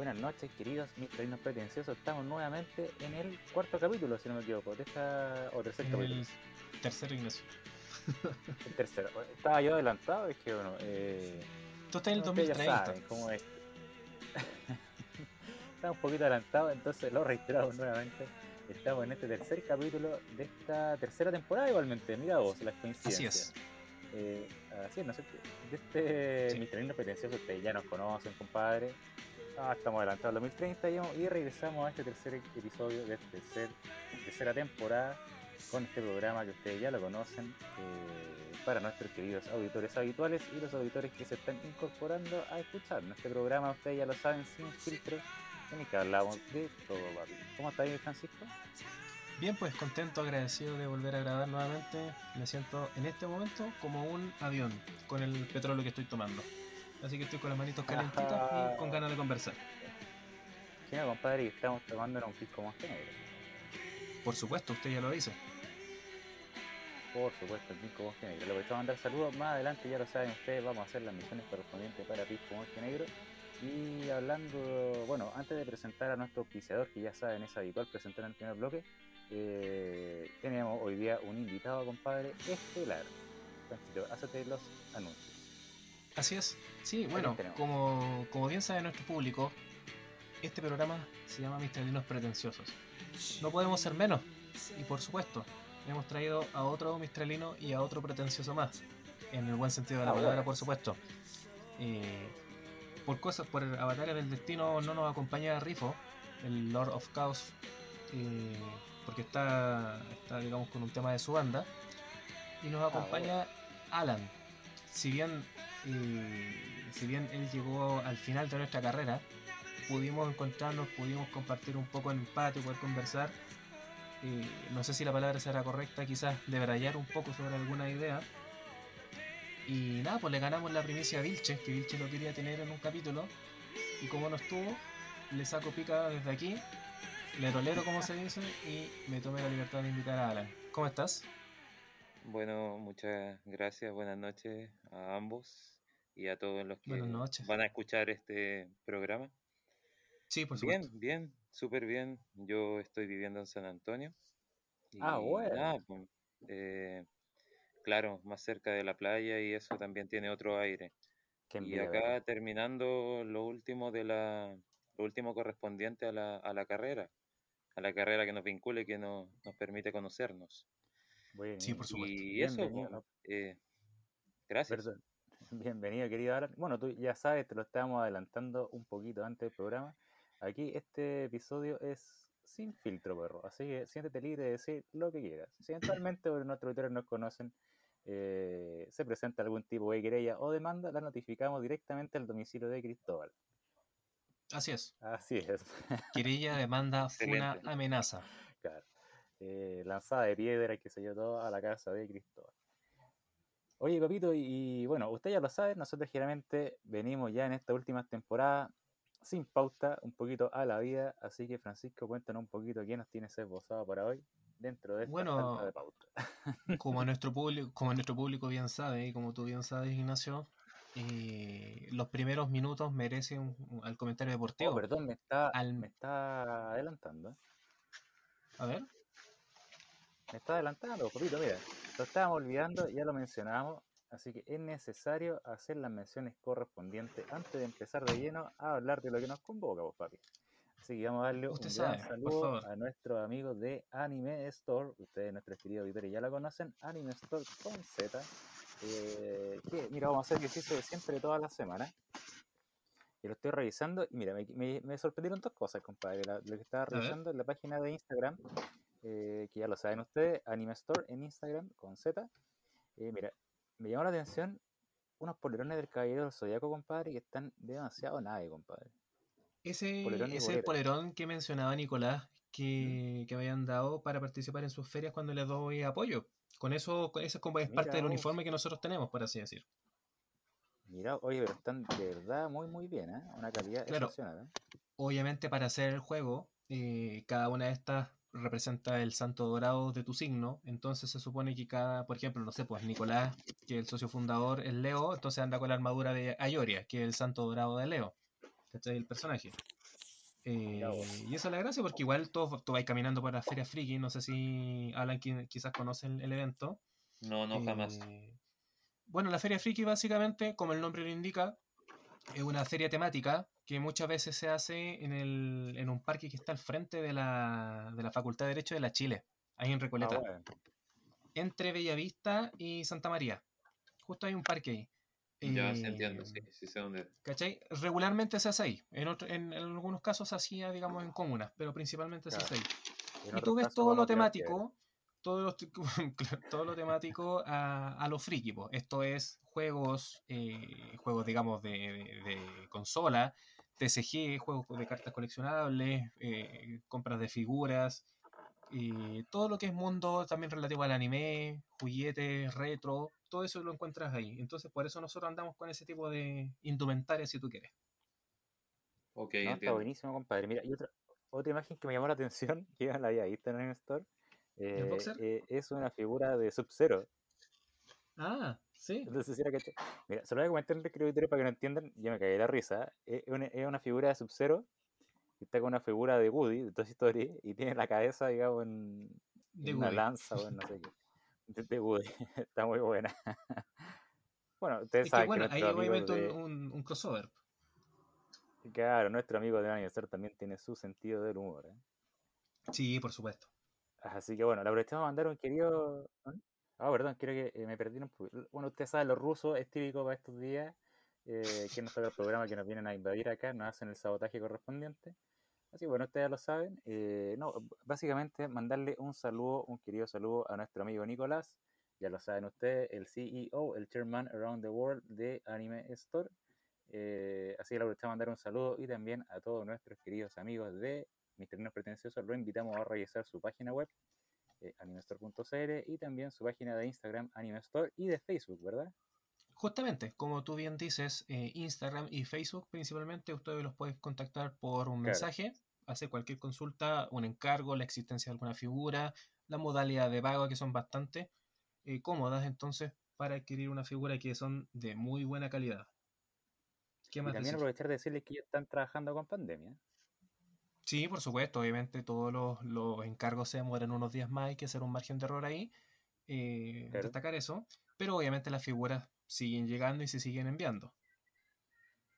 Buenas noches, queridos mistralinos pretenciosos. Estamos nuevamente en el cuarto capítulo, si no me equivoco, de esta. o tercer En capítulo. el tercero, Ignacio. El tercero. Estaba yo adelantado, es que bueno. Eh, Tú estás en el ustedes ya 2030. saben cómo es. Estaba un poquito adelantado, entonces lo reiteramos nuevamente. Estamos en este tercer capítulo de esta tercera temporada, igualmente. Mira vos, las Así coincidencias. es. Eh, así es, ¿no cierto? De este Sí. misterino pretencioso, ustedes ya nos conocen, compadre. Ah, estamos adelantados al 2030 y, regresamos a este tercer episodio de esta tercer, tercera temporada con este programa que ustedes ya lo conocen eh, para nuestros queridos auditores habituales y los auditores que se están incorporando a escuchar. Este programa, ustedes ya lo saben, sin filtro, en el que hablamos de todo, papi. ¿Cómo está ahí, Francisco? Bien, pues contento, agradecido de volver a grabar nuevamente. Me siento en este momento como un avión con el petróleo que estoy tomando. Así que estoy con las manitos calentitas y con ganas de conversar. Sí, no, compadre, y estamos tomando un pisco más negro. Por supuesto, usted ya lo dice. Por supuesto, el Pisco Bosque Negro. Le voy a mandar saludos más adelante, ya lo saben ustedes, vamos a hacer las misiones correspondientes para Pisco Bosque Negro. Y hablando, bueno, antes de presentar a nuestro auspiciador, que ya saben, es habitual presentar en el primer bloque, eh, tenemos hoy día un invitado, compadre, estelar. Francisco, hazte los anuncios. Así es. Sí, bueno, como, como bien sabe nuestro público, este programa se llama Mistralinos Pretenciosos. No podemos ser menos. Y por supuesto, hemos traído a otro mistralino y a otro pretencioso más. En el buen sentido de la Ah, palabra, por supuesto. Eh, por cosas, por avatares del destino, no nos acompaña Rifo, el Lord of Chaos, eh, porque está, está, digamos, con un tema de su banda. Y nos acompaña Alan. Si bien, eh, si bien él llegó al final de nuestra carrera, pudimos encontrarnos, pudimos compartir un poco en empate, poder conversar. No sé si la palabra será correcta, quizás debrayar un poco sobre alguna idea. Y nada, pues le ganamos la primicia a Vilches, que Vilches lo quería tener en un capítulo. Y como no estuvo, le saco pica desde aquí, le tolero como se dice, y me tomé la libertad de invitar a Alan. ¿Cómo estás? Bueno, muchas gracias, buenas noches a ambos y a todos los que van a escuchar este programa. Sí, por Bien, supuesto. bien, súper bien. Yo estoy viviendo en San Antonio. Y Ah, bueno. nada, pues, eh, claro, más cerca de la playa y eso también tiene otro aire. Qué Y acá terminando lo último de la, lo último correspondiente a la, a la carrera, a la carrera que nos vincula y que nos, nos permite conocernos. Bueno, Sí, por supuesto. Y eso, Bienvenido, ¿no? eh, gracias. Perdón. Bienvenido, querido Alan. Bueno, tú ya sabes, te lo estábamos adelantando un poquito antes del programa. Aquí este episodio es sin filtro, perro. Así que siéntete libre de decir lo que quieras. Si eventualmente nuestros auditores nos conocen, eh, se presenta algún tipo de querella o demanda, la notificamos directamente al domicilio de Cristóbal. Así es. Así es. Querella, demanda, funa, Excelente. amenaza. Claro. Eh, lanzada de piedra, qué sé yo, todo a la casa de Cristóbal. Oye, papito, y, y bueno, usted ya lo sabe, nosotros generalmente venimos ya en esta última temporada sin pauta, un poquito a la vida, así que Francisco, cuéntanos un poquito quién nos tienes esbozado para hoy dentro de esta Bueno, de pauta. Como nuestro público, como nuestro público bien sabe, y como tú bien sabes, Ignacio, eh, los primeros minutos merecen al comentario Oh, deportivo. perdón, me está, Al- me está adelantando. ¿eh? A ver, Me está adelantando, papito, mira. Lo estábamos olvidando, ya lo mencionábamos, así que es necesario hacer las menciones correspondientes antes de empezar de lleno a hablar de lo que nos convoca, pues, papi. Así que vamos a darle Usted un gran sabe, saludo a nuestros amigos de Anime Store. Ustedes, nuestros queridos auditores, ya la conocen. Anime Store con Z. eh, que, mira, vamos a hacer ejercicio de siempre todas las semanas. Y lo estoy revisando y mira, me, me- me sorprendieron dos cosas, compadre. La- lo que estaba revisando en la página de Instagram, eh, que ya lo saben ustedes, Anime Store en Instagram con Z. Eh, mira, me llamó la atención unos polerones del Caballero del Zodiaco, compadre, que están demasiado nave, compadre. ese Polerón ese polerón que mencionaba Nicolás que, que habían dado para participar en sus ferias cuando les doy apoyo. Con eso, con eso es como es Mira parte del uniforme que nosotros tenemos, por así decir. Mira, oye, pero están de verdad muy, muy bien, ¿eh? Una calidad Claro. excepcional, ¿eh? Obviamente para hacer el juego, eh, cada una de estas representa el santo dorado de tu signo, entonces se supone que cada, por ejemplo, no sé, pues Nicolás, que es el socio fundador, es Leo, entonces anda con la armadura de Ayoria, que es el santo dorado de Leo, ¿cachai? El personaje. Eh, y esa es la gracia, porque igual tú, tú vas caminando por la Feria Friki, no sé si Alan qui- quizás conocen el evento. No, no, jamás. Eh, bueno, la Feria Friki básicamente, como el nombre lo indica, es una feria temática que muchas veces se hace en, el, en un parque que está al frente de la, de la Facultad de Derecho de la Chile, ahí en Ah, Recoleta, bueno. entre Bellavista y Santa María. Justo hay un parque ahí. Ya, Eh, entiendo, sí, sí sé dónde. ¿Cachai? Regularmente se hace ahí. En, otro- en, en algunos casos se hacía, digamos, en comunas, pero principalmente se hace ahí. Y tú ves todo lo temático, todo lo, todo lo temático a, a lo friki. Esto es juegos, eh, juegos digamos de, de- de consola, TCG, juegos de cartas coleccionables, eh, compras de figuras, eh, todo lo que es mundo también relativo al anime, juguetes, retro, todo eso lo encuentras ahí. Entonces por eso nosotros andamos con ese tipo de indumentaria si tú quieres. Ok, No, está buenísimo, compadre. Mira, y otra, otra imagen que me llamó la atención, que no la había visto en el store, ¿El eh, boxer? eh, es una figura de Sub-Zero. Ah, sí. Entonces, si era que Mira, se lo voy a comentar en el escritorio para que no entiendan, yo me caí de la risa. Es una, es una figura de Sub-Zero está con una figura de Woody, de Toy Story, y tiene la cabeza, digamos, en, De en una lanza o en no sé qué. De, de Woody. está muy buena. bueno, ustedes Es que saben bueno, que ahí obviamente de... un, crossover. Claro, nuestro amigo de Aniversario también tiene su sentido del humor. ¿eh? Sí, por supuesto. Así que bueno, le aprovechamos a mandar un querido. ¿eh? Ah, perdón, quiero que eh, me perdí un poco. Bueno, usted sabe, los rusos es típico para estos días eh, que nos toca el programa que nos vienen a invadir acá, nos hacen el sabotaje correspondiente. Así que bueno, ustedes ya lo saben. eh, no, básicamente mandarle un saludo, un querido saludo a nuestro amigo Nicolás. Ya lo saben ustedes, el CEO, el Chairman Around the World de Anime Store. Así que le aprovechamos a mandar un saludo y también a todos nuestros queridos amigos de Mr. No Pretencioso. Lo invitamos a revisar su página web eh, animestore.cl y también su página de Instagram Animestore y de Facebook, ¿verdad? Justamente, como tú bien dices, eh, Instagram y Facebook principalmente, ustedes los pueden contactar por un Claro. mensaje, hacer cualquier consulta, un encargo, la existencia de alguna figura, la modalidad de pago, que son bastante eh, cómodas entonces para adquirir una figura que son de muy buena calidad. ¿Qué Y también decir? aprovechar de decirles que ellos están trabajando con pandemia. Sí, por supuesto, obviamente todos los, los encargos se demoran unos días más, hay que hacer un margen de error ahí, eh, Claro. destacar eso, pero obviamente las figuras siguen llegando y se siguen enviando.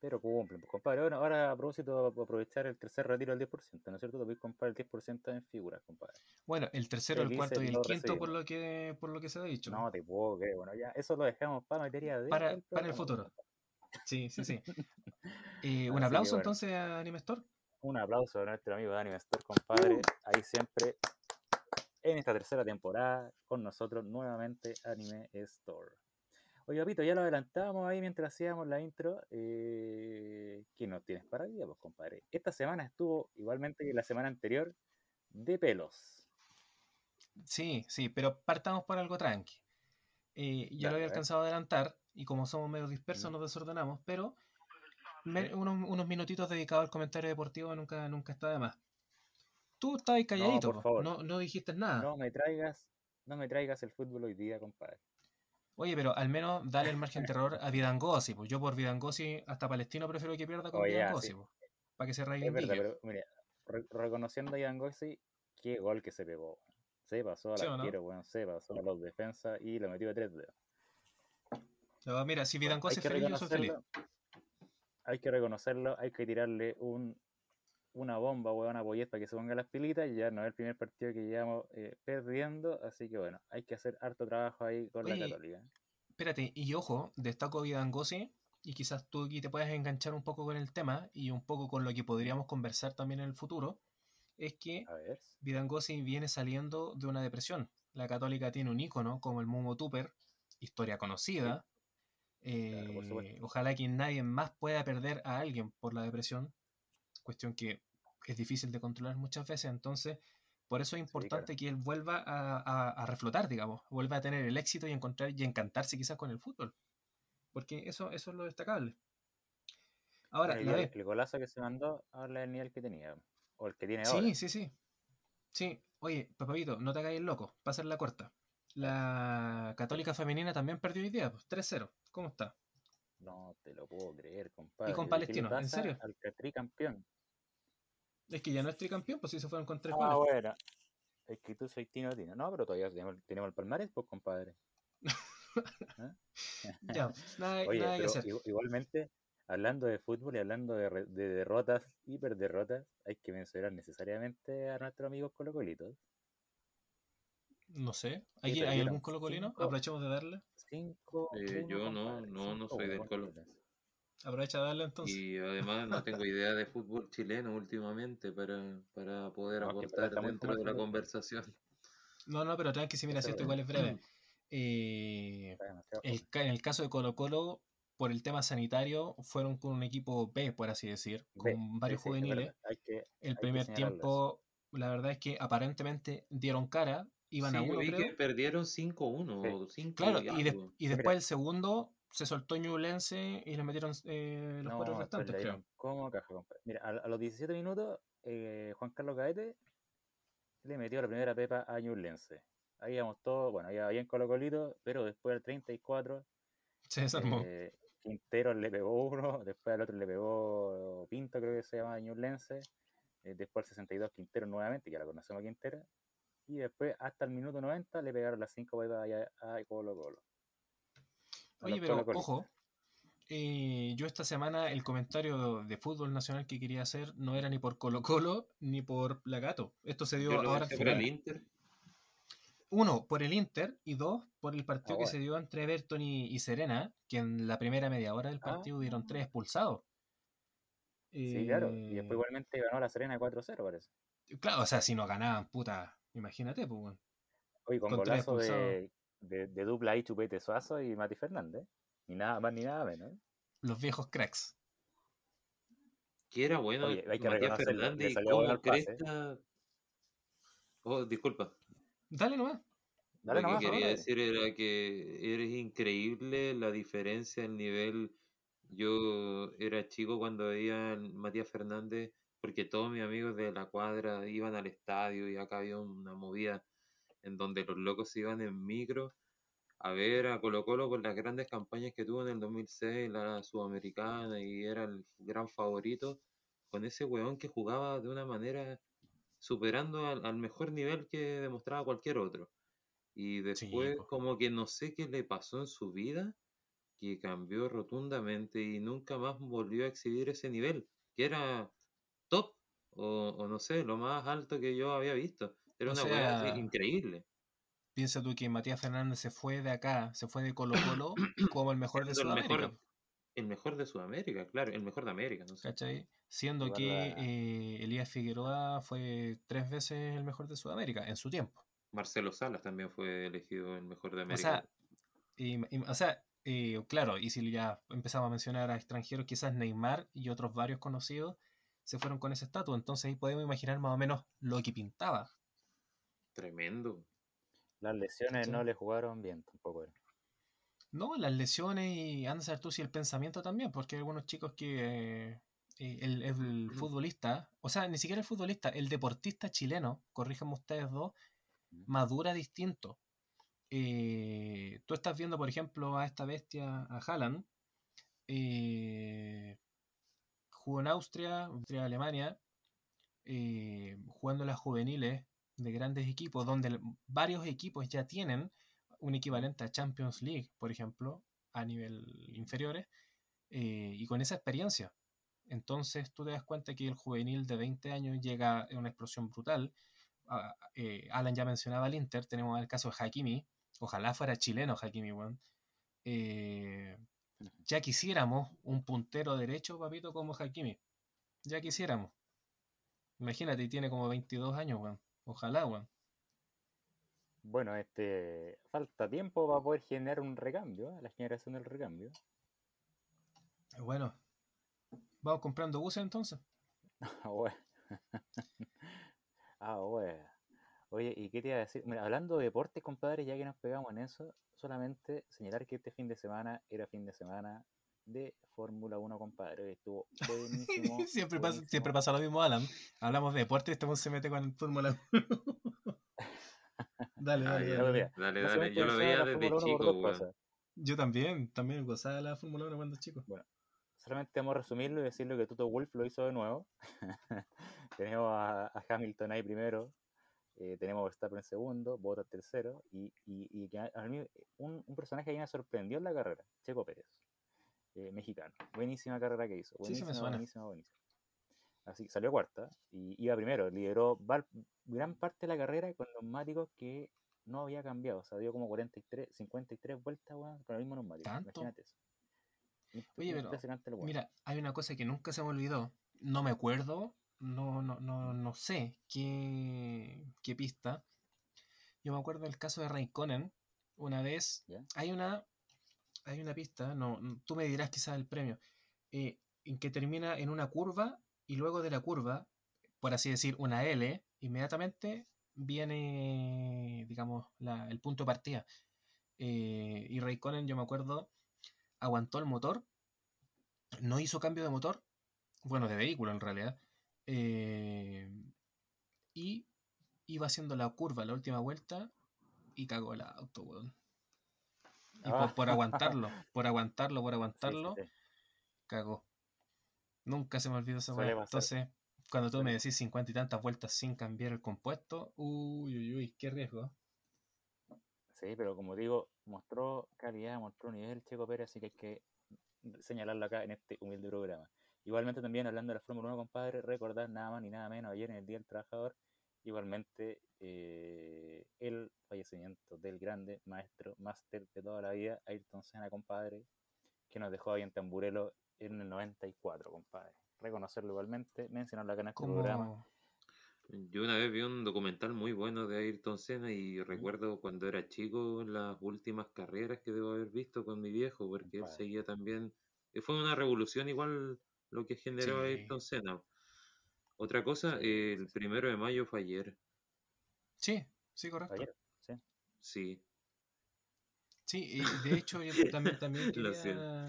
Pero cumplen, pues compadre. Bueno, ahora a propósito, aprovechar el tercer retiro del 10%, ¿no es cierto? Podéis comprar el 10% en figuras, compadre. Bueno, el tercero, el cuarto y el quinto por lo que por lo que se ha dicho. No te puedo creer. Bueno, ya, eso lo dejamos para materia de para, para el futuro. Sí, sí, sí. Eh, un aplauso bueno. entonces a Animestor. Un aplauso a nuestro amigo Dani Mestor, compadre. Ahí siempre, en esta tercera temporada, con nosotros nuevamente Anime Store. Oye, papito, ya lo adelantábamos ahí mientras hacíamos la intro. Eh, ¿Qué nos tienes para día, pues, compadre? Esta semana estuvo, igualmente que la semana anterior, de pelos. Sí, sí, pero partamos por algo tranqui. Eh, yo Dale, lo había alcanzado a adelantar y como somos medio dispersos nos desordenamos, pero unos, unos minutitos dedicados al comentario deportivo nunca, nunca está de más. Tú estabas calladito, por po, favor. no, no dijiste nada. No me traigas, no me traigas el fútbol hoy día, compadre. Oye, pero al menos dale el margen de error a Vidangosi. Pues yo por Vidangosi hasta Palestino prefiero que pierda con ya, Vidangosi, sí. para que se Es verdad, reivindique. pero mira, re- reconociendo a Ian Goxi, qué gol que se pegó. Se pasó al ¿Sí o no? arquero, bueno, se pasó a los defensas y lo metió de tres dedos. Pero mira, si Vidangosi es feliz, yo soy feliz. Hay que reconocerlo, hay que tirarle un, una bomba, weón, a Poyet para que se ponga las pilitas. y Ya no es el primer partido que llevamos eh, perdiendo, así que bueno, hay que hacer harto trabajo ahí con Oye, la Católica. Espérate, y ojo, destaco a Vidangosi, y quizás tú aquí te puedas enganchar un poco con el tema y un poco con lo que podríamos conversar también en el futuro, es que. Vidangosi viene saliendo de una depresión. La Católica tiene un ícono como el Mumo Tupper, historia conocida. Por Eh, ojalá que nadie más pueda perder a alguien por la depresión, cuestión que es difícil de controlar muchas veces, entonces por eso es Sí, claro. importante que él vuelva a, a- a reflotar, digamos, vuelva a tener el éxito y encontrar y encantarse quizás con el fútbol, porque eso, eso es lo destacable. Ahora, y la el, el golazo que se mandó habla del nivel que tenía, o el que tiene Sí, ahora. sí, sí. Sí, oye, papabito, no te el loco, pasa la corta. La Católica Femenina también perdió hoy día, pues, 3-0. ¿Cómo está? No te lo puedo creer, compadre. con ¿Qué le Palestino, ¿en serio? Al Catrí campeón. Es que ya no es tricampeón, pues si se fueron con tres Ah, goles. bueno. Es que tú soy Tino Tino. No, pero todavía tenemos, tenemos el palmarés, pues, compadre. Ya, nada, Oye, nada que hacer. igualmente, hablando de fútbol y hablando de, de derrotas, hiper derrotas, hay que mencionar necesariamente a nuestros amigos colocolitos. No sé. ¿Hay, ¿hay perdieron algún colocolino? cinco- Aprovechemos de darle. 5 Eh, yo no, no, no soy del Colo. Aprovecha de darle entonces. Y además no tengo idea de fútbol chileno últimamente para, para poder No, aportar dentro de la conversación. No, no, pero tranqui, si mira, si esto es igual es breve. Eh, el, ca- en el caso de Colo Colo, por el tema sanitario, fueron con un equipo B, por así decir, con varios sí, juveniles. que, El primer tiempo, la verdad es que aparentemente dieron cara, iban Sí, a yo uno, vi creo. que perdieron 5-1 Sí. o 5 Claro, y y, de- algo. y Mira. después el segundo se soltó Ñublense y le metieron eh, los No, cuatro restantes, creo. como caja, compadre. Mira, a, a los 17 minutos, eh, Juan Carlos Gaete le metió la primera pepa a Ñublense. Ahí íbamos todos, bueno, ahí había en Colo Colito, pero después al 34, Se desarmó. eh, Quintero le pegó uno, después al otro le pegó Pinto, creo que se llama Ñublense, eh, después al 62 Quintero nuevamente, ya la conocemos a Quintero, y después hasta el minuto 90 le pegaron las 5 pepas a Colo Colo. A Oye, pero ojo, eh, yo esta semana el comentario de fútbol nacional que quería hacer no era ni por Colo Colo ni por Plagato. Esto se dio ahora al final. Inter. Uno, por el Inter y dos, por el partido Ah, que bueno. se dio entre Everton y, y Serena, que en la primera media hora del Ah. partido hubieron tres expulsados. Sí, claro, y después Eh, igualmente ganó la Serena 4-0, parece. Claro, o sea, si no ganaban, puta, imagínate, pues, weón. Oye, con, golazo de, de, de dupla ahí Chupete Suazo y Mati Fernández. Ni nada más ni nada menos. Los viejos cracks. Que era bueno Oye, hay que Matías Fernández bueno el pase. cresta. Oh, disculpa. Dale nomás. Dale Lo que quería decir era que eres increíble la diferencia en nivel. Yo era chico cuando veía a Matías Fernández, porque todos mis amigos de la cuadra iban al estadio y acá había una movida en donde los locos se iban en micro a ver a Colo Colo por las grandes campañas que tuvo en el 2006, la Sudamericana, y era el gran favorito, con ese weón que jugaba de una manera superando al, al mejor nivel que demostraba cualquier otro. Y después, como que no sé qué le pasó en su vida, que cambió rotundamente y nunca más volvió a exhibir ese nivel, que era o, o no sé, lo más alto que yo había visto. Era O una sea, increíble. Piensa tú que Matías Fernández se fue de acá, se fue de Colo Colo como el mejor de Siendo el Sudamérica. mejor, el mejor de Sudamérica, claro, el mejor de América, no sé. ¿Cachai? Siendo que eh, Elías Figueroa fue tres veces el mejor de Sudamérica en su tiempo. Marcelo Salas también fue elegido el mejor de O América. sea, y- y- o sea eh, claro, y si ya empezamos a mencionar a extranjeros, quizás Neymar y otros varios conocidos se fueron con ese estatus. Entonces ahí podemos imaginar más o menos lo que pintaba. Tremendo. Las lesiones ¿Cachai? no le jugaron bien tampoco. era. No, las lesiones y anda a saber tú si el pensamiento también, porque hay algunos chicos que eh, eh, el, el futbolista, o sea, ni siquiera el futbolista, el deportista chileno, corríjanme ustedes dos, madura distinto. Eh, tú estás viendo, por ejemplo, a esta bestia, a Haaland, eh, jugó en Austria, Austria, Alemania, eh, jugando en las juveniles de grandes equipos, donde varios equipos ya tienen un equivalente a Champions League, por ejemplo, a nivel inferiores, eh, y con esa experiencia. Entonces tú te das cuenta que el juvenil de 20 años llega a una explosión brutal. Ah, eh, Alan ya mencionaba el Inter, tenemos el caso de Hakimi, ojalá fuera chileno Hakimi. Eh, ya quisiéramos un puntero derecho, papito, como Hakimi. Ya quisiéramos. Imagínate, y tiene como 22 años, weón. Ojalá, weón. Bueno, este falta tiempo para poder generar un recambio, ¿eh? la generación del recambio. Bueno, vamos comprando buses entonces. Ah, bueno. Ah, bueno. Oye, ¿y qué te iba a decir? Mira, hablando de deportes, compadre, ya que nos pegamos en eso, solamente señalar que este fin de semana era fin de semana de Fórmula 1, compadre. que Estuvo buenísimo. siempre, pasa, siempre pasa lo mismo, Alan. Hablamos de deporte y este se mete con Fórmula 1. dale, Ah, dale, dale. Dale, Yo lo veía desde Fórmula 1 por chico. Yo también, también gozaba de la Fórmula 1 cuando chico. solamente vamos a resumirlo y decirlo que Toto Wolf lo hizo de nuevo. tenemos a, a, Hamilton ahí primero, eh, tenemos Verstappen en segundo, Bottas tercero, y, y, y que a, mí un, un, personaje que me sorprendió en la carrera, Checo Pérez, eh, mexicano. Buenísima carrera que hizo. Buenísima, sí, sí buenísima, buenísima. Así salió cuarta y iba primero, lideró gran parte de la carrera con neumáticos que no había cambiado, o sea, dio como 43, 53 vueltas bueno, con el mismo neumático. ¿Tanto? Imagínate eso. Oye, pero mira, hay una cosa que nunca se me olvidó, no me acuerdo, no, no, no, no sé qué, qué pista. Yo me acuerdo del caso de Raikkonen, una vez, hay una hay una pista, no, tú me dirás quizás el premio, eh, en que termina en una curva y luego de la curva, por así decir, una L, inmediatamente viene, digamos, la, el punto de partida. Eh, y Raikkonen, yo me acuerdo, aguantó el motor, no hizo cambio de motor, bueno, de vehículo en realidad, eh, y iba haciendo la curva la última vuelta y cagó el auto, weón. Y Ah. por, por aguantarlo, por aguantarlo, por aguantarlo, Sí, sí, sí. cagó. Nunca se me olvidó esa pasar. Entonces, cuando tú me decís cincuenta y tantas vueltas sin cambiar el compuesto, uy, uy, uy, qué riesgo. Sí, pero como digo, mostró calidad, mostró nivel Checo Pérez, así que hay que señalarlo acá en este humilde programa. Igualmente también hablando de la Fórmula 1, compadre, recordar nada más ni nada menos ayer en el Día del Trabajador, igualmente eh, el fallecimiento del grande maestro, máster de toda la vida, Ayrton Senna, compadre, que nos dejó ahí en Tamburelo en el 94, compadre. Reconocerlo igualmente, mencionarlo acá en este programa. Yo una vez vi un documental muy bueno de Ayrton Senna y recuerdo cuando era chico las últimas carreras que debo haber visto con mi viejo, porque él seguía también. y Fue una revolución igual lo que generó Sí. Ayrton Senna. Otra cosa, el sí. primero de mayo fue ayer, sí, sí, correcto. Ayer, sí. sí. Sí, y de hecho yo también, también quería...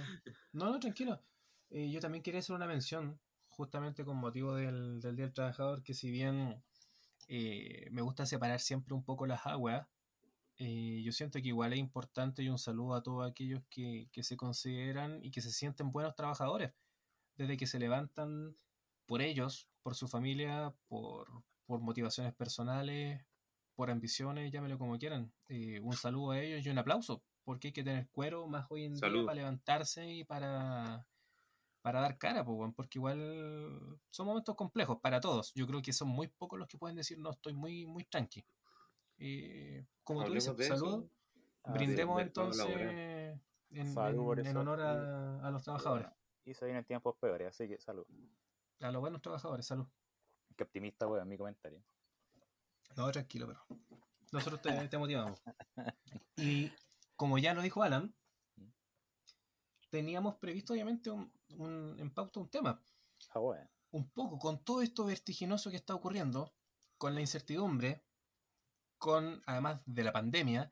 No, no, tranquilo. Eh, yo también quería hacer una mención, justamente con motivo del, del Día del Trabajador, que si bien eh, me gusta separar siempre un poco las aguas, eh, yo siento que igual es importante y un saludo a todos aquellos que, que se consideran y que se sienten buenos trabajadores, desde que se levantan por ellos, por su familia, por, por motivaciones personales, por ambiciones, llámelo como quieran. Eh, un saludo a ellos y un aplauso, porque hay que tener cuero más hoy en día para levantarse y para, para dar cara, porque igual son momentos complejos para todos. Yo creo que son muy pocos los que pueden decir, no, estoy muy, muy tranqui. Eh, como tú dices, de eso, salud, Ah, brindemos entonces en, honor a, a los trabajadores, Y se vienen tiempos peores, así que salud. a los buenos trabajadores, salud. Qué optimista, weón, mi comentario. No, tranquilo, pero nosotros te, te motivamos. Y como ya lo dijo Alan, teníamos previsto obviamente un, un- en pauta un tema. Ah, weón. Un poco con todo esto vertiginoso que está ocurriendo, con la incertidumbre, con, además de la pandemia,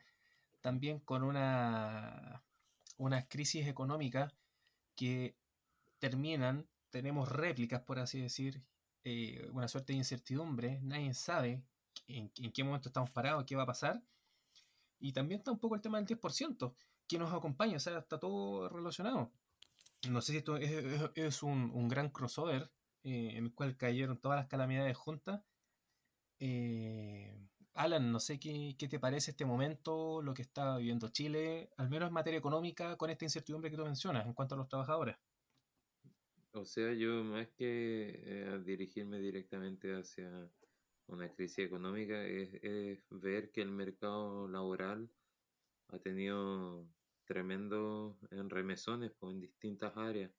también con una, una crisis económica que terminan, tenemos réplicas, por así decir, eh, una suerte de incertidumbre, nadie sabe en, en qué momento estamos parados, qué va a pasar. Y también está un poco el tema del 10%, que nos acompaña, o sea, está todo relacionado. No sé si esto es, un gran crossover eh, en el cual cayeron todas las calamidades juntas. Eh, Alan, no sé qué, qué te parece este momento, lo que está viviendo Chile, al menos en materia económica, con esta incertidumbre que tú mencionas en cuanto a los trabajadores. O sea, yo más que eh, dirigirme directamente hacia una crisis económica, es, es ver que el mercado laboral ha tenido tremendos enremesones pues, en distintas áreas.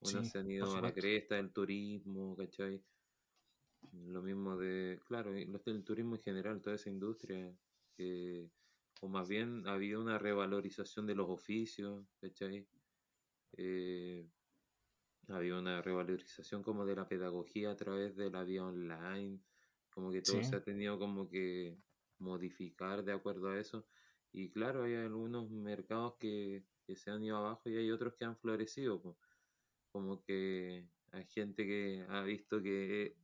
Unos Sí, se han ido a la cresta del turismo, ¿cachai? Lo mismo de, claro, del turismo en general, toda esa industria, que, o más bien ha habido una revalorización de los oficios, ¿cachai? Eh, ha habido una revalorización como de la pedagogía a través de la vía online, como que todo Sí. se ha tenido como que modificar de acuerdo a eso. Y claro, hay algunos mercados que, que se han ido abajo y hay otros que han florecido, como que hay gente que ha visto que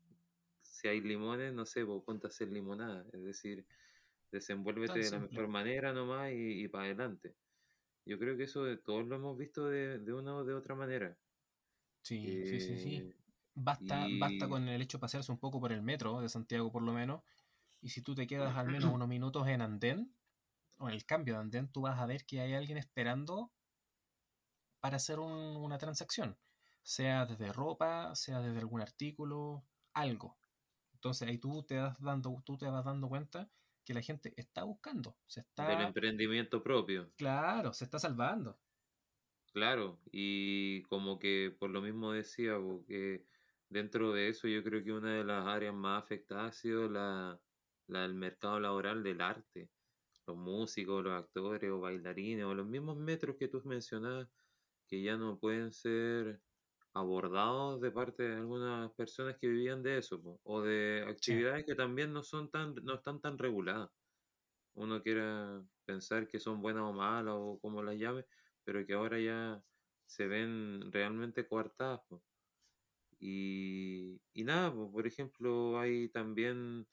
si hay limones, no sé, pues ponte a hacer limonada, es decir, desenvuélvete Tan de la mejor manera nomás y, y para adelante. Yo creo que eso de- todos lo hemos visto de, de una o de otra manera. Sí, sí, sí, sí. Eh, Basta, basta con el hecho de pasearse un poco por el metro de Santiago, por lo menos. Y si tú te quedas al menos unos minutos en andén, o en el cambio de andén, tú vas a ver que hay alguien esperando para hacer un- una transacción. Sea desde ropa, sea desde algún artículo, algo. Entonces ahí tú te das dando, tú te vas dando cuenta que la gente está buscando, se del está, emprendimiento propio. claro, se está salvando. Claro, y como que por lo mismo decía, porque dentro de eso yo creo que una de las áreas más afectadas ha sido la, la del mercado laboral del arte. Los músicos, los actores o bailarines o los mismos metros que tú mencionabas que ya no pueden ser abordados de parte de algunas personas que vivían de eso, po, o de Sí, actividades que también no son tan, no están tan reguladas. Uno quiera pensar que son buenas o malas o como las llame, pero que ahora ya se ven realmente coartadas, po. Y, y nada, po, por ejemplo, hay también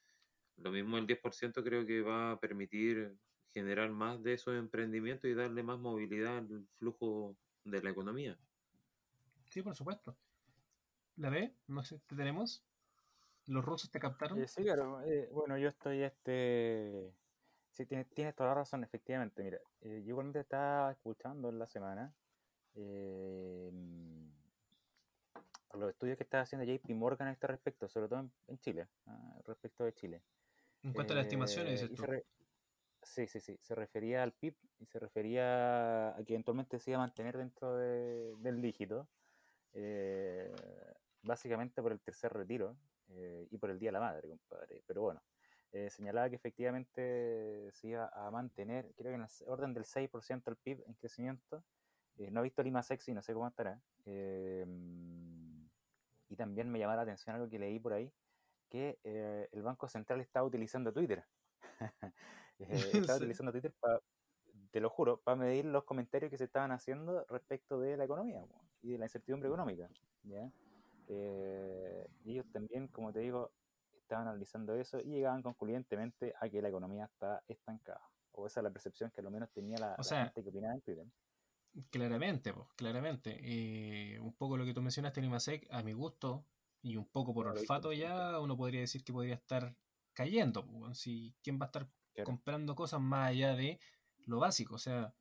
lo mismo el 10% creo que va a permitir generar más de esos emprendimientos y darle más movilidad al flujo de la economía. sí, por supuesto. ¿La ve? No sé, ¿te tenemos? ¿Los rusos te captaron? Eh, sí, claro. eh, bueno, yo estoy este. Sí, tienes, tienes toda la razón, efectivamente. Mira, eh, yo igualmente estaba escuchando en la semana eh, los estudios que está haciendo JP Morgan a este respecto, sobre todo en, en Chile, ah, respecto de Chile. En cuanto a las estimaciones, Eh, dices tú. re- sí, sí, sí, se refería al PIB y se refería a que eventualmente se iba a mantener dentro de- del dígito, eh, básicamente por el tercer retiro y por el Día de la Madre, compadre. Pero bueno, eh, señalaba que efectivamente se iba a mantener, creo que en el orden del 6% el PIB en crecimiento. Eh, no he visto Lima Sexy, no sé cómo estará. Eh, y también me llamó la atención algo que leí por ahí, que eh, el Banco Central estaba utilizando Twitter. Eh, estaba Sí. utilizando Twitter, pa- te lo juro, para medir los comentarios que se estaban haciendo respecto de la economía y de la incertidumbre económica. ¿ya? Eh, ellos también, como te digo, estaban analizando eso y llegaban concluyentemente a que la economía está estancada. O esa es la percepción que al menos tenía la, O la sea, gente que opinaba en Twitter. claramente, pues, claramente. Eh, un poco lo que tú mencionaste, Limasec, a mi gusto, y un poco por olfato ya, uno podría decir que podría estar cayendo. pues, si, ¿Quién va a estar Claro. comprando cosas más allá de lo básico? O sea,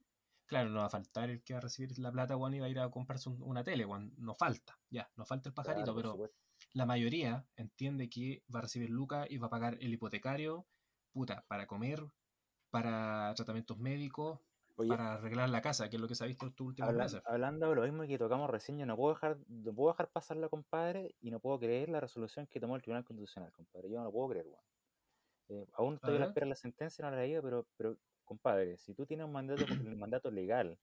claro, no va a faltar el que va a recibir la plata, weón, y va a ir a comprarse un- una tele, weón. No falta, ya, no falta el pajarito, Claro, pero supuesto. La mayoría entiende que va a recibir lucas y va a pagar el hipotecario, puta, para comer, para tratamientos médicos, Oye, para arreglar la casa, que es lo que se ha visto estos últimos meses. hablando de lo mismo que tocamos recién, yo no puedo dejar, no puedo dejar pasarla, compadre, y no puedo creer la resolución que tomó el Tribunal Constitucional, compadre. Yo no lo puedo creer, weón. Eh, aún estoy a la ver, espera de la sentencia, no la he leído, pero, pero, compadre, si tú tienes un mandato, el mandato legal,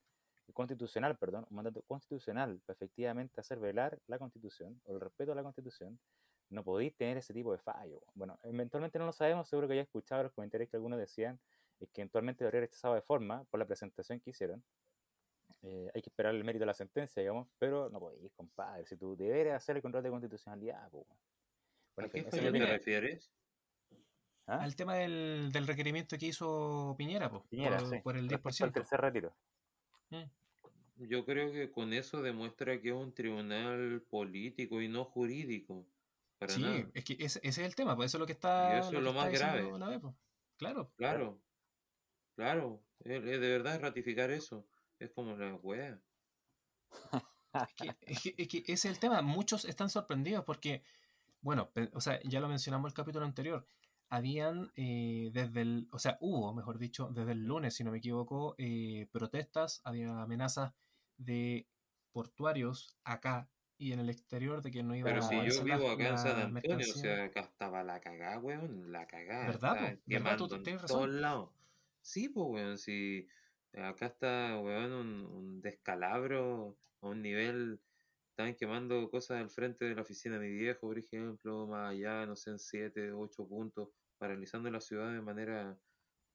constitucional, perdón, un mandato constitucional para efectivamente hacer velar la constitución o el respeto a la constitución, no podéis tener ese tipo de fallo. Bueno, eventualmente no lo sabemos, seguro que ya he escuchado los comentarios que algunos decían, es que eventualmente lo habría rechazado de forma por la presentación que hicieron. Eh, hay que esperar el mérito de la sentencia, digamos, pero no podéis, compadre. Si tú deberes hacer el control de constitucionalidad, pues. Bueno, ¿A qué fallo te refieres? ¿Ah? al tema del, del requerimiento que hizo Piñera, po, Piñera, por, sí, por el respecto al 10%. tercer retiro. Yo creo que con eso demuestra que es un tribunal político y no jurídico, para Sí, nada. es que ese, ese es el tema, pues eso es lo que Y está, eso lo es lo más grave. la Bepo. Claro, Claro. Claro, de verdad ratificar eso. Es como la wea. es que, es que, es que ese es el tema. Muchos están sorprendidos porque, bueno, o sea, ya lo mencionamos el capítulo anterior. Habían eh, desde el, o sea, hubo, mejor dicho, desde el lunes, si no me equivoco, eh, protestas, había amenazas de portuarios acá y en el exterior de que no iban Pero a si yo vivo acá en San Antonio, o sea, acá estaba la cagada, weón, la cagada, ¿Verdad, ¿Verdad? Tú quemando en todos lados. Sí, pues, weón, si acá está, weón, un, un descalabro a un nivel, están quemando cosas al frente de la oficina de mi viejo, por ejemplo, más allá, no sé, en 7, 8 puntos, paralizando la ciudad de manera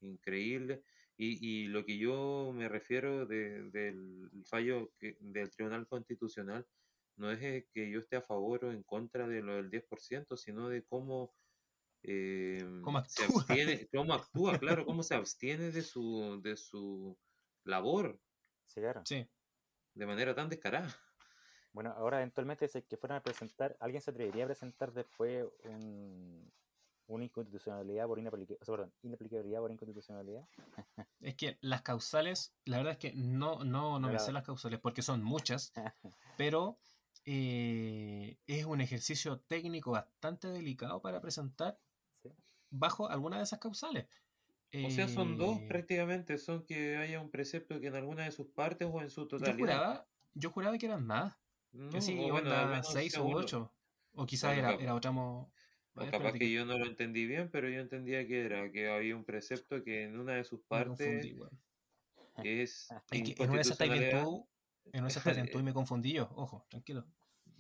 increíble. Y, y lo que yo me refiero de- del fallo que, del Tribunal Constitucional no es eh, que yo esté a favor o en contra de lo del 10%, sino de cómo eh, ¿Cómo se actúa? abstiene, cómo actúa, claro, cómo se abstiene de su, de su labor Sí, claro. Sí. de manera tan descarada. Bueno, ahora eventualmente si es que fueran a presentar, ¿alguien se atrevería a presentar después un, una inconstitucionalidad por inaplica- o sea, perdón, inaplicabilidad por inconstitucionalidad? Es que las causales, la verdad es que no, no, no me sé las causales porque son muchas, pero eh, es un ejercicio técnico bastante delicado para presentar ¿Sí? bajo alguna de esas causales. O sea, son dos Eh, prácticamente, son que haya un precepto que en alguna de sus partes o en su Yo totalidad. juraba, yo juraba que eran más, No, que sí, o bueno, al onda menos 6 sea u uno. 8. O quizás Bueno, era, era otra. O capaz que yo no lo entendí bien, pero yo entendía que era que había un precepto que en una de sus me partes confundí, weón. es Es que en una de esas bien tú, tú y me confundí yo. Ojo, tranquilo.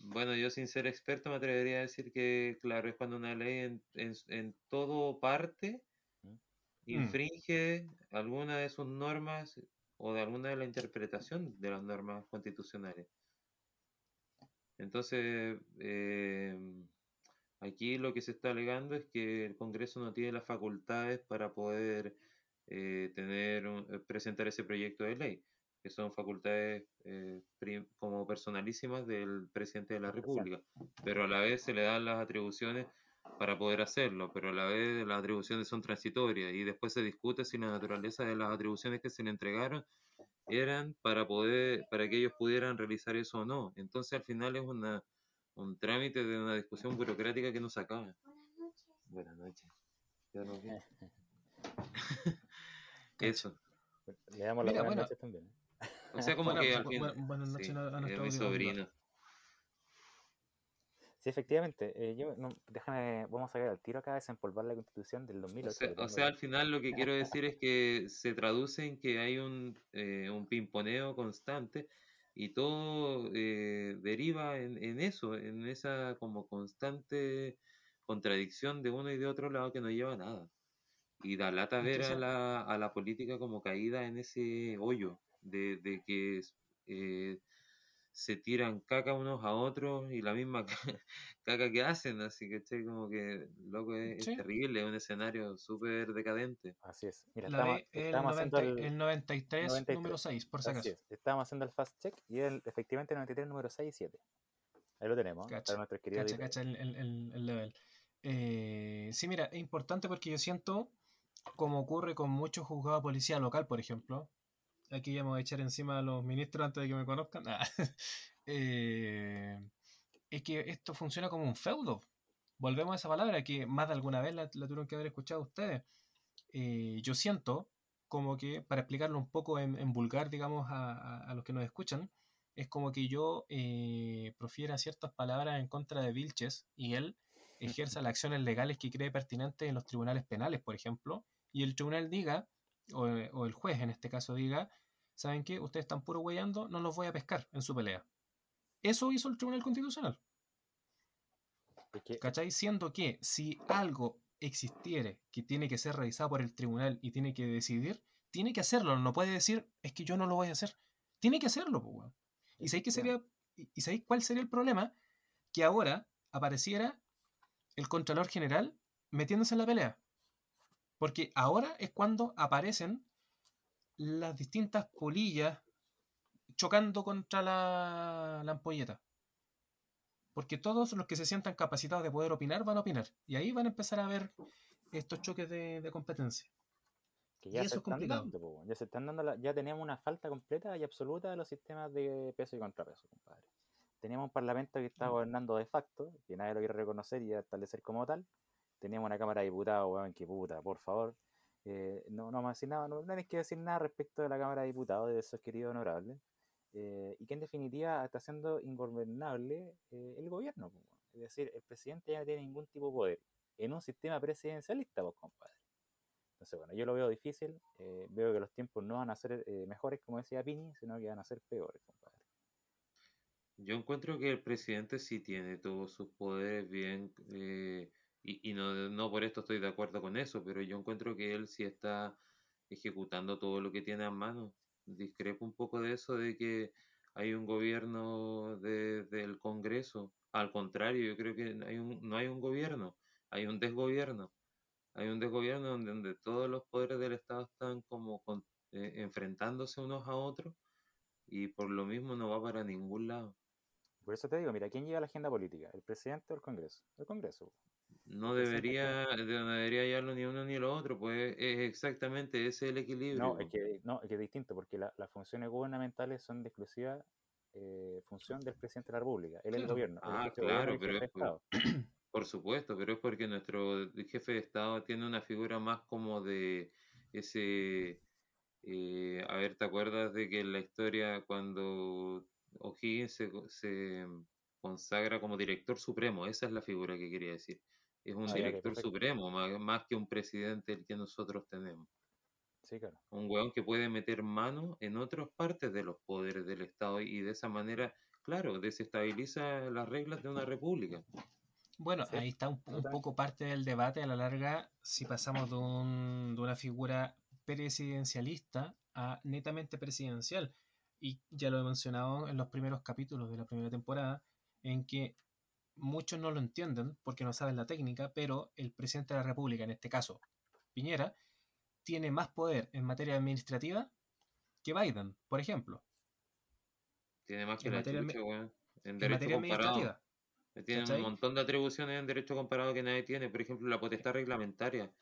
Bueno, yo sin ser experto me atrevería a decir que, claro, es cuando una ley en, en, en todo parte Mm. infringe alguna de sus normas o de alguna de la interpretación de las normas constitucionales. Entonces, eh, aquí lo que se está alegando es que el Congreso no tiene las facultades para poder eh, tener un- eh, presentar ese proyecto de ley, que son facultades eh, como personalísimas del presidente de la. República, pero a la vez se le dan las atribuciones para poder hacerlo, pero a la vez las atribuciones son transitorias y después se discute si la naturaleza de las atribuciones que se le entregaron eran para poder, para que ellos pudieran realizar eso o no. Entonces al final es una, un trámite de una discusión burocrática que no se acaba. Buenas noches. Ya nos vemos. Eso. Le damos las Mira, buenas bueno. noches también. ¿eh? O sea, como Bueno, que al bu- fin. bu- buenas noches sí, a- a es nuestro mi sobrino. Sí, efectivamente. eh, yo, no, déjame, vamos a ver al tiro acá, desempolvar la constitución del 2008. O sea, o sea, al final lo que quiero decir es que se traduce en que hay un, eh, un pimponeo constante y todo eh, deriva en, en eso, en esa como constante contradicción de uno y de otro lado que no lleva a nada. Y da lata ver a la, a la política como caída en ese hoyo de, de que eh, se tiran caca unos a otros y la misma ca- caca que hacen, así que che, como que loco es, es Sí. terrible, es un escenario súper decadente. Así es. Mira, La estamos, ley el, estamos haciendo 90 el, el 93, 93, número 6, por si así acaso. es, Estábamos haciendo el fast check y el, efectivamente el 93 número 6 y 7. Ahí lo tenemos, ¿eh? Cacha, para nuestros queridos Cacha, cacha el, el- el- el level. Eh, sí, mira, es importante porque yo siento, como ocurre con muchos juzgados de policía local, por ejemplo, aquí ya me voy a echar encima a los ministros antes de que me conozcan, ah, eh, es que esto funciona como un feudo. Volvemos a esa palabra que más de alguna vez la, la tuvieron que haber escuchado ustedes. Eh, yo siento como que, para explicarlo un poco en, en vulgar, digamos, a, a- a los que nos escuchan, es como que yo eh, profiera ciertas palabras en contra de Vilches y él ejerza las acciones legales que cree pertinentes en los tribunales penales, por ejemplo, y el tribunal diga, o, o el juez en este caso diga, ¿saben qué? Ustedes están puro huellando, no los voy a pescar en su pelea. Eso hizo el Tribunal Constitucional. Que- ¿Cachai? Siendo que si algo existiere que tiene que ser revisado por el tribunal y tiene que decidir, tiene que hacerlo. No puede decir, es que yo no lo voy a hacer. Tiene que hacerlo, pues, weón. ¿Y sabéis qué sería, y y sabéis cuál sería el problema? Que ahora apareciera el Contralor General metiéndose en la pelea. Porque ahora es cuando aparecen las distintas polillas chocando contra la, la ampolleta. Porque todos los que se sientan capacitados de poder opinar van a opinar. Y ahí van a empezar a ver estos choques de, de competencia. que y ya eso se es complicado. dando, po, ya se están dando, la- ya teníamos una falta completa y absoluta de los sistemas de peso y contrapeso, compadre. Teníamos un parlamento que estaba Mm. gobernando de facto, que nadie lo quiere reconocer y establecer como tal. Teníamos una Cámara de Diputados, weón, que puta, por favor. Eh, no, no vamos a decir nada, no, tienes que decir nada respecto de la Cámara de Diputados, de esos queridos honorables. eh, y que en definitiva está siendo ingobernable eh, el gobierno. Es decir, el presidente ya no tiene ningún tipo de poder en un sistema presidencialista, pues, compadre. Entonces, bueno, yo lo veo difícil. veo que los tiempos no van a ser mejores, como decía Pini, sino que van a ser peores, compadre. Yo encuentro que el presidente sí tiene todos sus poderes bien, y, y no, no por esto estoy de acuerdo con eso, pero yo encuentro que él sí está ejecutando todo lo que tiene a mano. Discrepo un poco de eso de que hay un gobierno de- del Congreso. Al contrario, yo creo que hay un, no hay un gobierno, hay un desgobierno. Hay un desgobierno donde, todos los poderes del Estado están como con- eh, enfrentándose unos a otros y por lo mismo no va para ningún lado. Por eso te digo, mira, ¿quién lleva la agenda política? ¿El presidente o el Congreso? El Congreso. No debería, no debería llevarlo ni uno ni lo otro, pues es exactamente ese es el equilibrio. No, es que, no, es que es distinto, porque la- las funciones gubernamentales son de exclusiva eh, función del presidente de la República. Él es el Claro. gobierno. Ah, de gobierno claro, y pero es por- supuesto, pero es porque nuestro jefe de Estado tiene una figura más como de ese... eh, a ver, ¿te acuerdas de que en la historia cuando O'Higgins se, se consagra como director supremo? Esa es la figura que quería decir. Es un Ah, director supremo, más, más que un presidente el que nosotros tenemos. Sí, claro. Un weón que puede meter mano en otras partes de los poderes del Estado y de esa manera, claro, desestabiliza las reglas de una república. Bueno, Sí, ahí está un, un poco parte del debate a la larga si pasamos de, un- de una figura presidencialista a netamente presidencial. Y ya lo he mencionado en los primeros capítulos de la primera temporada, en que muchos no lo entienden porque no saben la técnica, pero el presidente de la República, en este caso Piñera, tiene más poder en materia administrativa que Biden, por ejemplo, Tiene más que En la materia chucha, weón. En en derecho materia comparado. administrativa. Tiene ¿cachai? un montón de atribuciones en derecho comparado que nadie tiene. Por ejemplo, la potestad reglamentaria.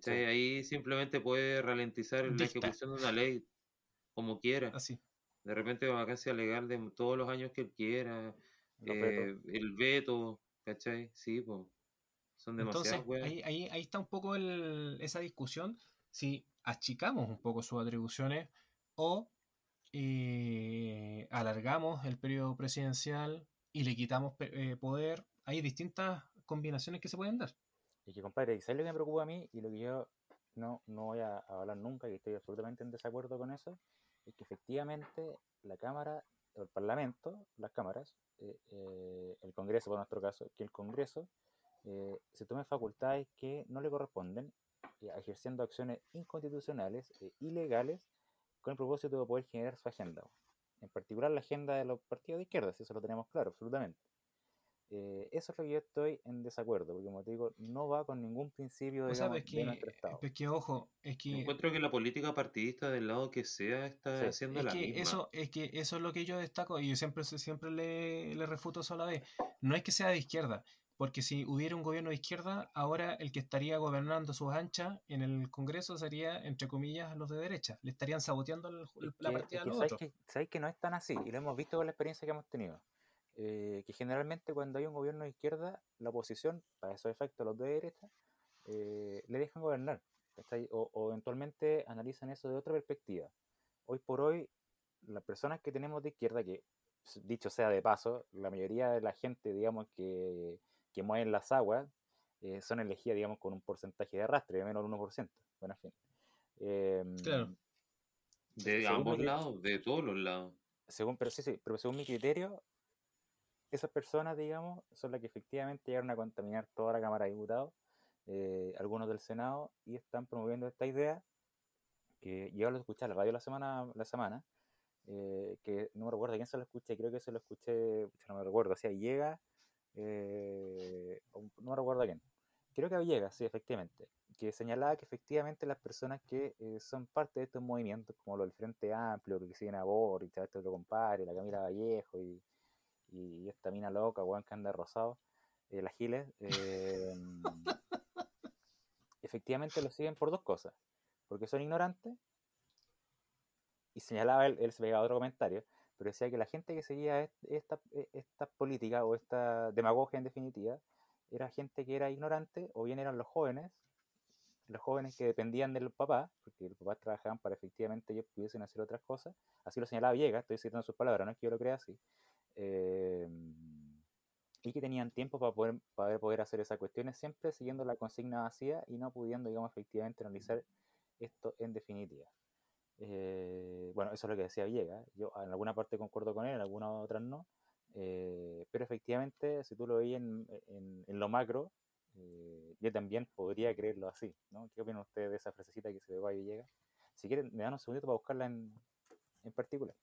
Sí. Ahí simplemente puede ralentizar la ejecución de una ley como quiera. Así. De repente vacancia legal de todos los años que él quiera. Eh, el veto, ¿cachai? Sí, pues. Son Entonces, demasiadas weas. ahí, ahí, ahí está un poco el- esa discusión si achicamos un poco sus atribuciones o eh, alargamos el periodo presidencial y le quitamos eh, poder. Hay distintas combinaciones que se pueden dar. Y que, compadre, ¿sabes lo que me preocupa a mí? Y lo que yo no, no voy a hablar nunca, y estoy absolutamente en desacuerdo con eso, es que efectivamente la Cámara, el Parlamento, las cámaras, eh, eh, el Congreso, por nuestro caso, que el Congreso eh, se tome facultades que no le corresponden, eh, ejerciendo acciones inconstitucionales e ilegales con el propósito de poder generar su agenda. En particular la agenda de los partidos de izquierda, si eso lo tenemos claro, absolutamente. Eh, eso es lo que yo estoy en desacuerdo, porque como te digo, no va con ningún principio O sea, digamos, es de que, nuestro Estado. es que, ojo, es que, Encuentro que la política partidista del lado que sea está Sí. haciendo es la que misma. eso, es que eso es lo que yo destaco y yo siempre, siempre le, le refuto eso a la vez. No es que sea de izquierda, porque si hubiera un gobierno de izquierda, ahora el que estaría gobernando sus anchas en el Congreso sería, entre comillas, los de derecha. Le estarían saboteando el- la que, partida es a que los sabes otros. que, sabes que no es tan así, y lo hemos visto con la experiencia que hemos tenido. Eh, que generalmente cuando hay un gobierno de izquierda, la oposición, para esos efectos, los de derecha, eh, le dejan gobernar. O, o eventualmente analizan eso de otra perspectiva. Hoy por hoy, las personas que tenemos de izquierda, que dicho sea de paso, la mayoría de la gente, digamos, que, que mueven las aguas, eh, son elegidas, digamos, con un porcentaje de arrastre de menos del 1%. Bueno, en fin. Em, Claro. De según ambos mi lados, de todos los lados. según, pero sí, sí, pero según mi criterio, esas personas, digamos, son las que efectivamente llegaron a contaminar toda la Cámara de Diputados, eh, algunos del Senado, y están promoviendo esta idea que yo lo escuché en la radio la semana, la semana eh, que no me recuerdo quién se lo escuché, creo que se lo escuché, no me recuerdo, o sea, llega, eh, no me recuerdo a quién, creo que a Villegas, sí, efectivamente, que señalaba que efectivamente las personas que eh, son parte de estos movimientos, como los del Frente Amplio, que siguen a Boric, a este otro compadre, la Camila Vallejo y, y esta mina loca, weón, que anda rosado, eh, la Giles, eh, efectivamente lo siguen por dos cosas, porque son ignorantes, y señalaba él, él se pegaba otro comentario, pero decía que la gente que seguía est- esta, e- esta política o esta demagogia en definitiva, era gente que era ignorante, o bien eran los jóvenes, los jóvenes que dependían del papá, porque los papás trabajaban para efectivamente ellos pudiesen hacer otras cosas, así lo señalaba Villegas, estoy citando sus palabras, no es que yo lo crea así, eh, y que tenían tiempo para poder, para poder hacer esas cuestiones, siempre siguiendo la consigna vacía y no pudiendo, digamos, efectivamente analizar esto en definitiva. Eh, bueno, eso es lo que decía Villegas. Yo en alguna parte concuerdo con él, en algunas otras no. eh, pero efectivamente, si tú lo en, en- en lo macro, eh, yo también podría creerlo así. ¿no? ¿Qué opinan ustedes de esa frasecita que se ve a Villegas? Si quieren, me dan un segundito para buscarla en, en particular.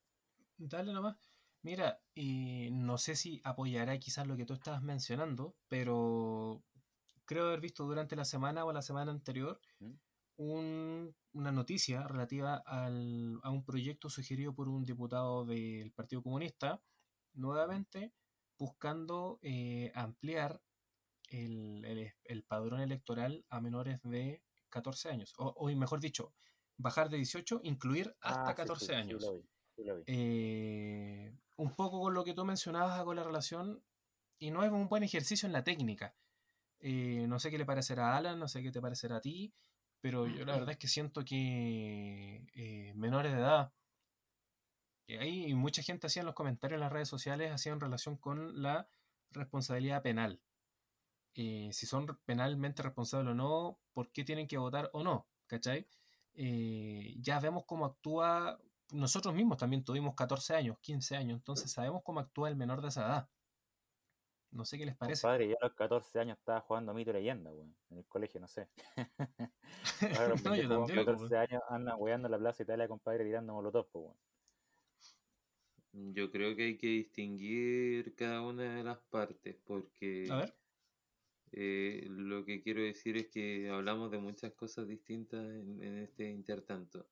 Dale nomás. Mira, y no sé si apoyará quizás lo que tú estabas mencionando, pero creo haber visto durante la semana o la semana anterior ¿Mm? un- una noticia relativa al- a un proyecto sugerido por un diputado del Partido Comunista nuevamente buscando eh, ampliar el, el- el padrón electoral a menores de 14 años. O, o mejor dicho, bajar de 18, incluir hasta Ah, sí, 14 sí, sí, años. lo vi, sí lo vi. Eh, un poco con lo que tú mencionabas con la relación, y no es un buen ejercicio en la técnica. Eh, no sé qué le parecerá a Alan, no sé qué te parecerá a ti, pero yo la verdad es que siento que eh, menores de edad, que hay mucha gente hacía en los comentarios en las redes sociales, hacía en relación con la responsabilidad penal. Eh, si son penalmente responsables o no, por qué tienen que votar o no, ¿cachai? Eh, ya vemos cómo actúa, nosotros mismos también tuvimos 14 años, 15 años, entonces sabemos cómo actúa el menor de esa edad. No sé qué les parece. Compadre, yo a los 14 años estaba jugando Mito y Leyenda, weón, en el colegio, no sé. Ahora los No, yo pendejos con también, 14 años andan weando en la plaza Italia, compadre, tirando molotov, weón. Yo creo que hay que distinguir cada una de las partes, porque A ver, eh, lo que quiero decir es que hablamos de muchas cosas distintas en, en este intertanto.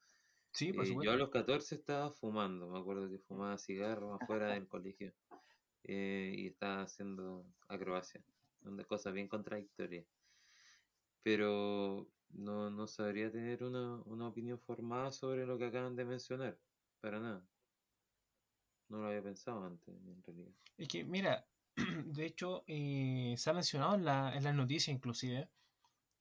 Sí, por Eh, yo a los 14 estaba fumando, me acuerdo que fumaba cigarros afuera del colegio eh, y estaba haciendo acrobacia, una cosa bien contradictoria. Pero no, no sabría tener una, una opinión formada sobre lo que acaban de mencionar, para nada. No lo había pensado antes, en realidad. Es que, mira, de hecho, eh, se ha mencionado en, la, en las noticias inclusive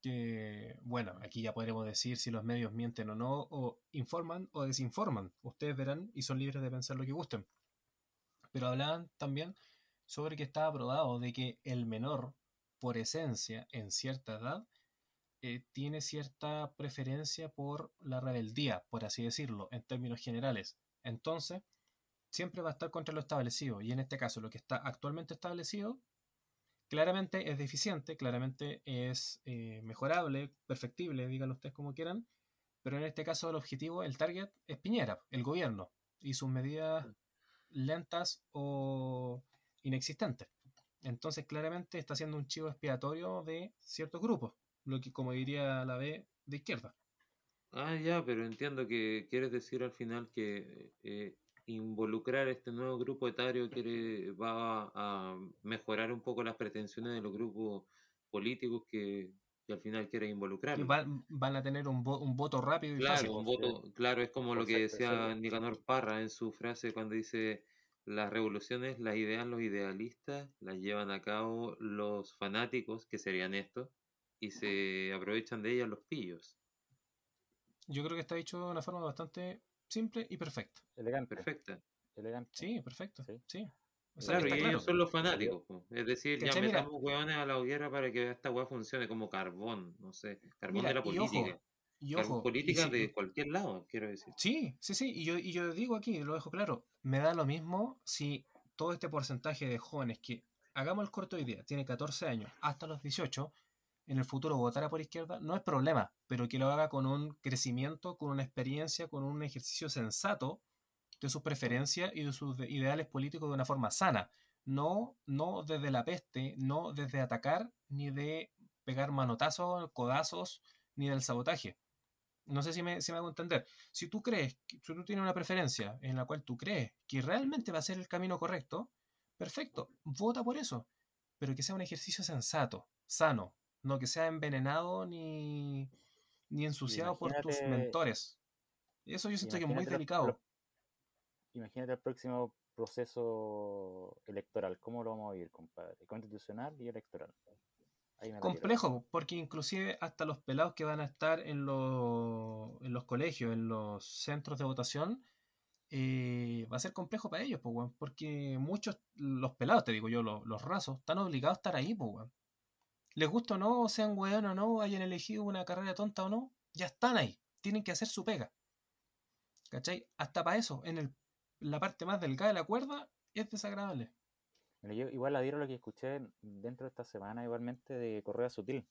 que, bueno, aquí ya podremos decir si los medios mienten o no, o informan o desinforman. Ustedes verán y son libres de pensar lo que gusten. Pero hablaban también sobre que estaba probado de que el menor, por esencia, en cierta edad, eh, tiene cierta preferencia por la rebeldía, por así decirlo, en términos generales. Entonces, siempre va a estar contra lo establecido. Y en este caso, lo que está actualmente establecido, claramente es deficiente, claramente es eh, mejorable, perfectible, díganlo ustedes como quieran. Pero en este caso, el objetivo, el target, es Piñera, el gobierno, y sus medidas lentas o inexistentes. Entonces, claramente está siendo un chivo expiatorio de ciertos grupos, lo que, como diría la B, de izquierda. Ah, ya, pero entiendo que quieres decir al final que eh, involucrar este nuevo grupo etario quiere, va a mejorar un poco las pretensiones de los grupos políticos que, que al final quiere Que involucrar. van, van a tener un, vo- un voto rápido y fácil. Claro, un por ser- voto, claro, es como lo que decía. Nicanor Parra en su frase cuando dice las revoluciones las idean los idealistas, las llevan a cabo los fanáticos, que serían estos, y se aprovechan de ellas los pillos. Yo creo que está dicho de una forma bastante simple y perfecta. Elegante, Perfecta. elegante. Sí, perfecto. Sí. Sí. O sea, Claro, y claro. ellos son los fanáticos. po. Es decir, ya metamos hueones a la hoguera para que esta hueá funcione como carbón, no sé, carbón Mira, de la y ojo, política. Y Carbón ojo, y política si- de cualquier lado, quiero decir. Sí, sí, sí. Y yo, y yo digo aquí, lo dejo claro, me da lo mismo si todo este porcentaje de jóvenes que, hagamos el corto hoy día, tiene 14 años hasta los 18, en el futuro votara por izquierda, no es problema, pero que lo haga con un crecimiento, con una experiencia, con un ejercicio sensato de sus preferencias y de sus de- ideales políticos de una forma sana. No, no desde la peste, no desde atacar, ni de pegar manotazos, codazos, ni del sabotaje. No sé si me, si me hago entender. Si tú crees, si tú tienes una preferencia en la cual tú crees que realmente va a ser el camino correcto, perfecto, vota por eso. Pero que sea un ejercicio sensato, sano, no que sea envenenado ni, ni ensuciado por tus mentores. Eso yo siento que es muy delicado. Imagínate el próximo proceso electoral, ¿cómo lo vamos a vivir, compadre? Constitucional y electoral. Ahí me. Complejo, porque inclusive hasta los pelados que van a estar en, los- en los colegios, en los centros de votación, eh, va a ser complejo para ellos, pues, porque muchos, los pelados, te digo yo, los, los rasos, están obligados a estar ahí, pues, weón. Les gusta o no, sean weón o no, hayan elegido una carrera tonta o no, ya están ahí, tienen que hacer su pega. ¿Cachai? Hasta para eso, en el, la parte más delgada de la cuerda, es desagradable. Mira, yo igual adhiero lo que escuché dentro de esta semana igualmente de Correa Sutil,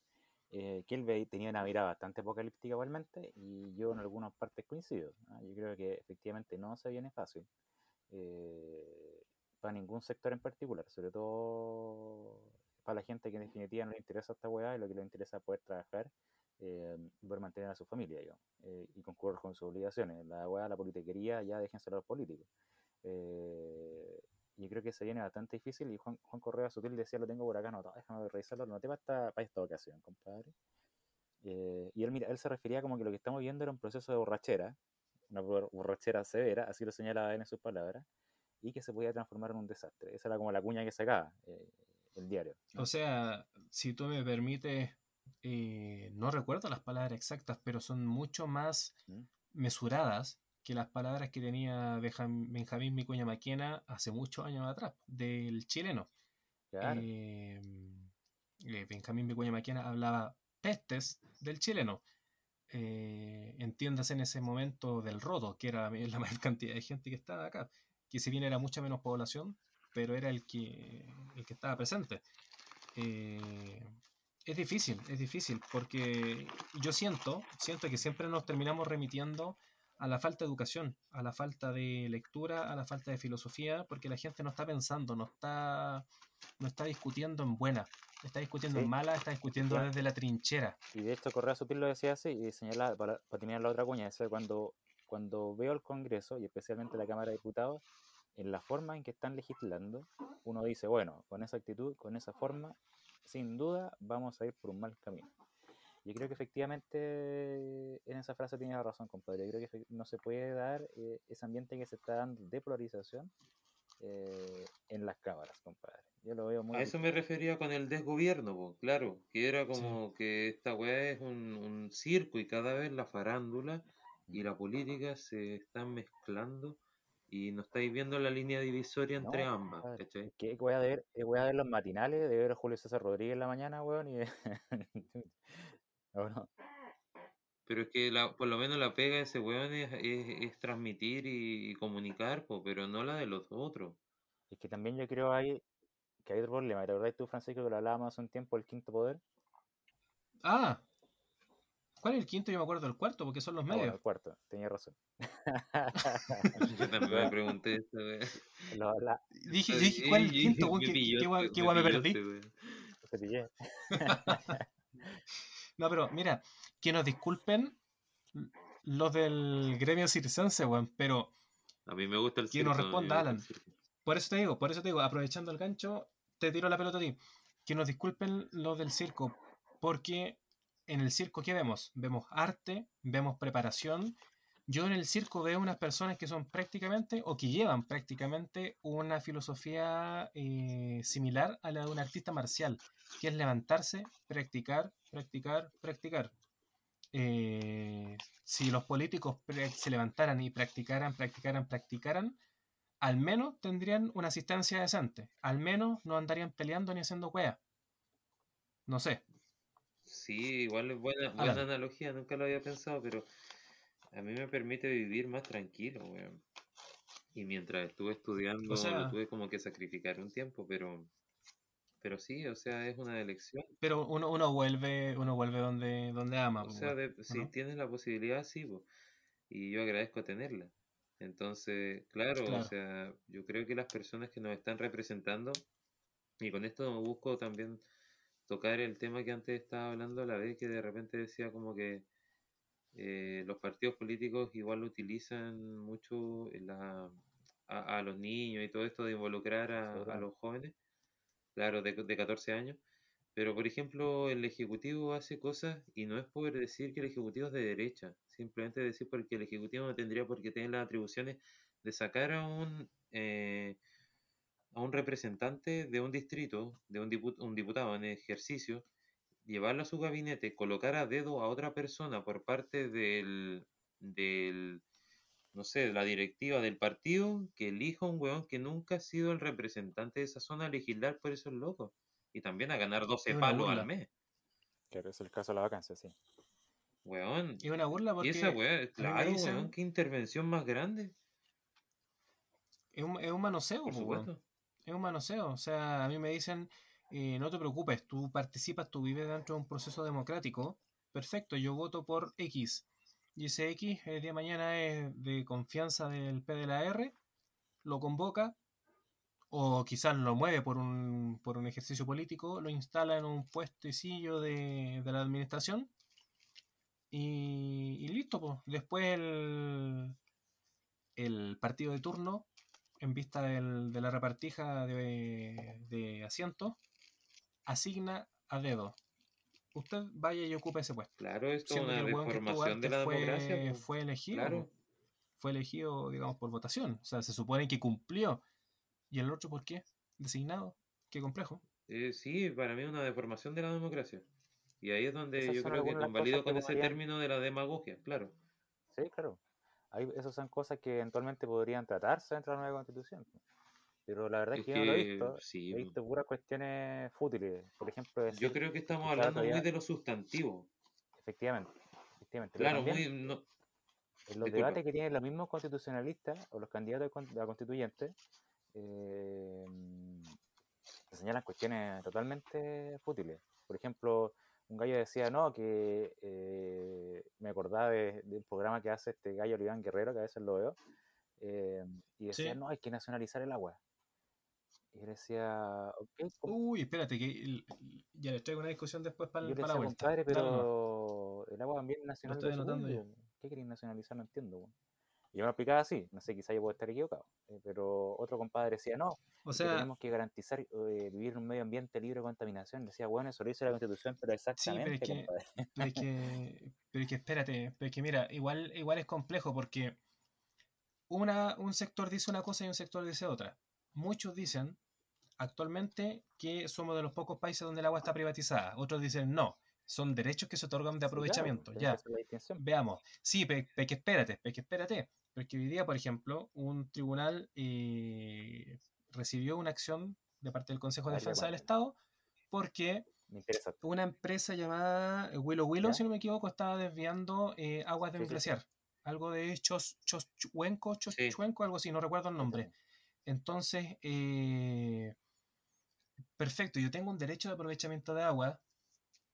eh, tenía una mirada bastante apocalíptica igualmente y yo en algunas partes coincido. Yo creo que efectivamente no se viene fácil eh, para ningún sector en particular, sobre todo para la gente que en definitiva no le interesa esta weá y lo que le interesa es poder trabajar eh, y poder mantener a su familia digamos, eh, y concurrir con sus obligaciones. La weá, la politiquería, ya déjenselo a los políticos. Eh, yo creo que se viene bastante difícil y Juan, Correa Sutil decía, lo tengo por acá anotado, déjame revisarlo, lo noté para esta, para esta ocasión, compadre. Eh, y él, mira, él se refería como que lo que estamos viendo era un proceso de borrachera, una borrachera severa, así lo señalaba en sus palabras, y que se podía transformar en un desastre. Esa era como la cuña que sacaba eh, el diario. O sea, si tú me permites, eh, no recuerdo las palabras exactas, pero son mucho más ¿Mm? mesuradas que las palabras que tenía Benjamín Micuña Maquena hace muchos años atrás, del chileno. Em, Benjamín Micuña Maquena hablaba pestes del chileno. Eh, entiéndase en ese momento del rodo, que era la mayor cantidad de gente que estaba acá, que si bien era mucha menos población, pero era el que, el que estaba presente. Eh, es difícil, es difícil, porque yo siento, siento que siempre nos terminamos remitiendo a la falta de educación, a la falta de lectura, a la falta de filosofía, porque la gente no está pensando, no está, no está discutiendo en buena, está discutiendo en mala, está discutiendo desde la trinchera. Y de hecho Correa Sutil lo decía así, y señala, para, terminar la otra cuña, es cuando, cuando veo el Congreso, y especialmente la Cámara de Diputados, en la forma en que están legislando, uno dice, bueno, con esa actitud, con esa forma, sin duda vamos a ir por un mal camino. Yo creo que efectivamente en esa frase tiene razón, compadre. Yo creo que no se puede dar eh, ese ambiente que se está dando de polarización eh, en las cámaras, compadre. Yo lo veo muy. A eso me refería con el desgobierno, claro, que era como que esta weá es un, un, circo y cada vez la farándula y la política se están mezclando y no estáis viendo la línea divisoria entre ambas, ¿Qué voy a ver? Voy a ver los matinales de ver a Julio César Rodríguez en la mañana, weón, y Pero es que la, por lo menos la pega de ese weón es, es, transmitir y, comunicar, pero no la de los otros. Es que también yo creo hay, que hay otro problema. ¿Te acordás tú, Francisco, que lo hablábamos hace un tiempo, el quinto poder? Ah, ¿cuál es el quinto? Yo me acuerdo del cuarto, porque son los ah, medios. el cuarto, tenía razón. yo también me pregunté eso, Dije, dije, ¿cuál es el quinto? ¿Qué, qué, qué, me perdí? Te pillé. No, pero mira, que nos disculpen los del gremio circense, weón, pero. A mí me gusta el Que nos responda, Alan. Por eso te digo, por eso te digo, aprovechando el gancho, te tiro la pelota a ti. Que nos disculpen los del circo, porque en el circo, ¿qué vemos? Vemos arte, vemos preparación. Yo en el circo veo unas personas que son prácticamente, o que llevan prácticamente, una filosofía eh, similar a la de un artista marcial, que es levantarse, practicar, practicar, practicar. Eh, si los políticos se levantaran y practicaran, practicaran, practicaran, al menos tendrían una asistencia decente. Al menos no andarían peleando ni haciendo cuea. No sé. Sí, igual es buena, buena analogía, nunca lo había pensado, pero a mí me permite vivir más tranquilo, weón. Y mientras estuve estudiando, tuve como que sacrificar un tiempo, pero pero sí, o sea, es una elección. Pero uno, uno vuelve, uno vuelve donde, donde ama. O sea, si tienes la posibilidad, sí, y yo agradezco tenerla. Entonces, claro, o sea, yo creo que las personas que nos están representando, y con esto busco también tocar el tema que antes estaba hablando a la vez, que de repente decía como que eh, los partidos políticos igual utilizan mucho la, a, los niños y todo esto de involucrar a los jóvenes claro, de, de 14 años. Pero, por ejemplo, el Ejecutivo hace cosas y no es por decir que el Ejecutivo es de derecha, simplemente decir porque el Ejecutivo no tendría por qué tener las atribuciones de sacar a un, eh, a un representante de un distrito, de un, un diputado en ejercicio, llevarlo a su gabinete, colocar a dedo a otra persona por parte del, del no sé, la directiva del partido que elija un weón que nunca ha sido el representante de esa zona a legislar por esos locos. Y también a ganar 12 palos al mes. Que es el caso de la vacancia, sí. Weón. Y una burla porque. Y esa weón, claro, weón, qué intervención más grande. Es un, es un manoseo, por supuesto. Es un manoseo. O sea, a mí me dicen, eh, no te preocupes, tú participas, tú vives dentro de un proceso democrático. Perfecto, yo voto por X y ese X el día de mañana es de confianza del PDLR, lo convoca o quizás lo mueve por un, por un ejercicio político, lo instala en un puesto y sillo de, la administración y, listo, pues. después el, el partido de turno en vista del- de la repartija de, de asientos, asigna a dedo. Usted vaya y ocupe ese puesto. Claro, esto es Siendo que una el weón que estuvo deformación de antes la fue, democracia. po. fue elegido. Claro. po. Fue elegido, digamos, por votación. O sea, se supone que cumplió. ¿Y el otro por qué? Designado. Qué complejo. Eh, sí, para mí es una deformación de la democracia. Y ahí es donde Esas yo creo que convalido con ese término de la demagogia, claro. Sí, claro. Ahí, esas son cosas que eventualmente podrían tratarse dentro de la nueva constitución. Pero la verdad es que yo no lo he visto. sí, He visto puras cuestiones fútiles. Por ejemplo, yo creo que estamos hablando muy de lo sustantivo. efectivamente, efectivamente. Claro, muy, no, en los disculpa. debates que tienen los mismos constitucionalistas o los candidatos a con- a constituyentes, eh, se señalan cuestiones totalmente fútiles. Por ejemplo, un gallo decía, no, que eh, me acordaba de- del programa que hace este gallo Oliván Guerrero, que a veces lo veo, eh, y decía, Sí. no, hay que nacionalizar el agua. Y decía, Uy, espérate, que ya les traigo una discusión después para, yo le la vuelta. compadre, pero el agua también nacional estoy de uso anotando ¿Qué queréis nacionalizar? No entiendo. weón". Y yo me explicaba así, no sé, quizá yo puedo estar equivocado, eh, pero otro compadre decía, no, O que sea, tenemos que garantizar eh, vivir en un medio ambiente libre de contaminación. Decía, bueno, eso lo dice la Constitución, pero Sí, pero exactamente, es que, compadre. pero es que, pero es que espérate, pero es que mira, igual, igual es complejo porque una, un sector dice una cosa y un sector dice otra. Muchos dicen actualmente que somos de los pocos países donde el agua está privatizada. Otros dicen no, son derechos que se otorgan de Sí, claro, aprovechamiento. ya, veamos. Sí, pero pe que espérate, pe que espérate. Porque hoy día, por ejemplo, un tribunal eh, recibió una acción de parte del Consejo de Defensa del. Estado porque una empresa llamada Willow Willow, ¿Ya? si no me equivoco, estaba desviando eh, aguas de Sí, un sí, sí. glaciar. Algo de Chos, Choschuenco, Sí. Choschuenco, algo así, no recuerdo el nombre. Entonces, eh, perfecto, yo tengo un derecho de aprovechamiento de agua,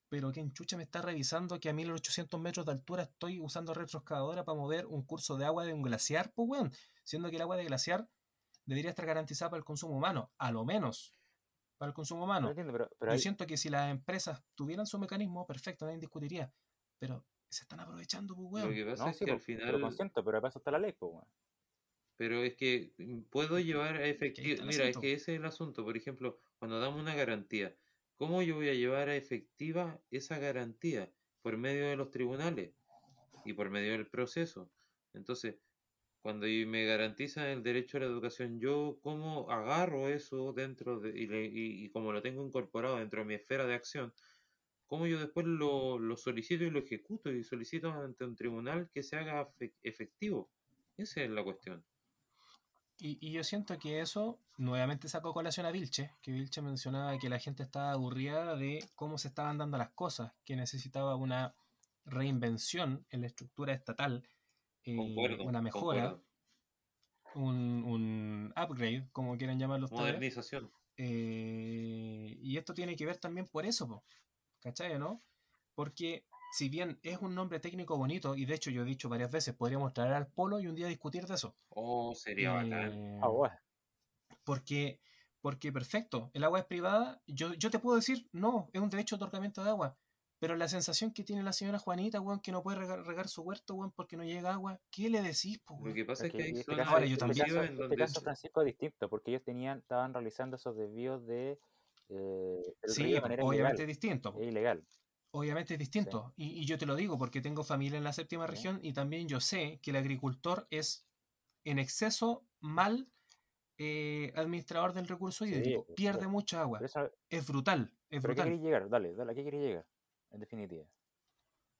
pero ¿quién chucha me está revisando que a 1800 metros de altura estoy usando retroexcavadora para mover un curso de agua de un glaciar? Pues, weón, siendo que el agua de glaciar debería estar garantizada para el consumo humano, a lo menos para el consumo No humano. entiendo, pero, pero Yo hay- siento que si las empresas tuvieran su mecanismo, perfecto, nadie discutiría. Pero se están aprovechando, pues, Lo weón. que pasa no, es sí, que al pero final, consciento, pero para eso está la ley, pues, weón. pero es que puedo llevar a efectivo, mira, es que ese es el asunto, por ejemplo, cuando damos una garantía, ¿cómo yo voy a llevar a efectiva esa garantía? Por medio de los tribunales y por medio del proceso. Entonces, cuando me garantizan el derecho a la educación, yo cómo agarro eso dentro de, y, le- como lo tengo incorporado dentro de mi esfera de acción, cómo yo después lo, solicito y lo ejecuto y solicito ante un tribunal que se haga fe- efectivo. Esa es la cuestión. Y, y yo siento que eso nuevamente sacó colación a Vilche, que Vilche mencionaba que la gente estaba aburrida de cómo se estaban dando las cosas, que necesitaba una reinvención en la estructura estatal, eh, Concuerdo. una mejora, un, un upgrade, como quieran llamarlo ustedes. Modernización. Eh, y esto tiene que ver también por eso, po, ¿cachai, o no? Porque si bien es un nombre técnico bonito, y de hecho yo he dicho varias veces, podríamos traer al polo y un día discutir de eso. Oh, sería. Eh, weón. porque, porque perfecto, el agua es privada, yo, yo te puedo decir, no, es un derecho de otorgamiento de agua, pero la sensación que tiene la señora Juanita, weón, que no puede regar, regar su huerto, weón, porque no llega agua, ¿qué le decís, po, Lo que pasa es Es que hay este caso, Ahora, yo este también- caso- en este donde caso, Francisco, es distinto, porque ellos tenían, estaban realizando esos desvíos de, eh, Sí, río de manera obviamente es distinto. es ilegal. Obviamente es distinto. Y, y yo te lo digo porque tengo familia en la séptima Sí. región y también yo sé que el agricultor es en exceso mal eh, administrador del recurso hídrico. Pierde mucha agua. Es brutal. Es ¿pero a qué brutal. queréis llegar? Dale, dale, ¿a qué queréis llegar? En definitiva.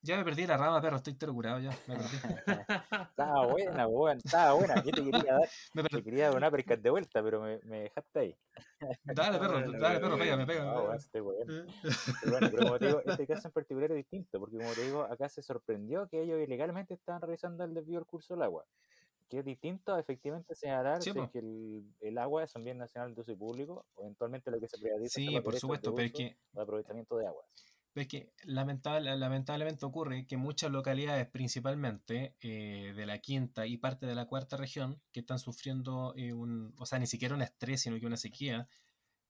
Ya me perdí la rama, perro. Estoy curado ya. Me perdí. Estaba buena, weón, estaba buena. Yo te quería dar, Me te quería dar una percat de vuelta, pero me, me dejaste ahí. Dale, perro. Bueno, Dale, perro. bueno, Pégame, No, pégame. pégame. estoy weón. Pero bueno, pero como te digo, este caso en particular es distinto, porque como te digo, acá se sorprendió que ellos ilegalmente estaban realizando el desvío del curso del agua. Que es distinto a efectivamente señalar Sí, es que el, el agua es un bien nacional de uso y público, eventualmente lo que se privatiza Sí, los por supuesto, de pero es que aprovechamiento de agua. Es que lamentable, lamentablemente ocurre que muchas localidades, principalmente eh, de la quinta y parte de la cuarta región, que están sufriendo eh, un, o sea, ni siquiera un estrés, sino que una sequía,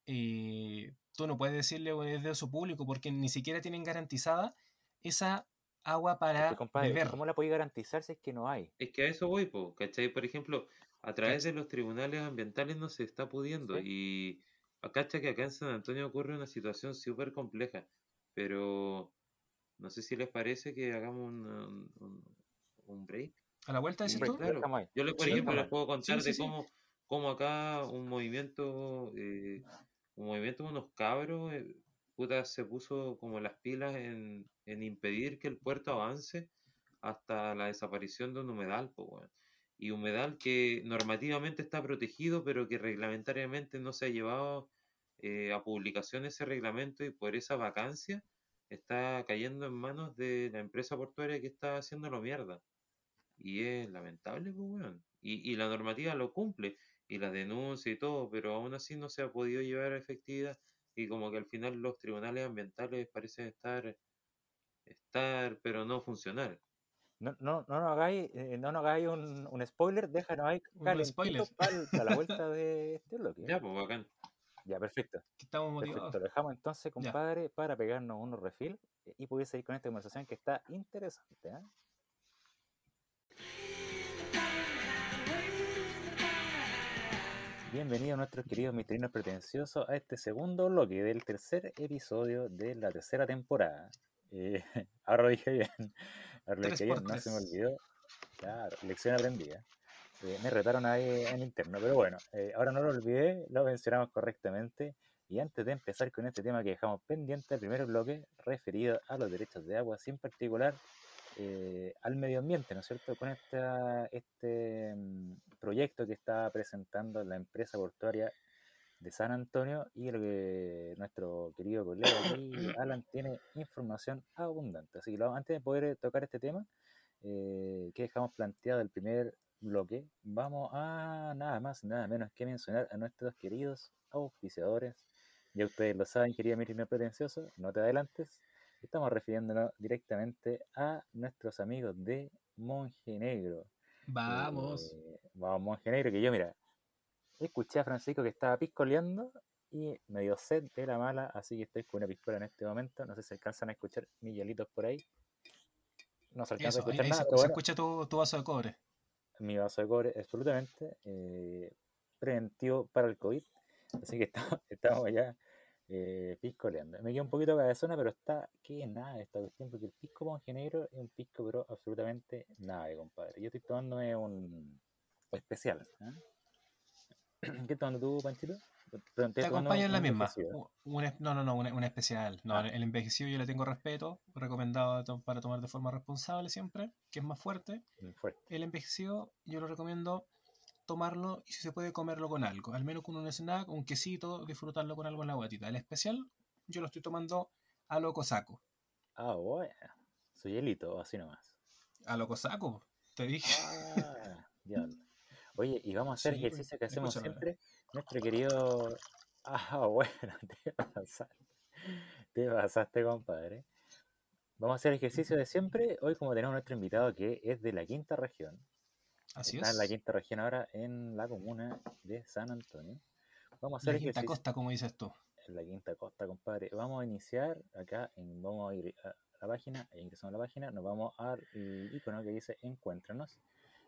eh, tú no puedes decirle "Bueno, es de uso público porque ni siquiera tienen garantizada esa agua Es para que, compadre, beber. ¿cómo la podéis garantizar si es que no hay? Es que a eso voy, po, ¿cachai? Por ejemplo, a través ¿Cach- de los tribunales ambientales no se está pudiendo ¿Sí? y cacha que acá en San Antonio ocurre una situación súper compleja, pero no sé si les parece que hagamos un, un- un- break. ¿A la vuelta decís tú? claro. Yo, le, por ejemplo, les puedo contar sí, de sí. cómo, cómo acá un movimiento, eh, un movimiento de unos cabros, eh, puta, se puso como las pilas en, en impedir que el puerto avance hasta la desaparición de un humedal, po, weón. Y humedal que normativamente está protegido, pero que reglamentariamente no se ha llevado eh, a publicación ese reglamento y por esa vacancia está cayendo en manos de la empresa portuaria que está haciéndolo mierda. Y es lamentable, pues, weón. Y, y la normativa lo cumple, y la denuncia y todo, pero aún así no se ha podido llevar a efectividad. Y como que al final los tribunales ambientales parecen estar, estar, pero no funcionar. No, no, no nos hagáis, eh, no nos hagáis un, un spoiler, déjanos ahí Un spoiler. para la vuelta de este bloque. Ya, pues bacán. Ya, perfecto. Estamos Perfecto. motivados. Lo dejamos entonces, Ya. compadre, para pegarnos unos refil y poder seguir con esta conversación que está interesante. ¿ah? Bienvenidos nuestros queridos mitrinos pretenciosos a este segundo bloque del tercer episodio de la tercera temporada. Eh, ahora lo dije bien, ahora lo dije bien, no se me olvidó. Claro, lección aprendida. Eh, me retaron ahí en interno, pero bueno, eh, ahora no lo olvidé, lo mencionamos correctamente. Y antes de empezar con este tema que dejamos pendiente, el primer bloque referido a los derechos de agua, sin particular eh, al medio ambiente, ¿no es cierto? Con esta, este mm, proyecto que está presentando la empresa portuaria de San Antonio y lo que nuestro querido colega aquí, Alan, tiene información abundante. Así que antes de poder eh, tocar este tema, eh, que dejamos planteado el primer bloque, vamos a nada más, nada menos que mencionar a nuestros queridos auspiciadores. Ya ustedes lo saben, querida Miriam Pretencioso, no te adelantes. Estamos refiriéndonos directamente a nuestros amigos de Monje Negro. Vamos. Eh, vamos, Monje Negro, que yo, mira, escuché a Francisco que estaba piscoleando y me dio sed de la mala, así que estoy con una piscola en este momento. No sé si alcanzan a escuchar mis hielitos por ahí. No se alcanza Eso, a escuchar ahí nada, se, se bueno, escucha tu, tu vaso de cobre. Mi vaso de cobre absolutamente eh, preventivo para el COVID. Así que estamos, estamos ya eh, piscoleando. Me queda un poquito cabezona, pero está que nada esta cuestión, porque el pisco monje negro es un pisco, pero absolutamente nada, compadre. Yo estoy tomándome un especial. ¿ah? ¿Qué estás tomando tú, Panchito? Te tomando acompaña en la misma. no, no, no, un, un especial. No, Ah. el envejecido yo le tengo respeto, recomendado to- para tomar de forma responsable siempre, que es más fuerte. El envejecido yo lo recomiendo tomarlo y si se puede comerlo con algo, al menos con un snack, un quesito, disfrutarlo con algo en la guatita. El especial yo lo estoy tomando a lo cosaco. Ah, bueno. Su hielito, así nomás. A lo cosaco, te dije. Ah. Oye, y vamos a hacer Sí, ejercicio que hacemos escúchalo. siempre. Nuestro querido. Ah, bueno, te pasaste. Te pasaste, compadre. Vamos a hacer ejercicio de siempre. Hoy, como tenemos nuestro invitado que es de la quinta región, Así está es. en la quinta región ahora en la comuna de San Antonio. Vamos a hacer La quinta ejercicio costa, como dices tú. en la quinta costa, compadre. Vamos a iniciar acá, en, vamos a ir a la página, e ingresamos a la página, nos vamos al icono que dice encuéntranos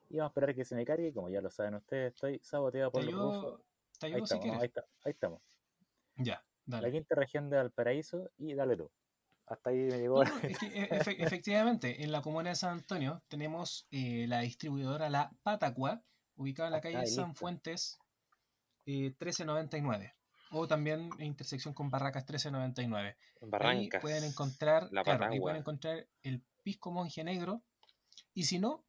y vamos a esperar que se me cargue, como ya lo saben ustedes, estoy saboteado Te por los ayudo, Ahí si estamos, ahí, está- ahí estamos. Ya, La dale. quinta región de Valparaíso y dale tú. Hasta ahí me llegó. No, no, es que, e- efe- efectivamente, en la comuna de San Antonio tenemos eh, la distribuidora La Patacua, ubicada en la calle ahí, San listo. Fuentes eh, 1399. O también en intersección con Barracas 1399. Ahí Barrancas. pueden encontrar, La claro, ahí pueden encontrar el pisco monje negro. Y si no,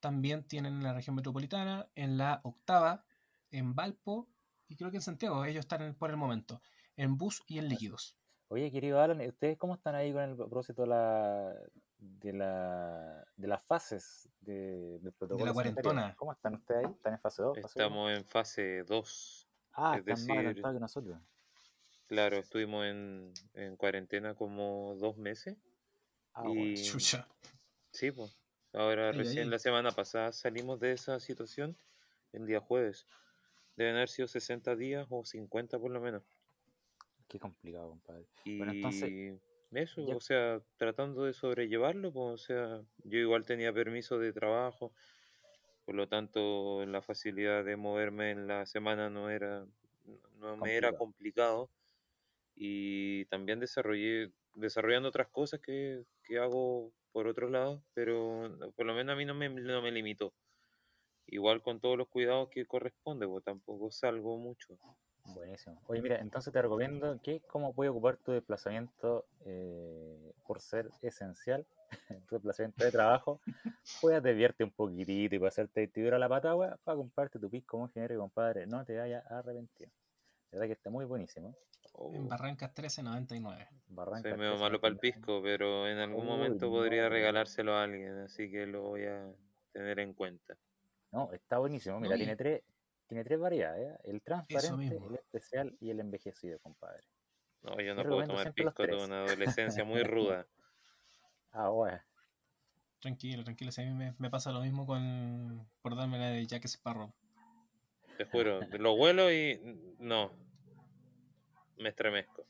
también tienen en la región metropolitana, en la octava, en Valpo y creo que en Santiago. Ellos están en- por el momento, en bus y en líquidos. Oye, querido Alan, ¿ustedes cómo están ahí con el propósito de la, de la, de las fases de, del protocolo sanitario? cuarentona. ¿Cómo están ustedes ahí? ¿Están en fase 2? Fase uno? Estamos en fase 2. Ah, es están más decir, adelantados que nosotros. Claro, estuvimos en, en cuarentena como dos meses. Ah, bueno. y Chucha. sí, pues. Ahora recién la semana pasada salimos de esa situación el día jueves. Deben haber sido 60 días o 50 por lo menos. Qué complicado, compadre. Y Bueno, entonces, Eso, Ya. o sea, tratando de sobrellevarlo, pues, o sea, yo igual tenía permiso de trabajo, por lo tanto, la facilidad de moverme en la semana no era, no me era Complicado. complicado y también desarrollé, desarrollando otras cosas que, que hago por otros lados, pero por lo menos a mí no me, no me limitó. Igual con todos los cuidados que corresponde, pues tampoco salgo mucho. Buenísimo. Oye, mira, entonces te recomiendo que cómo puedes ocupar tu desplazamiento eh, por ser esencial, tu desplazamiento de trabajo, puedas desviarte un poquitito y para hacerte vestidura a la patagua para comprarte tu pisco monjenero y compadre, no te vayas a arrepentir. La verdad que está muy buenísimo. En Oh, Barrancas 1399. Barranca soy medio 13, malo para el 99. pisco, pero en algún Uy, momento no, podría pero- regalárselo a alguien, así que lo voy a tener en cuenta. No, está buenísimo. Mira, tiene tres, tiene tres variedades, ¿eh? el transparente, el especial y el envejecido, compadre. No, yo no puedo tomar pisco, tuve una adolescencia muy ruda. Ah, bueno. Tranquilo, tranquilo. Si a mí me, me pasa lo mismo con por darme la de Jack Sparrow. Te juro, lo huelo y no, me estremezco.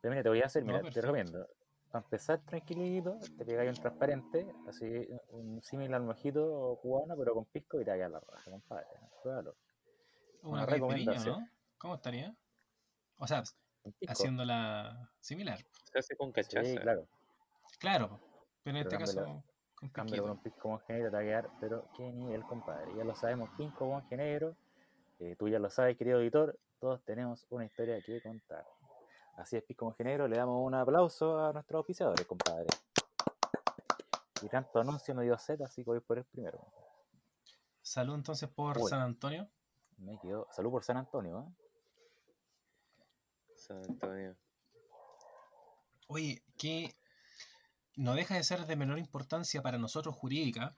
Pero mira, te voy a hacer, No, mira, te perfecto. recomiendo. Para empezar tranquilito, te pegáis un transparente, así un símil al mojito cubano, pero con pisco y te va a quedar la raja, compadre. Pruébalo. Una Una recomendación. ¿no? ¿Cómo estaría? O sea, Con haciéndola similar. Se hace con cachaza. Sí, claro. Claro, pero en Pero este cámbialo- caso con Cámbialo por piquito. un pisco monjenegro, te va a quedar, pero qué nivel, compadre. Ya lo sabemos, pisco monjenegro. Eh, tú ya lo sabes, querido editor. Todos tenemos una historia que contar. Así es, pisco monjenegro. Le damos un aplauso a nuestros auspiciadores, compadre. Y tanto anuncio me dio sed, así que voy por el primero. Salud entonces por Uy. San Antonio. Me quedó. Salud por San Antonio, ¿eh? San Antonio. Oye, que no deja de ser de menor importancia para nosotros jurídica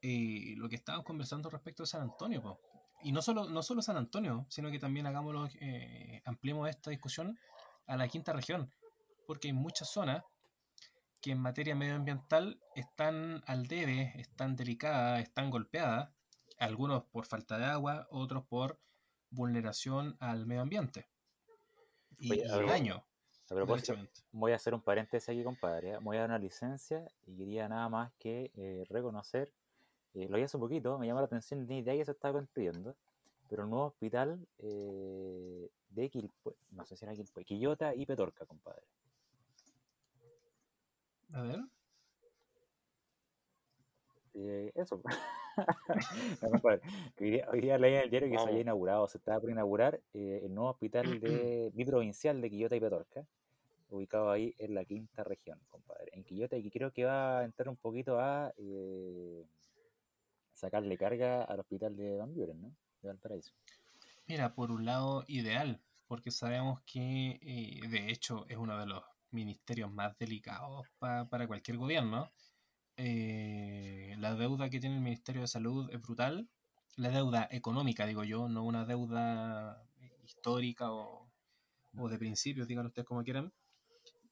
eh, lo que estábamos conversando respecto de San Antonio. po. Y no solo, no solo San Antonio, sino que también hagámoslo, eh, ampliemos esta discusión a la quinta región, porque hay muchas zonas que en materia medioambiental están al debe, están delicadas, están golpeadas, algunos por falta de agua, otros por vulneración al medio ambiente y, Oye, y a ver, daño. A propósito, derechamente. voy a hacer un paréntesis aquí, compadre. ¿eh? Voy a dar una licencia y quería nada más que eh, reconocer, eh, lo vi hace un poquito, me llamó la atención, ni idea que se estaba construyendo, pero un nuevo hospital eh, de Quilpue, no sé si era Quilpue, Quillota y Petorca, compadre. A ver. Eh, eso. No, compadre, hoy día, hoy día leí en el diario que se había inaugurado, se estaba por inaugurar eh, el nuevo hospital de biprovincial de Quillota y Petorca, ubicado ahí en la quinta región, compadre. En Quillota y que creo que va a entrar un poquito a eh, sacarle carga al hospital de Van Buren, ¿no? De Valparaíso. Mira, por un lado, ideal, porque sabemos que eh, de hecho es uno de los ministerios más delicados pa- para cualquier gobierno. Eh, la deuda que tiene el Ministerio de Salud es brutal. La deuda económica, digo yo, no una deuda histórica o, o de principios, díganlo ustedes como quieran.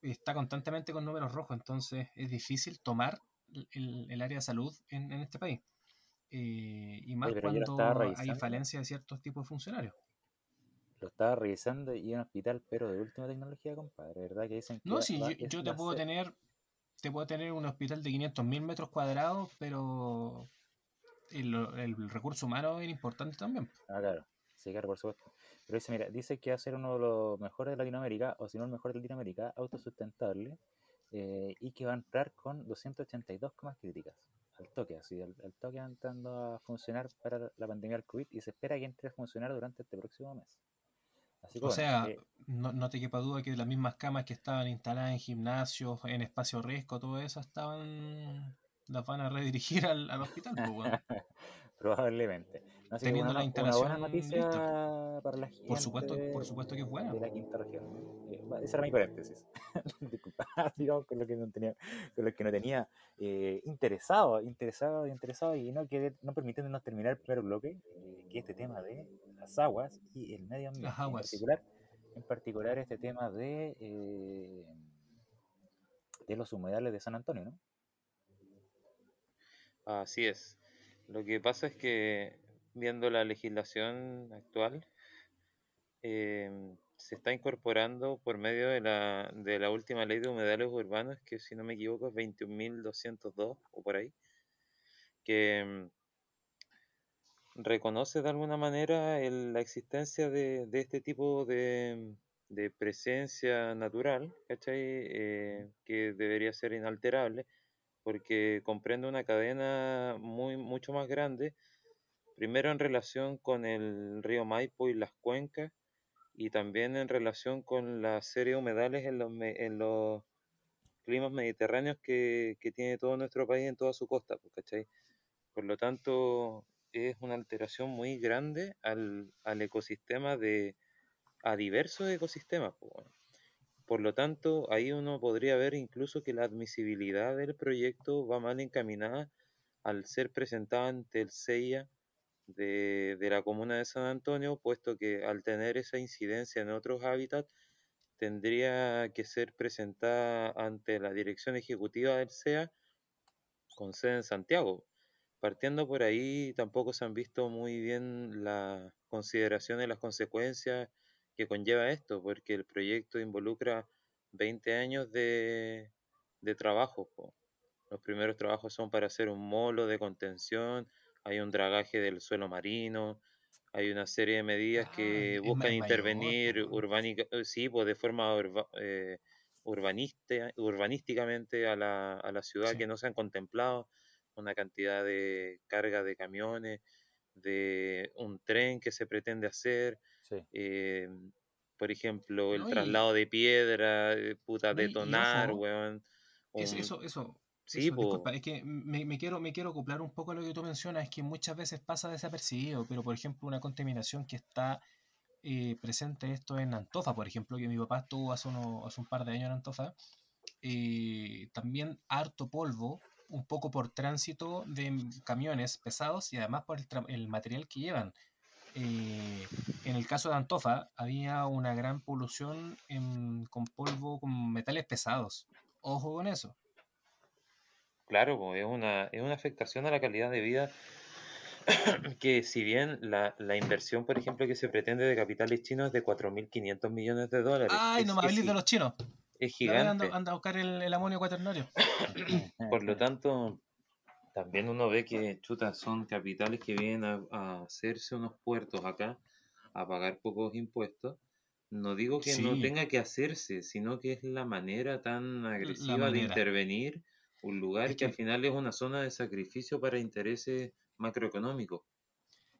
Está constantemente con números rojos, entonces es difícil tomar el, el área de salud en, en este país. Eh, y más Oye, cuando hay falencia de ciertos tipos de funcionarios. Lo estaba revisando y un hospital, pero de última tecnología, compadre. ¿Verdad que dicen que No, sí, va- yo, yo te puedo tener, te puedo tener un hospital de 500.000 metros cuadrados, pero el, el recurso humano es importante también. Ah, claro. Sí, claro, por supuesto. Pero dice, mira, dice que va a ser uno de los mejores de Latinoamérica, o si no el mejor de Latinoamérica, autosustentable, eh, y que va a entrar con 282 comas críticas. Al toque, así, al, al toque entrando a funcionar para la pandemia del COVID y se espera que entre a funcionar durante este próximo mes. Así O bueno, sea, eh, no, no te quepa duda que las mismas camas que estaban instaladas en gimnasios, en espacio riesgo, todo eso, estaban las van a redirigir al, al hospital. pues, probablemente. Así que Teniendo una, la una buena instalación noticia lista. para la gente Por supuesto- por supuesto que es buena. de la quinta región. Eh, ese era mi paréntesis. Disculpa, digamos con lo que no tenía, con lo que no tenía eh, interesado, interesado, interesado y no quedé, no permitiéndonos terminar el primer bloque, eh, que es este tema de las aguas y el medio ambiente. Las aguas. En particular, en particular este tema de eh, de los humedales de San Antonio, ¿no? Así es. Lo que pasa es que viendo la legislación actual, eh, se está incorporando por medio de la, de la última ley de humedales urbanos, que si no me equivoco es 21.202 o por ahí, que mm, reconoce de alguna manera la existencia de, de este tipo de, de presencia natural. Eh, que debería ser inalterable, porque comprende una cadena muy, mucho más grande, primero en relación con el río Maipo y las cuencas, y también en relación con la serie de humedales en los, climas mediterráneos que, tiene todo nuestro país en toda su costa, pues, ¿cachai? Por lo tanto, es una alteración muy grande al, ecosistema de, a diversos ecosistemas. pues. Por lo tanto, ahí uno podría ver incluso que la admisibilidad del proyecto va mal encaminada al ser presentada ante el CEIA de, de la comuna de San Antonio, puesto que al tener esa incidencia en otros hábitats, tendría que ser presentada ante la dirección ejecutiva del CEA con sede en Santiago. Partiendo por ahí, tampoco se han visto muy bien las consideraciones, las consecuencias que conlleva esto, porque el proyecto involucra 20 años de, de trabajo. Los primeros trabajos son para hacer un molo de contención, hay un dragaje del suelo marino, hay una serie de medidas Ah, que buscan intervenir weón. urbánica, eh, sí, pues de forma urba- eh, urbanista, urbanísticamente a la, a la ciudad Sí. que no se han contemplado, una cantidad de carga de camiones, de un tren que se pretende hacer, Sí. eh, por ejemplo, el No, y, traslado de piedra, puta, no, detonar, ojo, weón. Un, eso, eso, sí, eso, disculpa, es que me, me quiero, me quiero acoplar un poco a lo que tú mencionas, es que muchas veces pasa desapercibido, pero por ejemplo una contaminación que está eh, presente esto en Antofa, por ejemplo, que mi papá estuvo hace, uno- hace un par de años en Antofa, eh, también harto polvo, un poco por tránsito de camiones pesados y además por el, material que llevan. Eh, en el caso de Antofa había una gran polución en- con polvo, con metales pesados. Ojo con eso. Claro, pues, es una, es una afectación a la calidad de vida que si bien la, la inversión, por ejemplo, que se pretende de capitales chinos es de 4.500 millones de dólares, Ay, no me es, hables de los chinos. es verdad, anda, gigante. anda a buscar el, el amonio cuaternario. Por lo tanto, también uno ve que, chuta, son capitales que vienen a, a hacerse unos puertos acá, a pagar pocos impuestos. No digo que no Sí, tenga que hacerse, sino que es la manera tan agresiva de intervenir un lugar Es que al final es una zona de sacrificio para intereses macroeconómicos.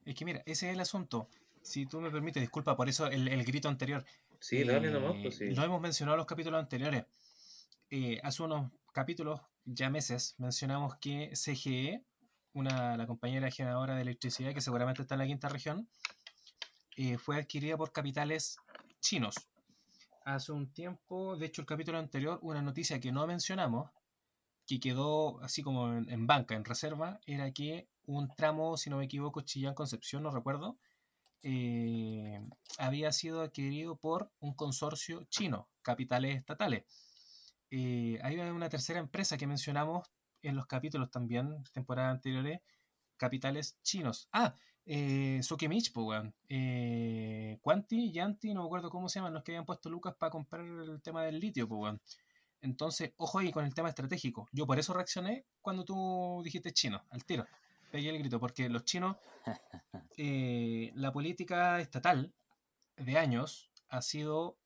es que mira, ese es el asunto. Si tú me permites, disculpa por eso el, el grito anterior. Sí, dale nomás, pues Eh, sí. lo hemos mencionado en los capítulos anteriores. Eh, hace unos capítulos, ya meses, mencionamos que CGE, una, la compañera generadora de electricidad que seguramente está en la quinta región, eh, fue adquirida por capitales chinos. Hace un tiempo, de hecho el capítulo anterior, una noticia que no mencionamos, que quedó así como en, banca, en reserva, era que un tramo, si no me equivoco, Chillán Concepción, no recuerdo, eh, había sido adquirido por un consorcio chino, capitales estatales. Eh, hay una tercera empresa que mencionamos en los capítulos también, temporadas anteriores, capitales chinos. Ah, eh, Sokimich, po, weón. Eh, Quanti, Yanti, no me acuerdo cómo se llaman, los que habían puesto Lucas para comprar el tema del litio. Entonces, ojo ahí con el tema estratégico. Yo por eso reaccioné cuando tú dijiste chino, al tiro. Pegué el grito, porque los chinos, eh, la política estatal de años ha sido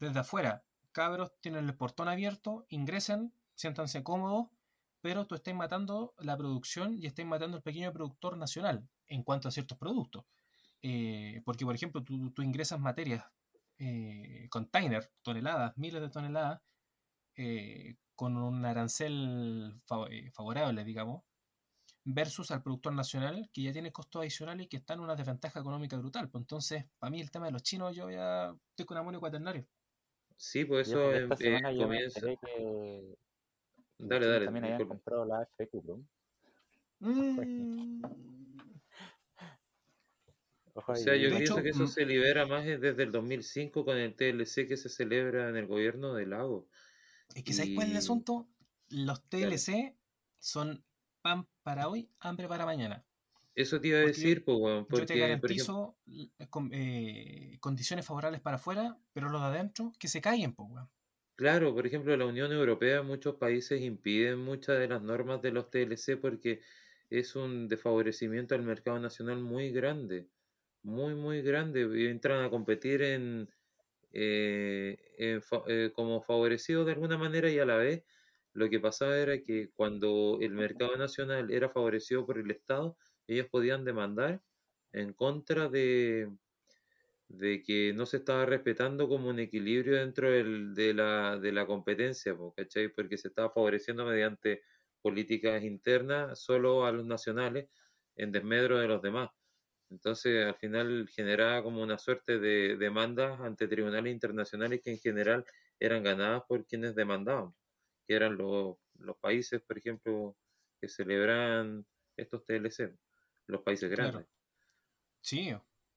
desde afuera. Cabros tienen el portón abierto, ingresen, siéntanse cómodos, pero tú estás matando la producción y estás matando el pequeño productor nacional en cuanto a ciertos productos. Eh, porque, por ejemplo, tú, tú ingresas materias, eh, container, toneladas, miles de toneladas, eh, con un arancel eh, favorable, digamos, versus al productor nacional que ya tiene costos adicionales y que está en una desventaja económica brutal. Pues entonces, para mí el tema de los chinos, yo ya estoy con amonio cuaternario. Sí, pues eso esta eh, semana yo me comienza. enteré que los Dale, dale, también habían comprado la AFP Plum. Mm, Ojo O sea, yo De pienso hecho, que eso mm, se libera más es desde el 2005 con el TLC que se celebra en el gobierno de Lago. Es que ¿sabes cuál es el Y asunto? Los. TLC son pan para hoy, hambre para mañana. Eso te iba a Porque decir, pues, weón, Yo te porque, por ejemplo, garantizo con- eh, condiciones favorables para afuera, pero los de adentro que se callen, pues, claro, por ejemplo, la Unión Europea, muchos países impiden muchas de las normas de los TLC porque es un desfavorecimiento al mercado nacional muy grande, muy, muy grande. y entran a competir en, eh, fa- eh, como favorecidos de alguna manera y a la vez lo que pasaba era que cuando el mercado nacional era favorecido por el Estado, ellos podían demandar en contra de, de que no se estaba respetando como un equilibrio dentro del- de la, de la competencia, ¿cachai? Porque se estaba favoreciendo mediante políticas internas solo a los nacionales en desmedro de los demás. Entonces, al final generaba como una suerte de demandas ante tribunales internacionales que en general eran ganadas por quienes demandaban, que eran los, los países, por ejemplo, que celebraban estos TLC, los países Claro. grandes. Sí,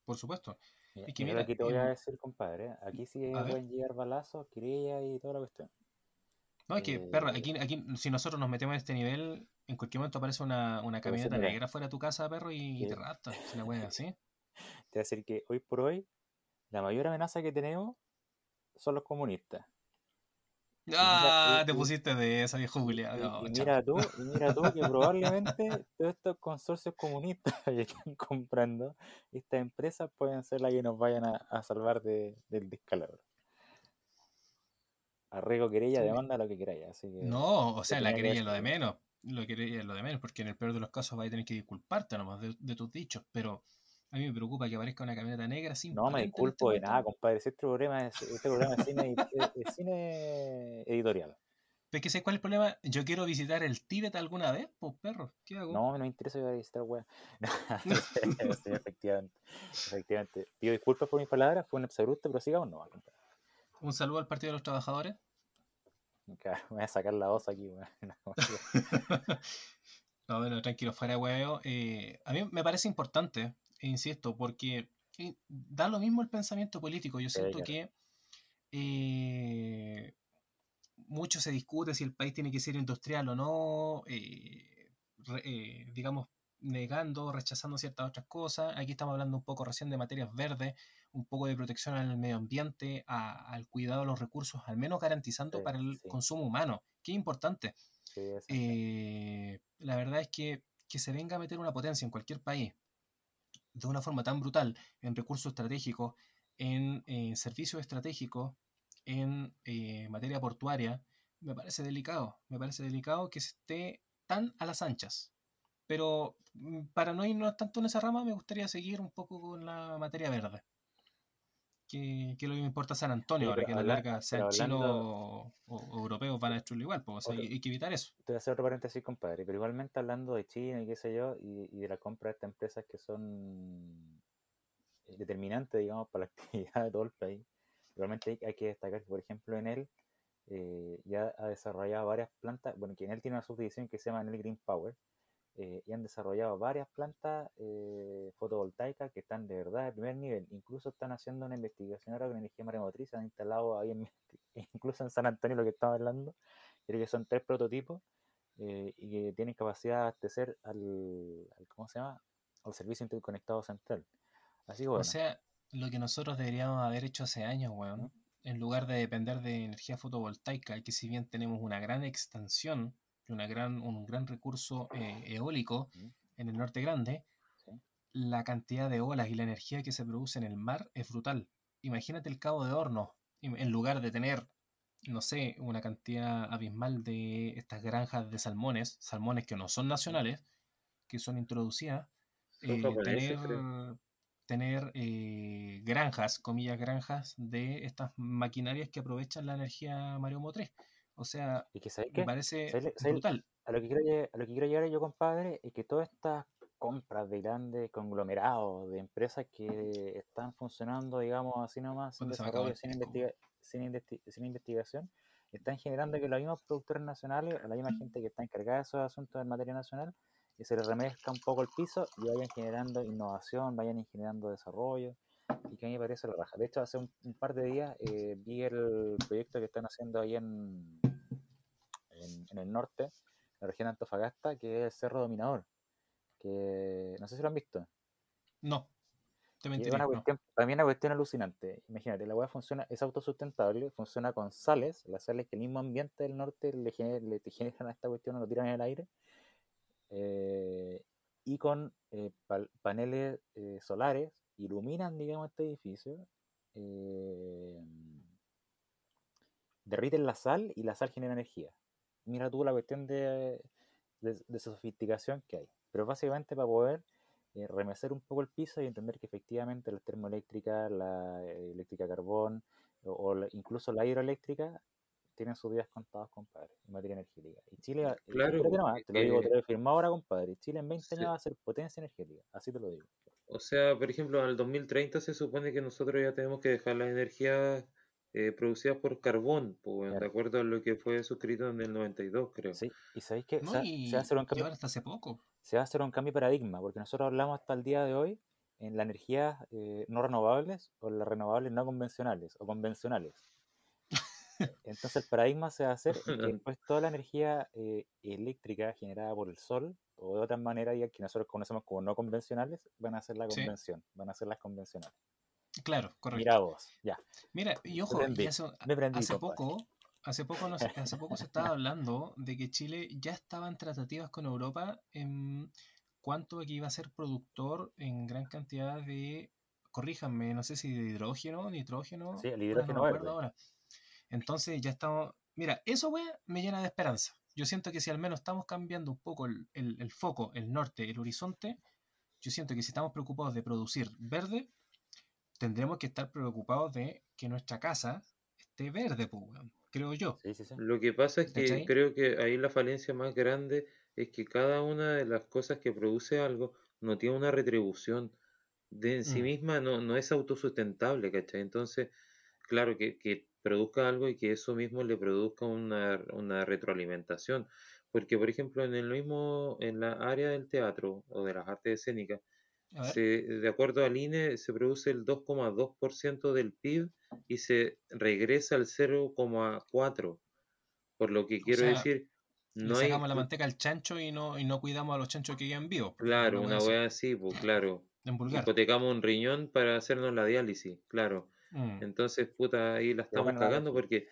por supuesto. Mira, Es que mira mira, lo que te voy a decir, compadre. Aquí sí pueden llegar balazos, querellas y toda la cuestión. No, es que, perro, Eh, aquí, aquí, si nosotros nos metemos a este nivel, en cualquier momento aparece una, una camioneta negra fuera de tu casa, perro, y que- te rapta. Si la wea es así. te voy a decir que hoy por hoy la mayor amenaza que tenemos son los comunistas. Y mira, Ah, y, te y- pusiste de esa vieja y- Julia. y- No, y mira tú, y mira tú que probablemente todos estos consorcios comunistas que están comprando estas empresas pueden ser las que nos vayan a, a salvar de, del descalabro. Arrego, querella, Sí. demanda, lo que queráis. Así que No, o sea, la querella es lo de menos. Lo querella es lo de menos, porque en el peor de los casos vas a tener que disculparte nomás de, de tus dichos. Pero a mí me preocupa que aparezca una camioneta negra sin No me este disculpo de nada, compadre. Si este programa es, este programa es cine, es- cine editorial. Pero que ¿sabes cuál es el problema? Yo quiero visitar el Tíbet alguna vez, pues perro. ¿Qué hago? No, no me interesa ir a visitar wea. sí, efectivamente. Efectivamente. Pido disculpas por mis palabras, fue un exabrupto, pero sigamos no, compadre. Un saludo al Partido de los Trabajadores. Me voy a sacar la voz aquí, weón. No, No, bueno, tranquilo, fuera de huevo. Eh, a mí me parece importante, insisto, porque eh, da lo mismo el pensamiento político. Yo siento que eh, mucho se discute si el país tiene que ser industrial o no, eh, re- eh, digamos, negando, rechazando ciertas otras cosas. Aquí estamos hablando un poco recién de materias verdes, un poco de protección al medio ambiente, a- al cuidado de los recursos, al menos garantizando Sí, para el sí. consumo humano, que es importante. Sí. Eh, la verdad es que que se venga a meter una potencia en cualquier país de una forma tan brutal en recursos estratégicos, en eh, servicios estratégicos, en eh, materia portuaria, me parece delicado. Me parece delicado que se esté tan a las anchas. Pero mm, para no irnos tanto en esa rama, me gustaría seguir un poco con la materia verde. Que, que lo que me importa San Antonio, Sí, ahora que a la larga sean hablando- chinos o, o europeos van a destruirlo igual, pues, o sea, Otro- hay, que evitar eso. Te voy a hacer otro paréntesis, compadre, pero igualmente hablando de China y qué sé yo, y, y de la compra de estas empresas que son eh, determinantes, digamos, para la actividad de todo el país, igualmente hay, hay que destacar que, por ejemplo, en él eh, ya ha desarrollado varias plantas, bueno, que en él tiene una subdivisión que se llama Enel Green Power, eh, y han desarrollado varias plantas eh, fotovoltaicas que están de verdad de primer nivel. Incluso están haciendo una investigación ahora con energía maremotriz, han instalado ahí, en, incluso en San Antonio, lo que estaba hablando, creo que son tres prototipos eh, y que tienen capacidad de abastecer al, al- ¿cómo se llama? al servicio interconectado central. Así que bueno, O sea, lo que nosotros deberíamos haber hecho hace años, weón, en lugar de depender de energía fotovoltaica, que si bien tenemos una gran extensión una gran, un gran recurso eh, eólico en el norte grande, la cantidad de olas y la energía que se produce en el mar es brutal. Imagínate el cabo de Hornos, en lugar de tener, no sé, una cantidad abismal de estas granjas de salmones, salmones que no son nacionales, que son introducidas, eh, tener, tener eh, granjas, comillas, granjas de estas maquinarias que aprovechan la energía mareomotriz. O sea, y que ¿sabes me qué? parece ¿Sabes- sabes- brutal. a lo que quiero llegar, a lo que quiero llegar yo, compadre, es que todas estas compras de grandes conglomerados de empresas que están funcionando, digamos, así nomás, sin ¿Cuándo se me acabó desarrollo, sin, investiga- sin, investi- sin investigación, están generando que los mismos productores nacionales, la misma gente que está encargada de esos asuntos en materia nacional, que se les remezca un poco el piso y vayan generando innovación, vayan generando desarrollo, y que a mí me parece la raja. De hecho, hace un, un par de días eh, vi el proyecto que están haciendo ahí en, en, en el norte, la región de Antofagasta, que es el Cerro Dominador, que no sé si lo han visto. No. Te mentiría. una cuestión, es una cuestión alucinante. Imagínate, la hueá funciona, es autosustentable, funciona con sales, las sales que el mismo ambiente del norte le, gener- le generan a esta cuestión lo tiran en el aire, eh, y con eh, paneles eh, solares iluminan, digamos, este edificio, eh, derriten la sal y la sal genera energía. Mira tú la cuestión de, de, de sofisticación que hay. Pero básicamente para poder eh, remecer un poco el piso y entender que efectivamente la termoeléctrica, la eh, eléctrica carbón o, o la- incluso la hidroeléctrica tienen sus días contados, compadre, en materia energética. Y Chile, eh, Claro, nomás, te lo digo, eh, te lo he firmado ahora, compadre. Chile en 20 Sí. años va a ser potencia energética, así te lo digo. O sea, por ejemplo, al 2030 se supone que nosotros ya tenemos que dejar las energías eh, producidas por carbón, pues, de acuerdo a lo que fue suscrito en el 92, creo. Sí, y sabéis que No, se, y, se va a hacer un cambio, hasta hace poco. se va a hacer un cambio de paradigma, porque nosotros hablamos hasta el día de hoy en las energías eh, no renovables o las renovables no convencionales o convencionales. Entonces el paradigma se va a hacer en que después toda la energía eh, eléctrica generada por el sol o de otras maneras ya que nosotros conocemos como no convencionales van a ser la Sí. convención, van a ser las convencionales. Claro, correcto. Mira vos, ya. Mira, y ojo, prendí, y hace, prendí, poco, hace poco, no sé, hace poco se estaba hablando de que Chile ya estaba en tratativas con Europa en cuanto a que iba a ser productor en gran cantidad de, corríjanme, no sé si de hidrógeno, nitrógeno, Sí, el hidrógeno no verde. ahora. Entonces ya estamos, mira, eso wey, me llena de esperanza. Yo siento que si al menos estamos cambiando un poco el, el- el foco, el norte, el horizonte, yo siento que si estamos preocupados de producir verde, tendremos que estar preocupados de que nuestra casa esté verde, pues, weón, creo yo. Sí, sí, sí. Lo que pasa es que ¿Cachai? creo que ahí la falencia más grande es que cada una de las cosas que produce algo no tiene una retribución de en sí Mm. misma, no, no es autosustentable, ¿cachai? Entonces, claro, que, que produzca algo y que eso mismo le produzca una, una retroalimentación. Porque, por ejemplo, en el mismo, en la área del teatro o de las artes escénicas, se, de acuerdo al INE, se produce el 2,2% del PIB y se regresa al 0,4%. Por lo que quiero sea, decir, le no hay, sacamos la manteca al chancho y no, y no cuidamos a los chanchos que quedan vivos. claro, una una wea así, pues claro. en vulgar. Hipotecamos un riñón para hacernos la diálisis, claro. Mm, Entonces, puta, ahí la estamos buena cagando analogía.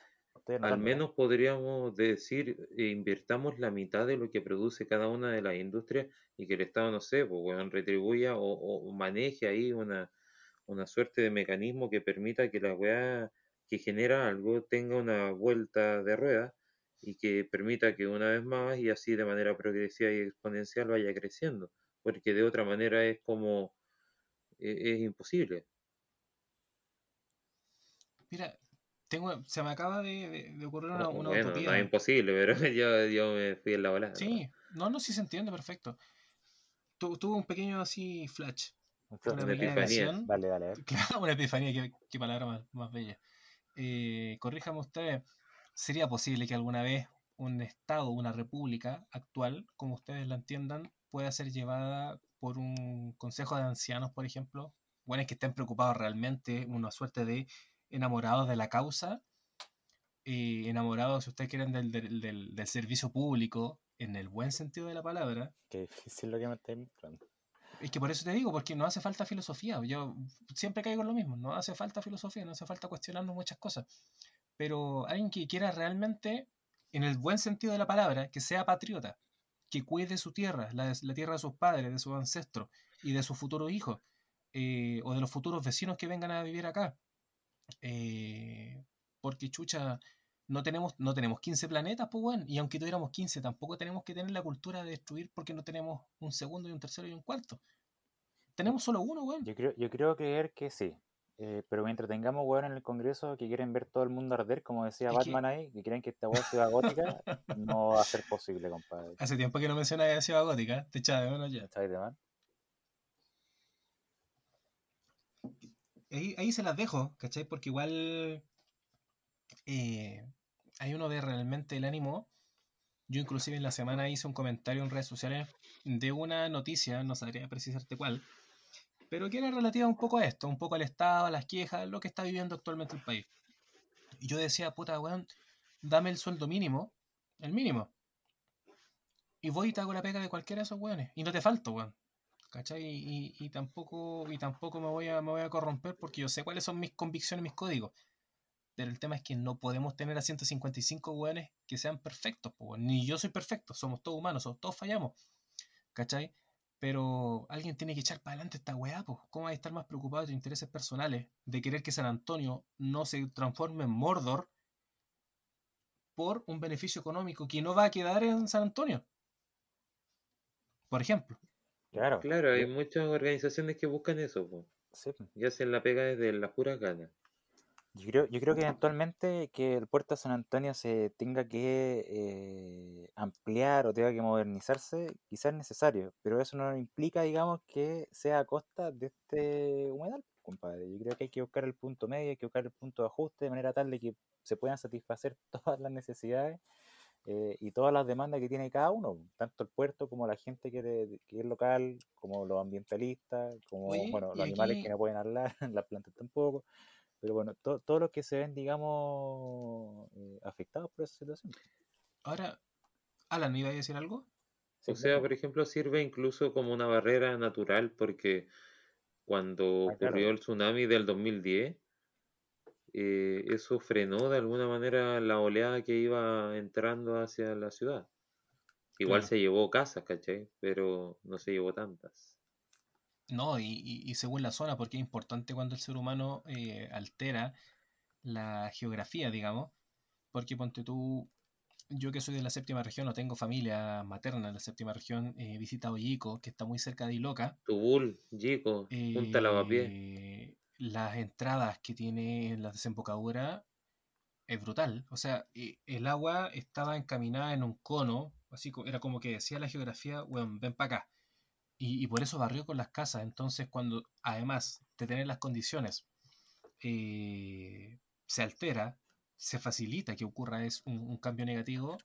Al menos podríamos decir, eh, invirtamos la mitad de lo que produce cada una de las industrias y que el Estado, no sé, pues, retribuya o, o maneje ahí una, una suerte de mecanismo que permita que la weá que genera algo tenga una vuelta de rueda y que permita que una vez más y así de manera progresiva y exponencial vaya creciendo, porque de otra manera es como, e- es imposible. Mira, tengo, se me acaba de, de- de ocurrir una, No, una bueno, no es imposible, pero yo, yo me fui en la. ¿no? Sí, no, no, sí se entiende perfecto. Tu- tuve un pequeño así flash, Mucho- una Una epifanía. Dale, dale. Claro, una epifanía, qué, qué palabra más, más bella. Eh, corríjame ustedes, ¿sería posible que alguna vez un Estado, una república actual, como ustedes la entiendan, pueda ser llevada por un consejo de ancianos, por ejemplo? Bueno, que estén preocupados realmente, una suerte de enamorados de la causa, eh, enamorados, si ustedes quieren, del, del- del- del servicio público, en el buen sentido de la palabra, Qué difícil lo que me estáis mostrando. es que por eso te digo, porque no hace falta filosofía. Yo siempre caigo en lo mismo, no hace falta filosofía, no hace falta cuestionarnos muchas cosas. Pero alguien que quiera realmente, en el buen sentido de la palabra, que sea patriota, que cuide su tierra, la, la tierra de sus padres, de sus ancestros y de sus futuros hijos, eh, o de los futuros vecinos que vengan a vivir acá. Eh, porque chucha, no tenemos, no tenemos 15 planetas, pues bueno, y aunque tuviéramos 15, tampoco tenemos que tener la cultura de destruir porque no tenemos un segundo y un tercero y un cuarto. Tenemos solo uno, weón. Yo creo, yo creo creer que sí. Eh, pero mientras tengamos weón en el Congreso que quieren ver todo el mundo arder, como decía Es que- Batman ahí, que creen que esta weá sea gótica, no va a ser posible, compadre. Hace tiempo que no mencionas ciudad gótica, te echaba de menos ya. ¿Sabes de man? Ahí, ahí se las dejo, ¿cachai? Porque igual eh, hay uno de realmente el ánimo. Yo inclusive en la semana hice un comentario en redes sociales de una noticia, no sabría precisarte cuál, pero que era relativa un poco a esto, un poco al Estado, a las quejas, lo que está viviendo actualmente el país. Y yo decía, puta, weón, dame el sueldo mínimo, el mínimo. y voy y te hago la pega de cualquiera de esos weones. Y no te falto, weón. ¿Cachai? Y, tampoco, y tampoco me, voy a, me voy a corromper porque yo sé cuáles son mis convicciones, mis códigos. Pero el tema es que no podemos tener a 155 weones que sean perfectos, ni yo soy perfecto, somos todos humanos, todos fallamos. ¿Cachai? Pero alguien tiene que echar para adelante esta weá, pues. ¿Cómo va a estar más preocupado de tus intereses personales, de querer que San Antonio no se transforme en Mordor por un beneficio económico que no va a quedar en San Antonio? Por ejemplo. Claro. Claro, hay muchas organizaciones que buscan eso, po, Sí. y hacen la pega desde las puras ganas. Yo creo, yo creo que eventualmente que el puerto de San Antonio se tenga que eh, ampliar o tenga que modernizarse, quizás es necesario, pero eso no implica, digamos, que sea a costa de este humedal, compadre. Yo creo que hay que buscar el punto medio, hay que buscar el punto de ajuste de manera tal de que se puedan satisfacer todas las necesidades eh, y todas las demandas que tiene cada uno, tanto el puerto como la gente que, de- que es local, como los ambientalistas, como Oye, bueno, los animales aquí- que no pueden hablar, las plantas tampoco. Pero bueno, to- todos los que se ven, digamos, eh, afectados por esa situación. Ahora, Alan, ¿iba a decir algo? Sí, O sea, claro. por ejemplo, sirve incluso como una barrera natural porque cuando Ah, claro. ocurrió el tsunami del 2010, eh, eso frenó de alguna manera la oleada que iba entrando hacia la ciudad. Igual Claro. se llevó casas, ¿cachai? Pero no se llevó tantas. No, y, y- y según la zona, porque es importante cuando el ser humano eh, altera la geografía, digamos, porque ponte tú, yo que soy de la séptima región, no tengo familia materna en la séptima región, he visitado Yico, que está muy cerca de Iloca, Tubul, Yico, Punta Lavapié. Las entradas que tiene en la desembocadura es brutal. O sea, eh, el agua estaba encaminada en un cono, así era como que decía la geografía, weón, ven para acá. Y, y por eso barrió con las casas. Entonces, cuando además de tener las condiciones, eh, se altera, se facilita que ocurra es un, un cambio negativo.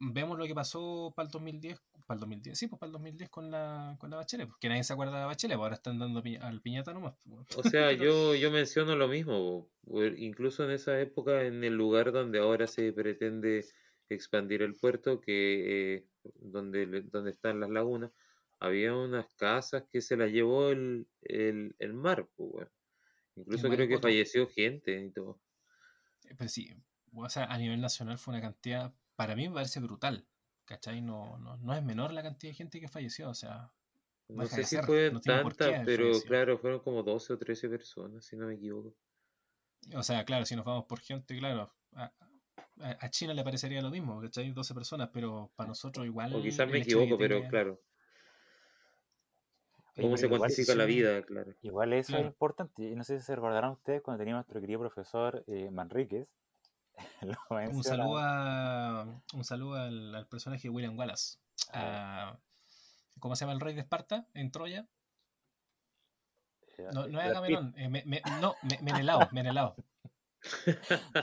Vemos lo que pasó para el 2010, para el 2010, sí, pues para el 2010 con la, con la Bachelet, porque nadie se acuerda de la Bachelet, pues ahora están dando pi- al piñata nomás. pues. O sea, yo, yo menciono lo mismo, incluso en esa época, en el lugar donde ahora se pretende expandir el puerto, que eh, donde, donde están las lagunas, había unas casas que se las llevó el, el, el mar. Incluso creo que falleció gente y todo. Eh, Pero sí, o sea, a nivel nacional fue una cantidad, para mí me parece brutal, ¿cachai? No, no, no es menor la cantidad de gente que falleció, o sea, No sé si fue no tanta, pero claro, fueron como 12 o 13 personas, si no me equivoco. O sea, claro, si nos vamos por gente, claro, a, a- China le parecería lo mismo, ¿cachai? 12 personas, pero para nosotros igual... O quizás me equivoco, pero tenga- claro. ¿Cómo se cuantifica la vida? Claro. Igual eso Claro. es importante. Y no sé si se recordarán ustedes cuando tenía nuestro querido profesor eh, Manríquez. lo Un saludo, a, un saludo al, al personaje de William Wallace. Ah, a- ¿Cómo se llama el rey de Esparta en Troya? No, no eh, me- me- no, me- Menelao, Menelao.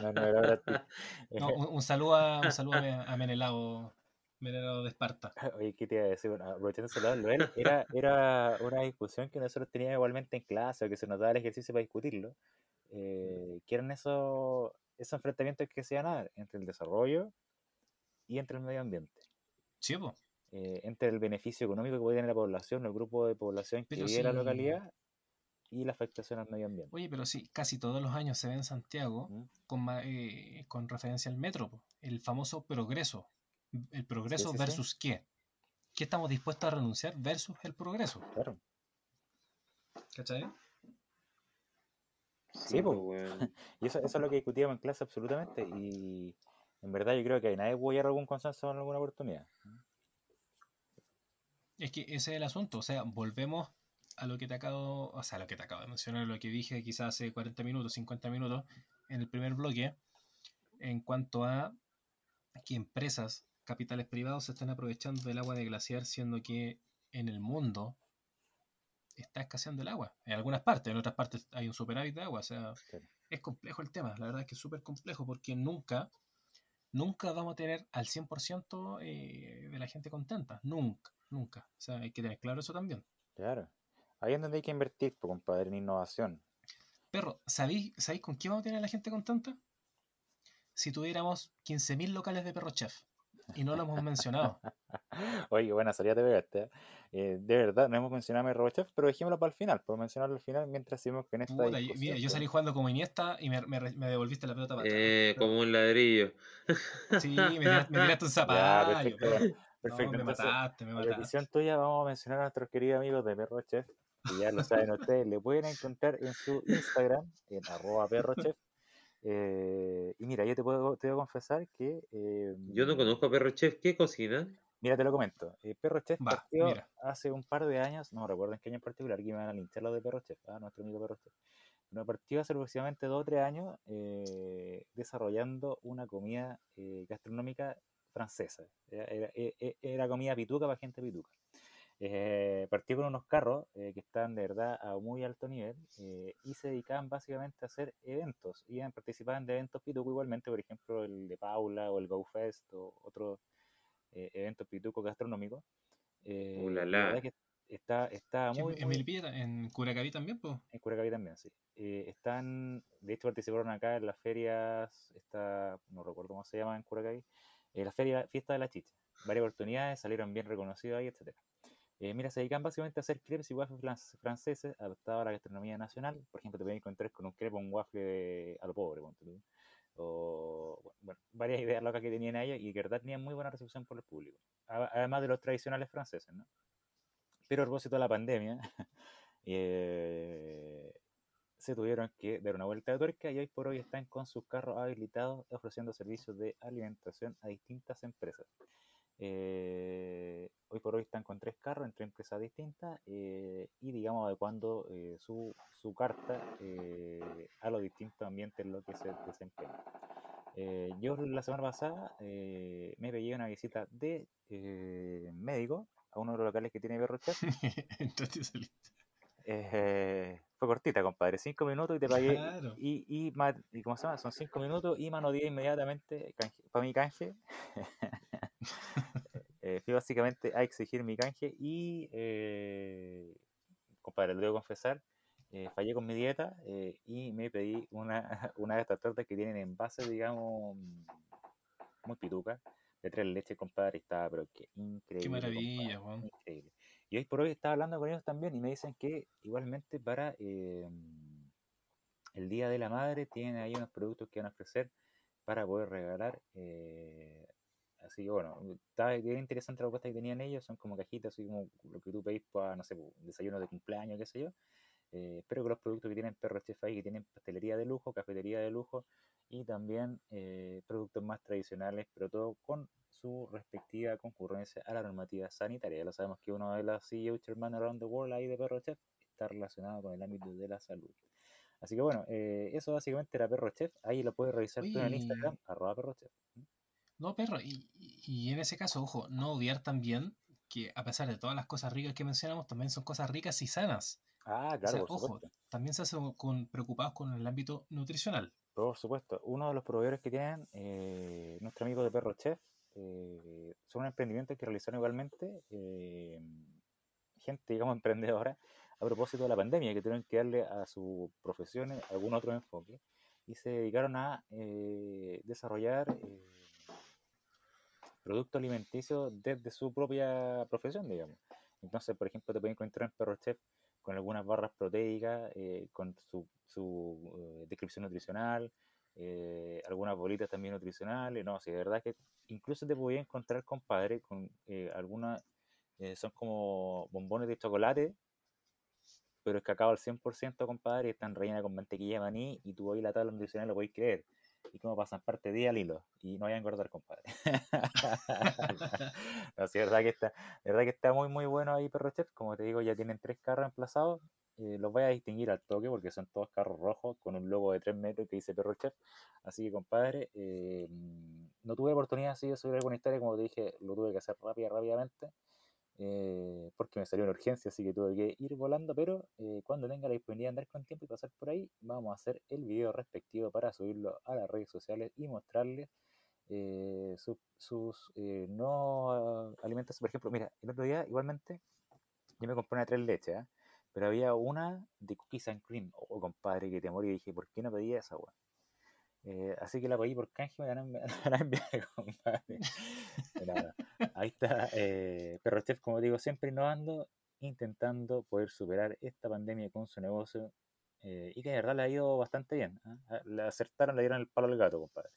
No, no era. No, un, un saludo a, un saludo a Me- a Menelao, Menelao de Esparta. Oye, ¿qué te iba a decir? Bueno, aprovechando él, era, era una discusión que nosotros teníamos igualmente en clase, o que se nos daba el ejercicio para discutirlo, eh, que eran esos, esos enfrentamientos que se iban a dar entre el desarrollo y entre el medio ambiente. Sí, eh, entre el beneficio económico que puede tener la población, el grupo de población que Pero vive en la localidad y la afectación al medio ambiente. Oye, pero sí, casi todos los años se ve en Santiago ¿Mm? con, eh, con referencia al metro, po, el famoso progreso. ¿El progreso sí. versus qué? ¿Qué estamos dispuestos a renunciar versus el progreso? Claro. ¿Cachai? Sí, pues. Y eso, eso es lo que discutíamos en clase absolutamente. Y en verdad yo creo que nadie puede llegar a algún consenso en alguna oportunidad. Es que ese es el asunto, o sea, volvemos a lo que te acabo, o sea, a lo que te acabo de mencionar, lo que dije quizás hace 40 minutos, 50 minutos en el primer bloque, en cuanto a que empresas, capitales privados se están aprovechando del agua de glaciar, siendo que en el mundo está escaseando el agua. En algunas partes, en otras partes hay un superávit de agua, o sea, Claro. es complejo el tema, la verdad es que es súper complejo porque nunca, nunca vamos a tener al 100% eh, de la gente contenta, nunca, nunca. O sea, hay que tener claro eso también. Claro. Ahí es donde hay que invertir, pues, compadre, en innovación. Perro, ¿sabéis, ¿sabéis con qué vamos a tener a la gente contenta? Si tuviéramos 15.000 locales de perro chef. Y no lo hemos mencionado. Oye, buena salida te pegaste. ¿eh? Eh, de verdad, no hemos mencionado a mi RoboChef, pero dejémoslo para el final. Puedo mencionarlo al final mientras seguimos con esta. Puta, mira, yo salí jugando como Iniesta y me, me devolviste la pelota para atrás. Eh, como un ladrillo. Sí, me tiraste, me tiraste un Ya, zapallo. perfecto. pero- bueno, No, perfecto. me Entonces, mataste, me a la mataste. edición tuya vamos a mencionar a nuestros queridos amigos de Perro Chef, que ya lo saben ustedes, le pueden encontrar en su Instagram, en arroba perrochef. Eh, y mira, yo te puedo, te debo confesar que... eh, Yo no conozco a Perro Chef. ¿Qué cocina? Mira, te lo comento. Eh, Perro Chef Va, partió mira. hace un par de años, no recuerdo en qué año en particular, que me van a linchar los de Perro Chef, ah, nuestro amigo Perro Chef. Pero partió hace aproximadamente dos o tres años eh, desarrollando una comida eh, gastronómica francesa. Era, era- e- e- era comida pituca para gente pituca. Eh, partió con unos carros eh, que están de verdad a muy alto nivel eh, y se dedicaban básicamente a hacer eventos. Iban, participaban de eventos pituco igualmente, por ejemplo el de Paula o el Go Fest o otros eh, eventos pitucos gastronómicos. Eh, Uh, la y la. verdad que está, está ¿Qué, muy, en muy- en Curacaví también, pues. en Curacaví también, sí. Eh, están, de hecho participaron acá en las ferias, esta, no recuerdo cómo se llama en Curacaví, eh, la feria Fiesta de la Chicha. Varias oportunidades, salieron bien reconocidos ahí, etcétera. Eh, mira, se dedican básicamente a hacer crepes y waffles fran- franceses adaptados a la gastronomía nacional. Por ejemplo, te puedes encontrar con un crepe o un waffle de- a lo pobre, ponte. O, bueno, varias ideas locas que tenían ellos y que de verdad tenían muy buena recepción por el público. Además de los tradicionales franceses, ¿no? Pero a propósito de la pandemia, eh, se tuvieron que dar una vuelta de tuerca y hoy por hoy están con sus carros habilitados ofreciendo servicios de alimentación a distintas empresas. Eh, hoy por hoy están con tres carros en tres empresas distintas eh, y digamos adecuando eh, su, su carta a los distintos ambientes en los que se desempeñan. Eh, yo la semana pasada me pegué una visita de médico a uno de los locales que tiene Entraste y saliste. Fue cortita, compadre. Cinco minutos y te pagué. Claro. Y, y, ¿cómo se llama? Son cinco minutos y mano 10 inmediatamente para mi canje. Eh, fui básicamente a exigir mi canje y, eh, compadre, lo debo confesar, eh, fallé con mi dieta eh, y me pedí una, una de estas tortas que tienen envase, digamos, muy pituca, de tres leches, compadre, y estaba, pero que increíble. Qué maravilla, compadre, increíble. Y hoy por hoy estaba hablando con ellos también y me dicen que igualmente para eh, el Día de la Madre tienen ahí unos productos que van a ofrecer para poder regalar. eh, así que bueno, está bien interesante la propuesta que tenían ellos, son como cajitas, así como lo que tú pedís para, no sé, desayuno de cumpleaños, qué sé yo. Eh, espero que los productos que tienen Perro Chef ahí, que tienen pastelería de lujo, cafetería de lujo y también eh, productos más tradicionales, pero todo con su respectiva concurrencia a la normativa sanitaria. Ya lo sabemos que uno de los CEO Chairman Around the World ahí de Perro Chef está relacionado con el ámbito de la salud. Así que bueno, eh, eso básicamente era Perro Chef. Ahí lo puedes revisar tú en el. Instagram, arroba Perro Chef. No, perro, y, y- en ese caso, ojo, no obviar también que a pesar de todas las cosas ricas que mencionamos, también son cosas ricas y sanas. Ah, O claro, sea, por ojo, también se hace con, preocupados con el ámbito nutricional. Por supuesto, uno de los proveedores que tienen eh, nuestro amigo de Perro Chef eh, son un emprendimiento que realizaron igualmente eh, gente, digamos, emprendedora a propósito de la pandemia, que tuvieron que darle a sus profesiones algún otro enfoque y se dedicaron a eh, desarrollar eh, productos alimenticios desde su propia profesión, digamos. Entonces, por ejemplo, te pueden encontrar en Perro Chef con algunas barras proteicas, eh, con su, su descripción nutricional, algunas bolitas también nutricionales, no, sí, de verdad que incluso te podías encontrar, compadre, con eh, algunas, eh, son como bombones de chocolate, pero es cacao al 100%, compadre, y están rellenas con mantequilla de maní, y tú ahí la tabla nutricional lo podéis creer. Y como pasan parte día al hilo, y no vayan a engordar, compadre. no, sí, de verdad que está, de verdad que está muy, muy bueno ahí, Perro Chef. Como te digo, ya tienen tres carros emplazados. Eh, los voy a distinguir al toque porque son todos carros rojos con un logo de 3 metros que dice Perro Chef. Así que, compadre, eh, no tuve oportunidad así de subir alguna historia, como te dije, lo tuve que hacer rápida, rápidamente. eh, porque me salió una urgencia, así que tuve que ir volando. Pero eh, cuando tenga la disponibilidad de andar con tiempo y pasar por ahí, vamos a hacer el video respectivo para subirlo a las redes sociales y mostrarles eh, su- sus eh, no ah, alimentos. Por ejemplo, mira, el otro día igualmente yo me compré una tres leches, ¿ah? Pero había una de cookies and cream. Oh, compadre, que te morí. Dije, ¿por qué no pedí esa, weón? Eh, así que la pedí por canje, me la enviar, compadre. Ahí está, eh, Perro como digo, siempre innovando, intentando poder superar esta pandemia con su negocio eh, y que de verdad le ha ido bastante bien. ¿ah? Le acertaron, le dieron el palo al gato, compadre.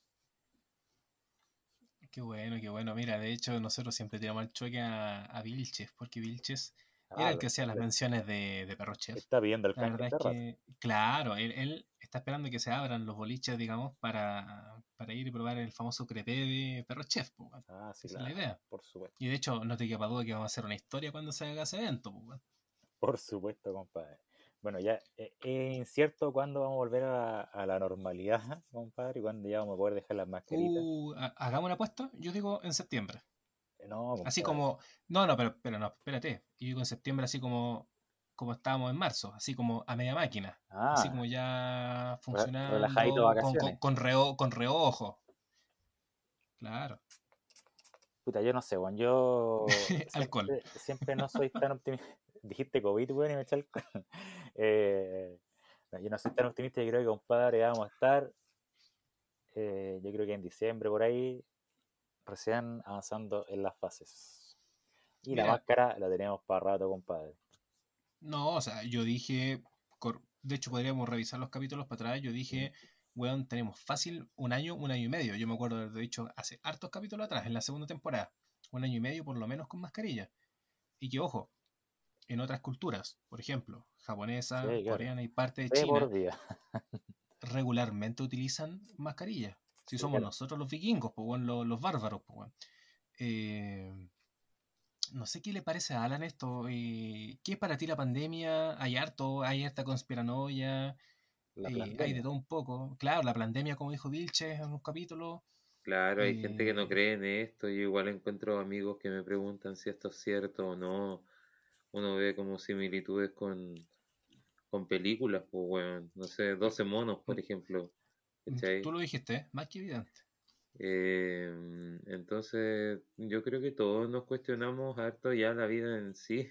Qué bueno, qué bueno. Mira, de hecho, nosotros siempre tiramos el choque a Vilches, porque Vilches era el que hacía las menciones de, de Perro Chef. está pidiendo el La verdad es que, claro, él, él está esperando que se abran los boliches, digamos, para, para ir y probar el famoso crepé de Perro Chef, po, weón. Ah, sí, Esa es la idea. por supuesto. Y de hecho, no te quepa duda que vamos a hacer una historia cuando se haga ese evento. Por supuesto, compadre. Bueno, ya eh, es incierto cuándo vamos a volver a, a la normalidad, compadre, y cuándo ya vamos a poder dejar las mascaritas. Uh, ha- hagamos una apuesta, yo digo en septiembre. Eh, no, Así como, no, no, pero, pero no, espérate. Yo digo en septiembre así como, como estábamos en marzo, así como a media máquina. Así Ah, como ya funcionando con, con, con, reo- con reojo. Claro. Puta, yo no sé, weón. Yo Alcohol. siempre, siempre no soy tan optimista. Dijiste COVID, weón, y me eché alcohol. Eh, no, yo no soy tan optimista. Yo creo que, compadre, vamos a estar. eh, yo creo que en diciembre, por ahí, recién avanzando en las fases. Y la máscara la tenemos para rato, compadre. No, o sea, yo dije, de hecho podríamos revisar los capítulos para atrás, yo dije, weón, tenemos fácil un año, un año y medio. Yo me acuerdo de haber dicho hace hartos capítulos atrás, en la segunda temporada, un año y medio por lo menos con mascarilla. Y que, ojo, en otras culturas, por ejemplo, japonesa, Sí, claro. coreana y parte de China, regularmente utilizan mascarilla. Si Sí, somos claro. nosotros los vikingos, pues, weón, los, los bárbaros, pues, weón. Eh, no sé qué le parece a Alan esto. eh, ¿Qué es para ti la pandemia? ¿Hay harto? ¿Hay harta conspiranoia? Eh, hay de todo un poco. Claro, la pandemia, como dijo Vilches en un capítulo. Claro, hay gente que no eh, cree en esto. Yo igual encuentro amigos que me preguntan si esto es cierto o no. Uno ve como similitudes con, con películas, pues, weón. No sé, 12 monos, por ejemplo. ¿Cachai? tú lo dijiste, ¿eh? más que evidente. Eh, entonces, yo creo que todos nos cuestionamos harto ya la vida en sí,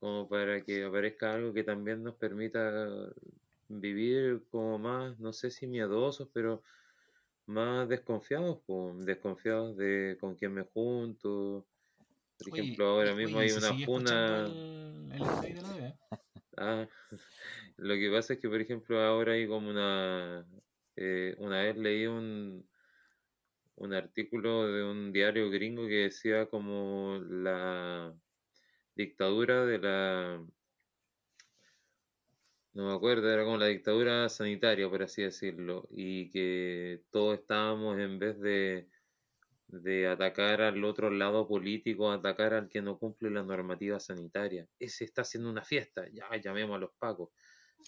como para que aparezca algo que también nos permita vivir como más, no sé si miedosos, pero más desconfiados, pues, desconfiados de con quién me junto. Por Oye, ejemplo, ahora oye, mismo hay ¿se una el, el de la B? Ah, lo que pasa es que, por ejemplo, ahora hay como una... eh, una vez leí un, un artículo de un diario gringo que decía como la dictadura de la... No me acuerdo, era como la dictadura sanitaria, por así decirlo, y que todos estábamos en vez de, de atacar al otro lado político, atacar al que no cumple la normativa sanitaria. Ese está haciendo una fiesta, ya llamemos a los pacos,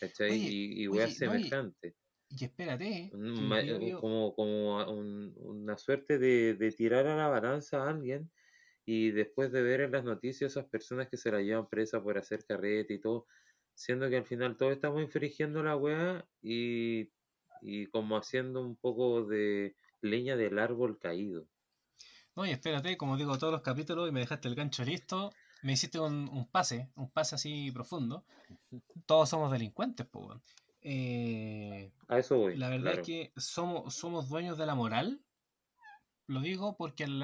¿cachai? Oye, Y, y oye, weas no, y, semejantes. Y espérate, ma- digo, como, como un- una suerte de, de tirar a la balanza a alguien y después de ver en las noticias esas personas que se la llevan presa por hacer carrete y todo, siendo que al final todos estamos infringiendo la weá y, y como haciendo un poco de leña del árbol caído. No, y espérate, como digo, todos los capítulos y me dejaste el gancho listo, me hiciste un, un pase, un pase así profundo. Todos somos delincuentes, pues. Eh, A eso voy, la verdad claro. es que somos, somos dueños de la moral. Lo digo porque a la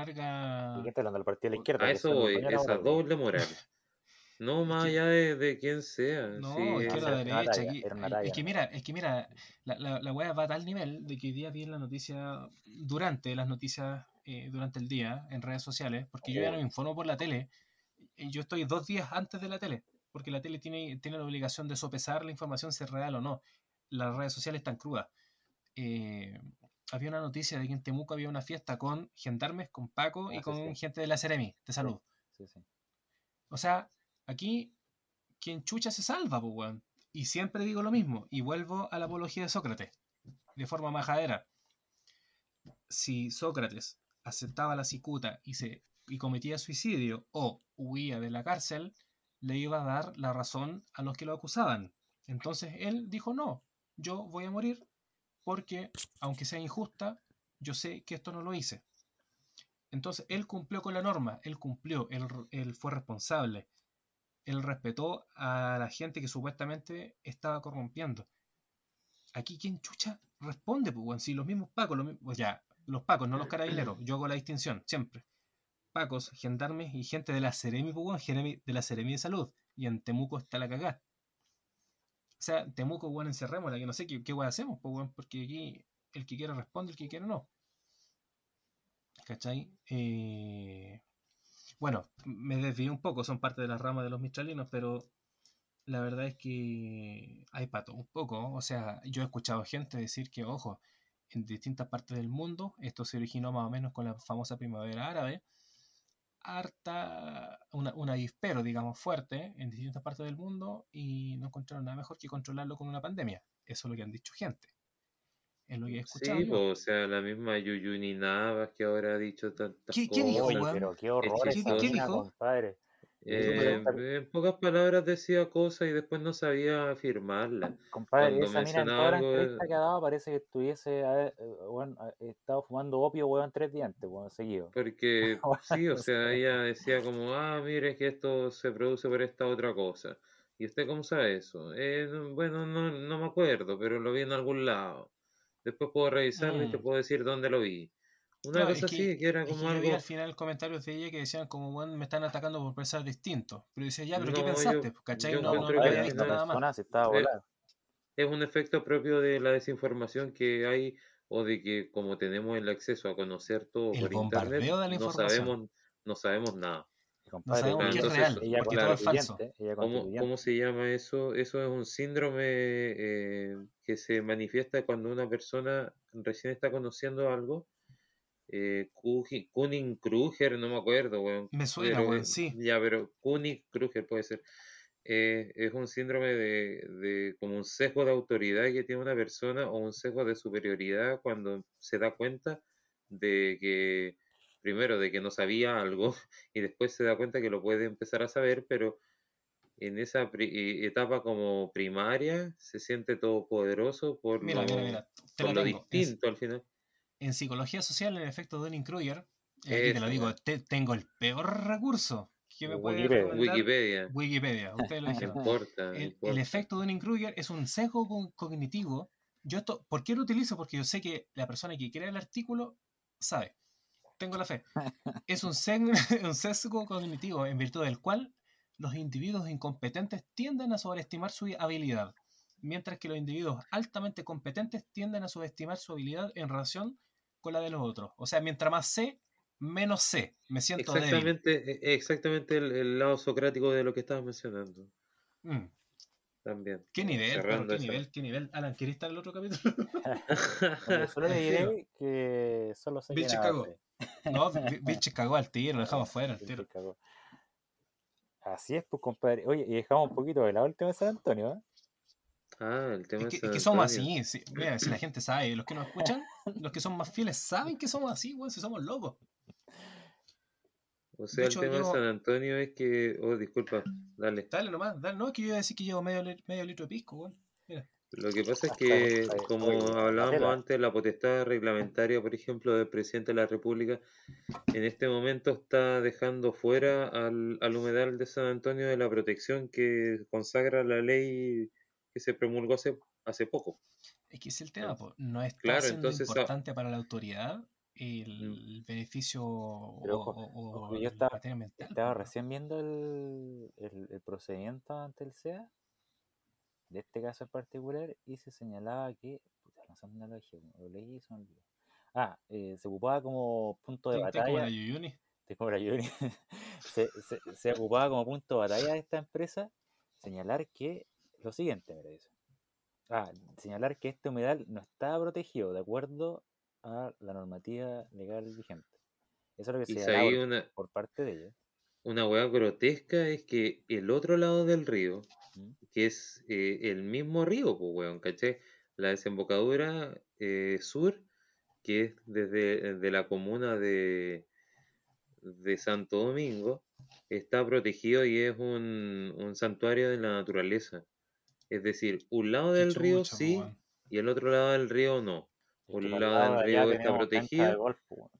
¿Y larga. qué está hablando del partido de la izquierda? A eso voy, esa doble moral. No Es más allá de, de quién sea, no, sí, izquierda, era una derecha. talla, Aquí, es que mira, es que mira, la, la, la weá va a tal nivel de que hoy día vi en la noticia, durante las noticias, eh, durante el día, en redes sociales, porque yo ya no Oh, me informo por la tele, y yo estoy dos días antes de la tele, porque la tele tiene, tiene la obligación de sopesar la información si es real o no. Las redes sociales están crudas. Eh, había una noticia de que en Temuco había una fiesta con gendarmes, con Paco y Ah, con sí, gente de la Seremi, de salud. sí. O sea, aquí quien chucha se salva, pues. Y siempre digo lo mismo, y vuelvo a la apología de Sócrates, de forma majadera. Si Sócrates aceptaba la cicuta y, se, y cometía suicidio o huía de la cárcel, le iba a dar la razón a los que lo acusaban. Entonces él dijo, no, yo voy a morir porque, aunque sea injusta, yo sé que esto no lo hice. Entonces él cumplió con la norma, él cumplió, él, él fue responsable, él respetó a la gente que supuestamente estaba corrompiendo. aquí quién chucha responde, pues, weón. Si los mismos pacos, los mismos, ya, los pacos, no los carabineros, yo hago la distinción, siempre. Pacos, gendarmes y gente de la Seremi, pues, de la Seremi de Salud. Y en Temuco está la cagada. O sea, Temuco, weón, encerrémosla, que no sé qué, qué hacemos, pues, porque aquí el que quiere responde, el que quiere no. ¿Cachai? Eh, Bueno, me desvié un poco, son parte de la rama de los mistralinos, pero la verdad es que hay pato un poco. O sea, yo he escuchado gente decir que, ojo, en distintas partes del mundo, esto se originó más o menos con la famosa primavera árabe, harta, una, un avispero, digamos, fuerte en distintas partes del mundo y no encontraron nada mejor que controlarlo con una pandemia. Eso es lo que han dicho gente. Es lo que he escuchado. Sí, po, o sea, la misma Yuyuni Navas que ahora ha dicho tantas ¿Qué- qué dijo, cosas. Oye, weón? pero qué horror ¿Qué- qué mina, dijo? compadre. Eh, en pocas palabras decía cosas y después no sabía afirmarlas. Compadre, Cuando esa mina en toda la entrevista que ha dado parece que estuviese a- eh, weón, ha- estado fumando opio, weón, tres días antes, weón, seguido. Porque sí, o sea, ella decía como, ah, mire que esto se produce por esta otra cosa. ¿Y usted cómo sabe eso? "Eh, no- bueno, no, no me acuerdo, pero lo vi en algún lado. Después puedo revisarlo y te Mm. puedo decir dónde lo vi. Una Claro, cosa es que- así, que era Es que como yo vi algo... al final comentarios de ella que decían como, bueno, me están atacando por pensar distinto. Pero dice, ya, pero ¿qué No, yo- pensaste? ¿Cachai? yo No, no, no había visto nada más. Eh, es un efecto propio de la desinformación que hay o de que como tenemos el acceso a conocer todo El por internet, bombardeo de la no sabemos, no sabemos nada. Compadre, sabemos qué es real, ella porque todo es falso. ella ¿Cómo, cómo se llama eso? Eso es un síndrome eh, que se manifiesta cuando una persona recién está conociendo algo. Eh, Kuning-Kruger, no me acuerdo, weón. Me suena, pero, weón, sí. Ya, pero Kuning-Kruger puede ser. Eh, es un síndrome de, de como un sesgo de autoridad que tiene una persona o un sesgo de superioridad cuando se da cuenta de que, primero, de que no sabía algo y después se da cuenta que lo puede empezar a saber, pero en esa eh, etapa como primaria se siente todopoderoso por Mira, lo, mira, mira. Te por lo tengo. Distinto al final. En psicología social, el efecto Dunning-Kruger, y aquí te lo digo, te- tengo el peor recurso que me puede Wikipedia. Wikipedia, Wikipedia. Ustedes lo no dijeron. importa, el, el importa. efecto Dunning-Kruger es un sesgo co- cognitivo. Yo esto, ¿Por qué lo utilizo? Porque yo sé que la persona que crea el artículo sabe. Tengo la fe. Es un, seg- un sesgo cognitivo en virtud del cual los individuos incompetentes tienden a sobreestimar su habilidad, mientras que los individuos altamente competentes tienden a subestimar su habilidad en relación con la de los otros. O sea, mientras más sé, menos sé. Me siento débil. Exactamente, e- exactamente el, el lado socrático de lo que estabas mencionando. Mm, También. ¿Qué nivel? pero ¿Qué esa- nivel? ¿Qué nivel? Alan, ¿quieres estar en el otro capítulo? Bueno, solo le diré que solo sé Chicago. hace. No, Biche cagó al tiro, lo dejamos fuera al tiro. Así es, pues, compadre. Oye, y dejamos un poquito de la última de San Antonio, ¿eh? Ah, el tema Es que, es San que somos así, sí. mira, si la gente sabe, los que nos escuchan, los que son más fieles saben que somos así, weón, si somos locos. O sea, el tema yo- de San Antonio es que. Oh, disculpa, dale. Dale nomás, dale, no, es que yo iba a decir que llevo medio, li- medio litro de pisco, weón. Mira. Lo que pasa es que, como hablábamos antes, la potestad reglamentaria, por ejemplo, del presidente de la República, en este momento está dejando fuera al, al humedal de San Antonio de la protección que consagra la ley que se promulgó hace, hace poco. Es que es el tema, po, no está Claro, entonces, ah, importante para la autoridad el beneficio Pero o, ojo, o- o ojo, yo estaba- Estaba recién viendo el, el, el procedimiento ante el SEA, de este caso en particular, y se señalaba que. Puta, no sé dónde lo dejé, lo leí y se me olvidó. Ah, eh, se ocupaba como punto de como la batalla. Yuyuni. Tengo la Yuri. se, se, se ocupaba como punto de batalla de esta empresa señalar que lo siguiente, me dice. Ah, señalar que este humedal no estaba protegido de acuerdo a la normativa legal vigente. Eso es lo que Y se una, por parte de ellos. una hueá grotesca es que el otro lado del río, ¿Mm? que es eh, el mismo río, pues, weón, ¿cachai? La desembocadura eh, sur, que es desde de la comuna de, de Santo Domingo, está protegido y es un, un santuario de la naturaleza. Es decir, un lado del río chucha, sí y el otro lado del río no. Un lado lado del río está de protegido. golf, bueno.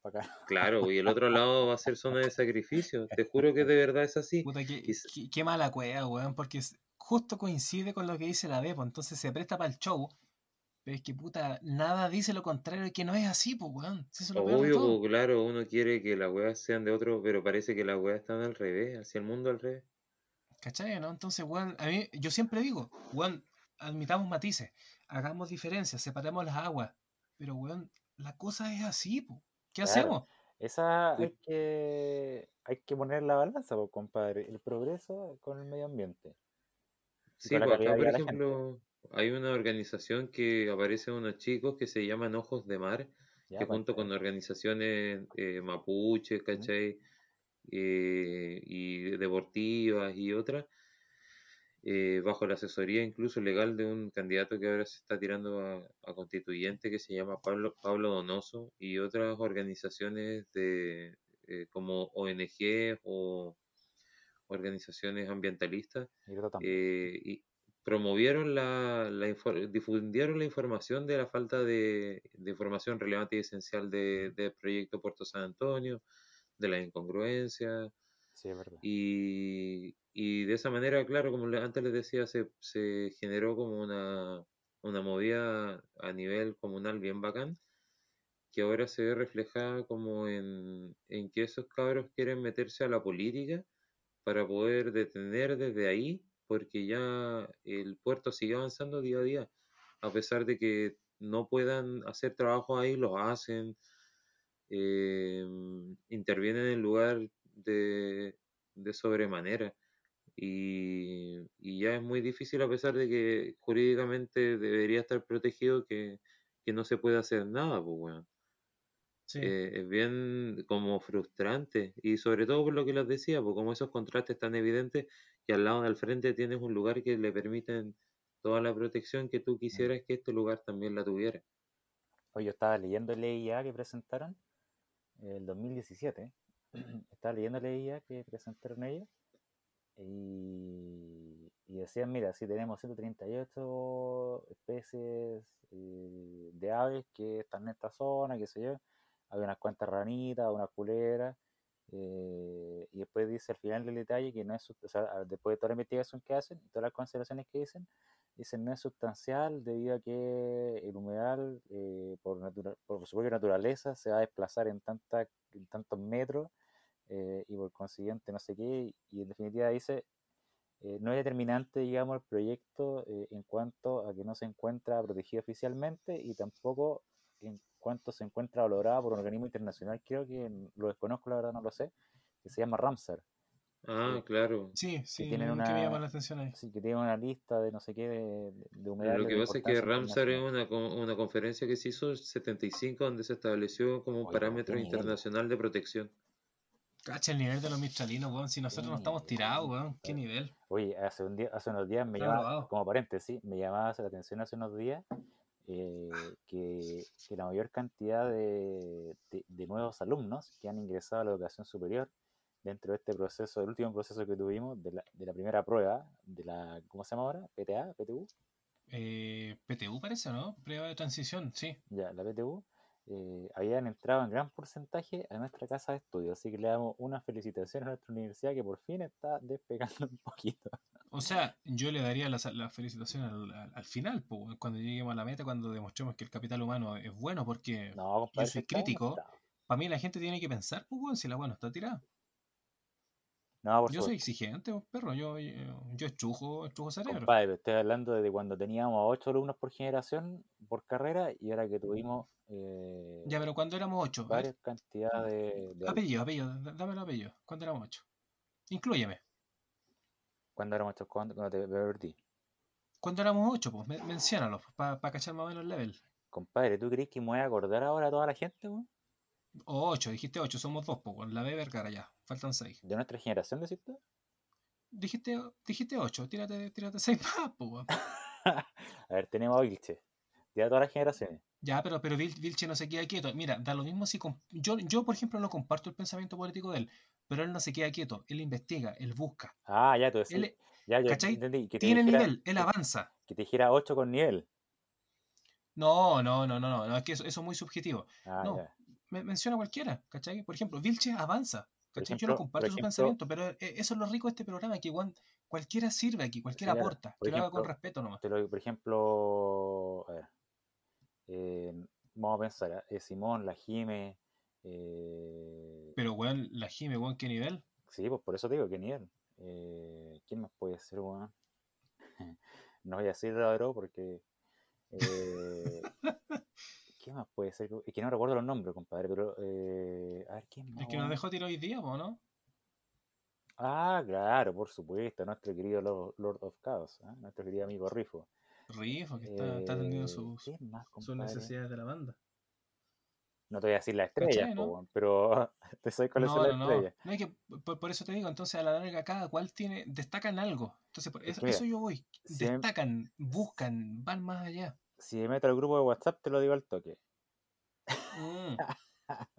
Claro, y el otro lado va a ser zona de sacrificio. Te juro que de verdad es así. Puta, qué, Y s- qué- qué mala cueva, weón, porque justo coincide con lo que dice la Bepo, entonces se presta para el show. Pero es que puta, nada dice lo contrario, que no es así, pues, weón. Si eso Obvio, claro, uno quiere que las weas sean de otro, pero parece que las weas están al revés, hacia el mundo al revés. ¿Cachai? ¿no? Entonces, weón, a mí, yo siempre digo, weón, admitamos matices, hagamos diferencias, separemos las aguas. Pero, weón, la cosa es así, po. ¿Qué Claro. hacemos? Esa hay que, hay que poner la balanza, pues, compadre. El progreso con el medio ambiente. Sí, pues acá, por ejemplo, hay una organización que aparecen unos chicos que se llaman Ojos de Mar, Ya, que junto con organizaciones eh, mapuches. ¿cachai? Eh, y deportivas y otras, eh, bajo la asesoría incluso legal de un candidato que ahora se está tirando a, a constituyente que se llama Pablo, Pablo Donoso y otras organizaciones de eh, como ONG o organizaciones ambientalistas Y eh, promovieron la, la difundieron la información de la falta de, de información relevante y esencial de- del proyecto Puerto San Antonio, de la incongruencia, Sí, es verdad. y, y de esa manera, claro, como antes les decía, se, se generó como una, una movida a nivel comunal bien bacán, que ahora se ve reflejada como en, en que esos cabros quieren meterse a la política para poder detener desde ahí, porque ya el puerto sigue avanzando día a día, a pesar de que no puedan hacer trabajo ahí, los hacen, eh, intervienen en lugar de, de sobremanera. Y, y ya es muy difícil, a pesar de que jurídicamente debería estar protegido, que, que no se puede hacer nada, pues. Sí. Eh, es bien como frustrante y sobre todo por lo que les decía, pues como esos contrastes tan evidentes que al lado del frente tienes un lugar que le permiten toda la protección que tú quisieras que este lugar también la tuviera. Hoy yo estaba leyendo el EIA que presentaron el 2017. estaba leyendo el EIA que presentaron ellos y, y decían, mira, si tenemos 138 especies eh, de aves que están en esta zona, qué sé yo, hay unas cuantas ranitas, unas culebras, eh, y después dice al final del detalle que no es, o sea, después de toda la investigación que hacen, todas las consideraciones que dicen, dicen no es sustancial debido a que el humedal, eh, por, natura- por su propia naturaleza, se va a desplazar en, tanta, en tantos metros eh, y por consiguiente no sé qué, y en definitiva dice, eh, no es determinante, digamos, el proyecto en cuanto a que no se encuentra protegido oficialmente y tampoco en cuanto se encuentra valorado por un organismo internacional, creo que lo desconozco, la verdad no lo sé, que se llama Ramsar, Ah, claro. Sí, sí, tienen que me llama una, la atención ahí. sí, que tiene una lista de no sé qué de, de Lo humedales que pasa es que Ramsar es una, una conferencia que se hizo en 75 donde se estableció como un Oye, parámetro internacional de protección. Cacha el nivel de los mistralinos, weón. Si nosotros no estamos tirados, weón. Qué nivel. Oye, hace, un día, hace unos días me Está llamaba, grabado. como paréntesis, me llamaba la atención hace unos días eh, que, que la mayor cantidad de, de- de nuevos alumnos que han ingresado a la educación superior dentro de este proceso, el último proceso que tuvimos, de la, de la primera prueba, de la, ¿cómo se llama ahora? ¿PTA? ¿PTU? Eh, PTU parece, ¿no? Prueba de transición, sí. Ya, la PTU, eh, habían entrado en gran porcentaje a nuestra casa de estudio, así que le damos una felicitación a nuestra universidad que por fin está despegando un poquito. O sea, yo le daría la, la felicitación al, al- al final, weón, cuando lleguemos a la meta, cuando demostremos que el capital humano es bueno, porque No, yo soy crítico. Para mí la gente tiene que pensar, pues, si la no está tirada. No, por Yo soy exigente, weón, perro. Yo, yo, yo estrujo, estrujo cerebro. Compadre, estoy hablando de cuando teníamos a 8 alumnos por generación, por carrera, y ahora que tuvimos eh, Ya, pero cuando éramos ocho, a ver, varias cantidades de, de apellido, apellido, dame el apellido. Cuando éramos ocho. Inclúyeme. Cuando éramos estos, cuando, cuando te perdí. Cuando éramos ocho, pues, men- menciónalos, para cachar más o menos el level. Compadre, ¿tú crees que me voy a acordar ahora a toda la gente, weón? O ocho, dijiste ocho, somos dos, pues, la B Vergara ya, faltan seis. De nuestra generación, decís tú? Dijiste, dijiste ocho, tírate, tírate seis más, weón. a ver, tenemos a Vilche. De todas las generaciones. Ya, pero, pero Vil- Vilche no se queda quieto. Mira, da lo mismo si... Yo, yo, por ejemplo, no comparto el pensamiento político de él, pero él no se queda quieto, él investiga, él busca. Ah, ya, tú decís. Él ya, yo ¿cachai? entendí. Que tiene dijera, nivel, él avanza. Que te dijera 8 con nivel. No, no, no, no, no, no, es que eso, eso es muy subjetivo. Ah, No, ya. Me- menciona cualquiera, ¿cachai? Por ejemplo, Vilche avanza. ¿cachai? Yo no ejemplo- comparto por su ejemplo- pensamiento, pero eh, eso es lo rico de este programa, que igual cualquiera sirve aquí, cualquiera aporta, por que lo haga con ejemplo, respeto nomás. Te lo, por ejemplo, a ver, vamos a pensar, ¿ah? Eh, Simón, la Jime, eh, Pero, weón, la Jime, weón, ¿qué nivel? sí, pues por eso te digo, ¿qué nivel? Eh, ¿quién más puede ser, weón? no voy a decir Rodro porque... ¿Qué más puede ser? Es que no recuerdo los nombres, compadre, pero... eh, a ver, ¿quién más? Es que nos dejó tiro hoy día, ¿no? Ah, claro, por supuesto, nuestro querido Lord, Lord of Chaos, ¿ah? nuestro querido amigo Rifo. Rifo, que está, está atendiendo Eh, sus, necesidades de la banda. No te voy a decir las estrellas, ¿Cachai, po, no? weón, pero te sabes cuáles No, son no, no. estrellas. No, es que por, por eso te digo, entonces a la larga cada cual tiene, destacan algo. Entonces, por Es eso, que mira, eso yo voy. Destacan, buscan, van más allá. Si me meto al grupo de WhatsApp, te lo digo al toque. Mm.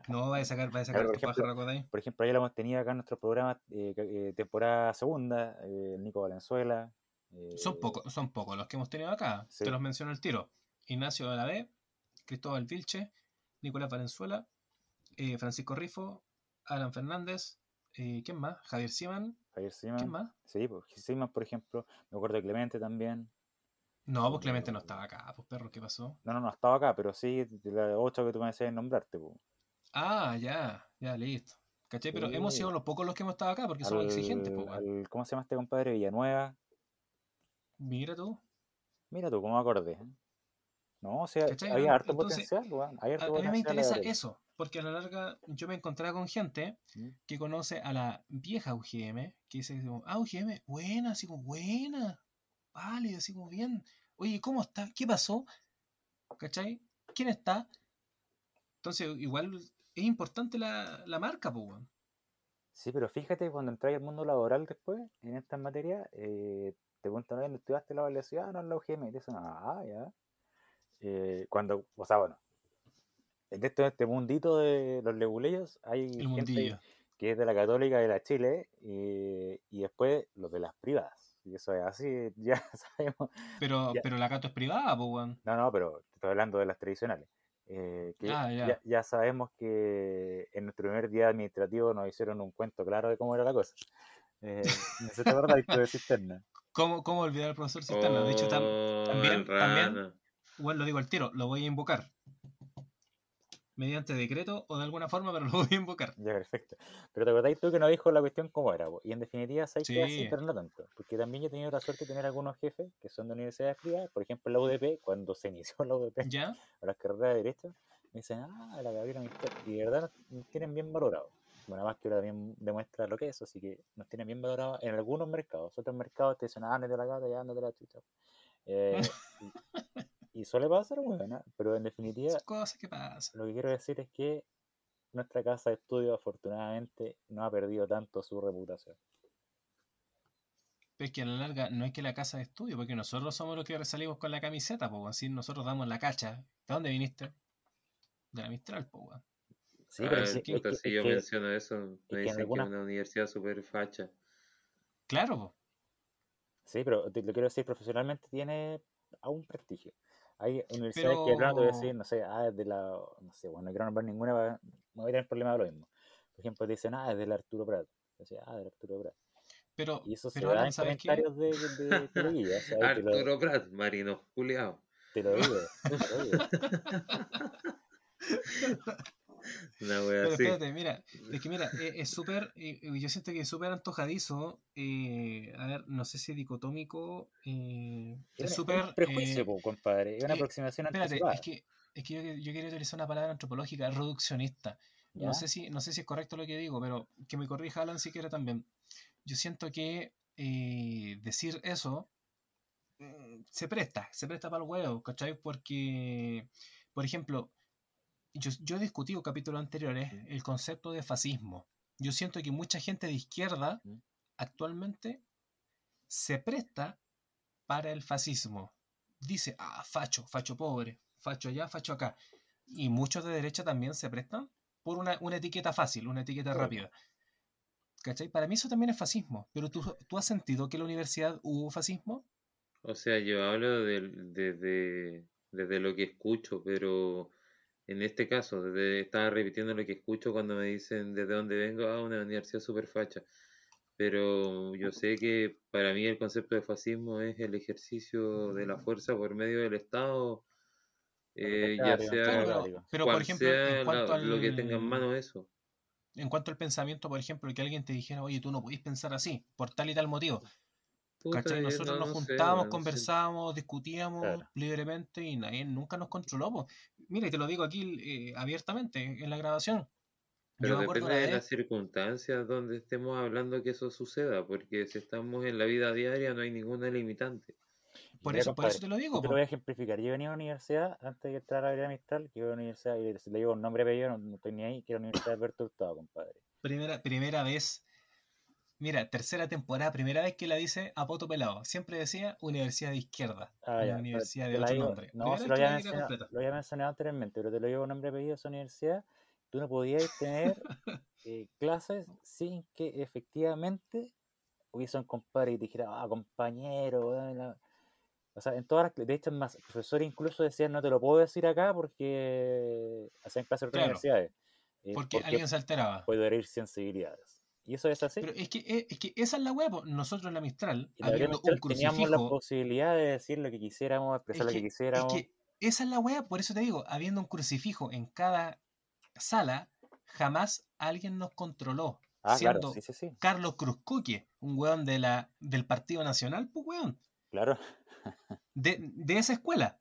No, va a sacar, va a sacar ver, por ejemplo, ahí. por ejemplo, ahí lo hemos tenido acá en nuestro programa, eh, eh, temporada segunda, eh, Nico Valenzuela. Son eh, pocos, son pocos los que hemos tenido acá. Sí. Te los menciono al tiro. Ignacio de la B, Cristóbal Vilche, Nicolás Valenzuela, eh, Francisco Rifo, Alan Fernández, eh, ¿quién más? Javier Siman, Javier ¿quién Siman. más? Sí, pues Siman, por ejemplo. Me acuerdo de Clemente también. No, pues Clemente no estaba acá, pues perro, ¿qué pasó? No, no, no estaba acá, pero sí de las ocho que tú me decías nombrarte. pues. Ah, ya, ya, listo. ¿Cachai? Pero hemos sido los pocos los que hemos estado acá porque somos exigentes, pues, Al- ¿Cómo se llama este compadre? Villanueva. Mira tú. Mira tú, cómo acordé. ¿eh? No, o sea, ¿Cachai, había no? harto Entonces, potencial, weón. Hay A, harto a mí me potencial, la interesa eso, porque a la larga yo me encontraba con gente ¿Mm? que conoce a la vieja UGM, que dice ah, UGM, buena, así como, buena, vale, así como bien. Oye, ¿cómo está? ¿Qué pasó? ¿Cachai? ¿Quién está? Entonces, igual es importante la, la marca, pues. Sí, pero fíjate, cuando entras al mundo laboral después, en estas materias, eh, te preguntan, ¿dónde estudiaste la universidad? Ah, no, en la UGM. Y te dicen, ah, ya. Eh, cuando, o sea, bueno, en este, en este mundito de los leguleyos hay El gente mundillo. que es de la Católica de la Chile y, y después los de las privadas. Y eso es así, ya sabemos. Pero, Ya. pero la Cato es privada, pues, weón. No, no, pero te estoy hablando de las tradicionales. Eh, que Ah, ya. ya. ya sabemos que en nuestro primer día administrativo nos hicieron un cuento claro de cómo era la cosa. Eh, no si te de cisterna. ¿Cómo, cómo olvidar al profesor Cisterna? De hecho, tam- Oh, también, también, igual lo digo al tiro, lo voy a invocar. Mediante decreto o de alguna forma, pero lo voy a invocar. Ya, perfecto. Pero te acordás tú que nos dijo la cuestión cómo era. po? Y en definitiva, ¿sabes Sí. así? Pero no tanto. Porque también yo he tenido la suerte de tener algunos jefes que son de universidades privadas. Por ejemplo, la UDP, cuando se inició la UDP, ¿Ya? a las carreras de Derecho, me dicen, ah, la Gabriela. Y de verdad nos tienen bien valorado. Bueno, más que ahora también demuestra lo que es, así que nos tienen bien valorado en algunos mercados. Otros mercados te dicen, ah, no te la gata, ya no te la chucha. Eh, y, suele pasar, bueno, pero en definitiva, cosas que pasan. lo que quiero decir es que nuestra casa de estudio, afortunadamente, no ha perdido tanto su reputación. Pero es que a la larga no es que la casa de estudio, porque nosotros somos los que salimos con la camiseta, pues, así nosotros damos la cacha. ¿De dónde viniste? De la Mistral, pues, weón. Sí, Ah, pero sí, es que- si es yo que- menciono eso, me dicen que alguna- es una universidad súper facha. Claro, pues. Sí, pero te- lo quiero decir, profesionalmente tiene aún prestigio. Hay universidades que de plano te voy a Pero- decir, no sé, ah, es de la, no sé, bueno, no quiero nombrar ninguna, va- me voy a tener problemas de lo mismo. Por ejemplo, te dicen, ah, es del Arturo Prat. Decía, ah, del Arturo Prat. Pero, Y eso se pero da Alan, en comentarios de, de, de lo, Arturo Prat, Marino Juliao. te lo digo, te lo digo. Una wea Pero así. espérate, mira, es que mira, e- es súper, eh, eh, yo siento que es súper antojadizo, eh, a ver, no sé si dicotómico, eh, Es súper... es un prejuicio, eh, po, compadre, es una eh, aproximación espérate, anticipada. es que, es que yo, yo quería utilizar una palabra antropológica, reduccionista. ¿ya? No sé si, no sé si es correcto lo que digo, pero que me corrija Alan si quiere también. Yo siento que eh, decir eso mm, se presta, se presta para el huevo, ¿cachai? Porque, por ejemplo, yo, yo he discutido capítulos anteriores el concepto de fascismo. Yo siento que mucha gente de izquierda actualmente se presta para el fascismo. Dice, ah, facho, facho pobre, facho allá, facho acá. Y muchos de derecha también se prestan por una, una etiqueta fácil, una etiqueta Sí. rápida. ¿Cachai? Para mí eso también es fascismo. Pero tú, ¿tú has sentido que en la universidad hubo fascismo? O sea, yo hablo desde, desde lo que escucho, pero en este caso, desde, estaba repitiendo lo que escucho cuando me dicen desde dónde vengo, a una universidad super facha. Pero yo sé que para mí el concepto de fascismo es el ejercicio de la fuerza por medio del Estado eh, ya sea Claro, pero, por cual ejemplo, sea en cuanto la- lo que tenga en al, mano eso. en cuanto al pensamiento, por ejemplo, que alguien te dijera, oye, tú no podís pensar así, por tal y tal motivo. Puta, ¿Cachai? yo Nosotros no, nos no sé, juntábamos, weón, sí. conversábamos, discutíamos Claro. libremente y nadie nunca nos controló. po. Mira, y te lo digo aquí eh, abiertamente en la grabación. Yo Pero acuerdo depende de las circunstancias donde estemos hablando que eso suceda, porque si estamos en la vida diaria no hay ninguna limitante. por eso, por eso te lo Yo digo. te lo voy a ejemplificar. Yo venía a la universidad antes de entrar a la vida Mistral, que iba a la universidad y si le digo un nombre apellido, no, no estoy ni ahí, que era la Universidad de Alberto Hurtado, compadre. Primera, primera vez, mira, tercera temporada, primera vez que la dice a poto pelado. Siempre decía Universidad de Izquierda, Ah, una ya. pero universidad de otro digo- nombre. No, se lo había, mencionado, completa. lo había mencionado anteriormente, pero te lo un nombre apellido de esa universidad. Tú no podías tener eh, clases sin que efectivamente hubiese un compadre y te dijera, ah, compañero, weón, la-". O sea, en todas las, cl- de hecho, más, profesores incluso decían, no te lo puedo decir acá porque hacían clases en otras Claro, universidades. eh, porque alguien se alteraba. puede herir sensibilidades. Y eso es así. Pero es que, eh, es que esa es la hueá, nosotros en la Mistral, Y la vida habiendo Mistral un teníamos la posibilidad de decir lo que quisiéramos, expresar es lo que que, es quisiéramos. que esa es la weá, por eso te digo, habiendo un crucifijo en cada sala, jamás alguien nos controló. Ah, claro, siendo sí, sí, sí. Carlos Cruzcoque, un weón de la, del Partido Nacional, pues weón, Claro. de, de esa escuela.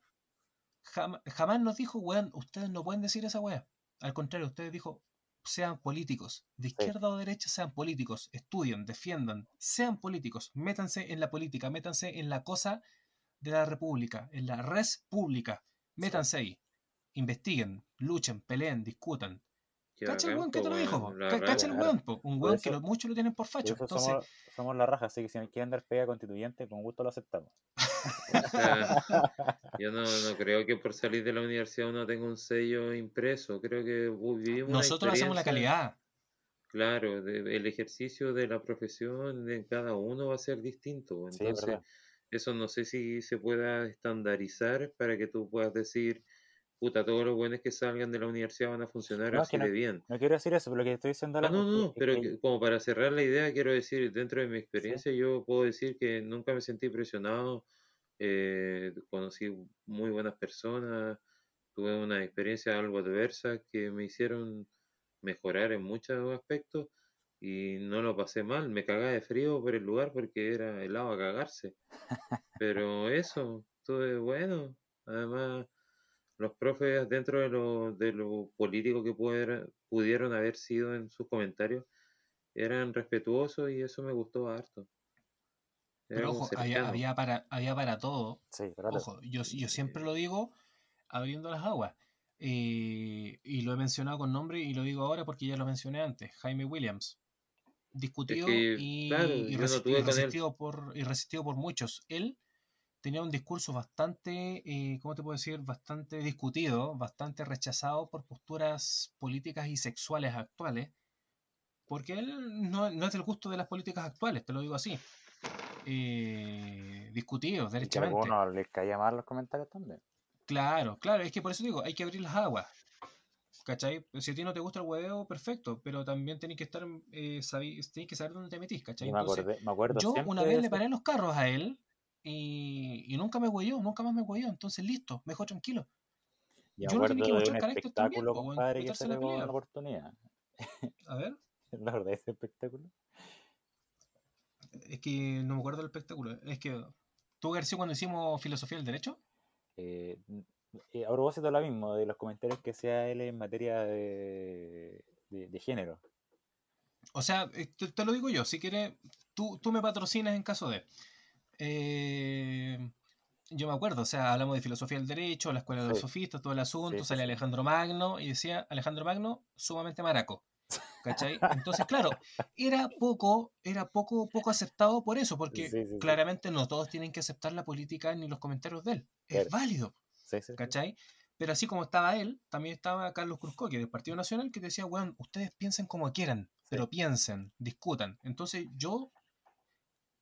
Jam- jamás nos dijo, weón, ustedes no pueden decir esa weá. Al contrario, ustedes dijo, sean políticos, de izquierda o derecha, sean políticos, estudien, defiendan, sean políticos, métanse en la política, métanse en la cosa de la república, en la res pública, métanse ahí, investiguen, luchen, peleen, discutan. ¿Cacha el weón que te lo dijo? ¿Cacha el weón? Un weón que muchos lo tienen por facho. Entonces, somos, somos la raja, así que si nos quieren dar pega constituyente, con gusto lo aceptamos. O sea, yo no, no creo que por salir de la universidad uno tenga un sello impreso. Creo que uh, vivimos nosotros hacemos la calidad. Claro, de- el ejercicio de la profesión de cada uno va a ser distinto. Entonces, eso no sé si se pueda estandarizar para que tú puedas decir, puta, todos los buenos que salgan de la universidad van a funcionar No, así de bien. No quiero decir eso, pero lo que estoy diciendo Ah, no, no, no, pero que- como para cerrar la idea, quiero decir, dentro de mi experiencia, yo puedo decir que nunca me sentí presionado, eh, conocí muy buenas personas, tuve una experiencia algo adversa que me hicieron mejorar en muchos aspectos y no lo pasé mal, me cagaba de frío por el lugar porque era helado a cagarse, pero eso, todo bueno, además los profes dentro de lo, de lo político que pudiera- pudieron haber sido en sus comentarios eran respetuosos y eso me gustó harto. Era Pero ojo, había, había, para, había para todo. Sí, claro. Ojo, yo, yo siempre lo digo abriendo las aguas. Eh, y lo he mencionado con nombre y lo digo ahora porque ya lo mencioné antes. Jaime Williams. Discutido que, y, claro, y yo no resi- tuve y con él. resistido por, y resistido por muchos. Él tenía un discurso bastante, eh, ¿cómo te puedo decir? Bastante discutido, bastante rechazado por posturas políticas y sexuales actuales. Porque él no, no es del gusto de las políticas actuales, te lo digo así. Eh, discutidos, Y que derechamente. les caía mal los comentarios también. Claro, claro, es que por eso digo, hay que abrir las aguas. ¿Cachai? Si a ti no te gusta el hueveo, perfecto, pero también tenés que estar, eh, tenés que saber dónde te metís, ¿cachai? Me, Entonces, acordé, me acuerdo yo una vez le paré los carros a él y, y nunca me huelló, nunca más me huelló, entonces listo, me dejó tranquilo. Y yo no tenía que mostrar carácter también, weón, compadre, que se la pelea. una oportunidad. A ver, ¿La verdad ese espectáculo? es que no me acuerdo del espectáculo, es que tú, García, cuando hicimos filosofía del derecho, Eh, eh, a propósito lo mismo, de los comentarios que hacía él en materia de, de, de género. O sea, eh, te, te lo digo yo, si quieres, tú, tú me patrocinas en caso de... Eh, yo me acuerdo, o sea, hablamos de filosofía del derecho, la escuela de los Sí. sofistas, todo el asunto, Sí, sale. Alejandro Magno y decía, Alejandro Magno, sumamente maraco. ¿Cachai? Entonces, claro, era poco, era poco, poco aceptado por eso, porque claramente no todos tienen que aceptar la política ni los comentarios de él. Es válido. ¿cachai? Pero así como estaba él, también estaba Carlos Cruzcoque del Partido Nacional que decía, weón, ustedes piensen como quieran, pero piensen, discutan. Entonces yo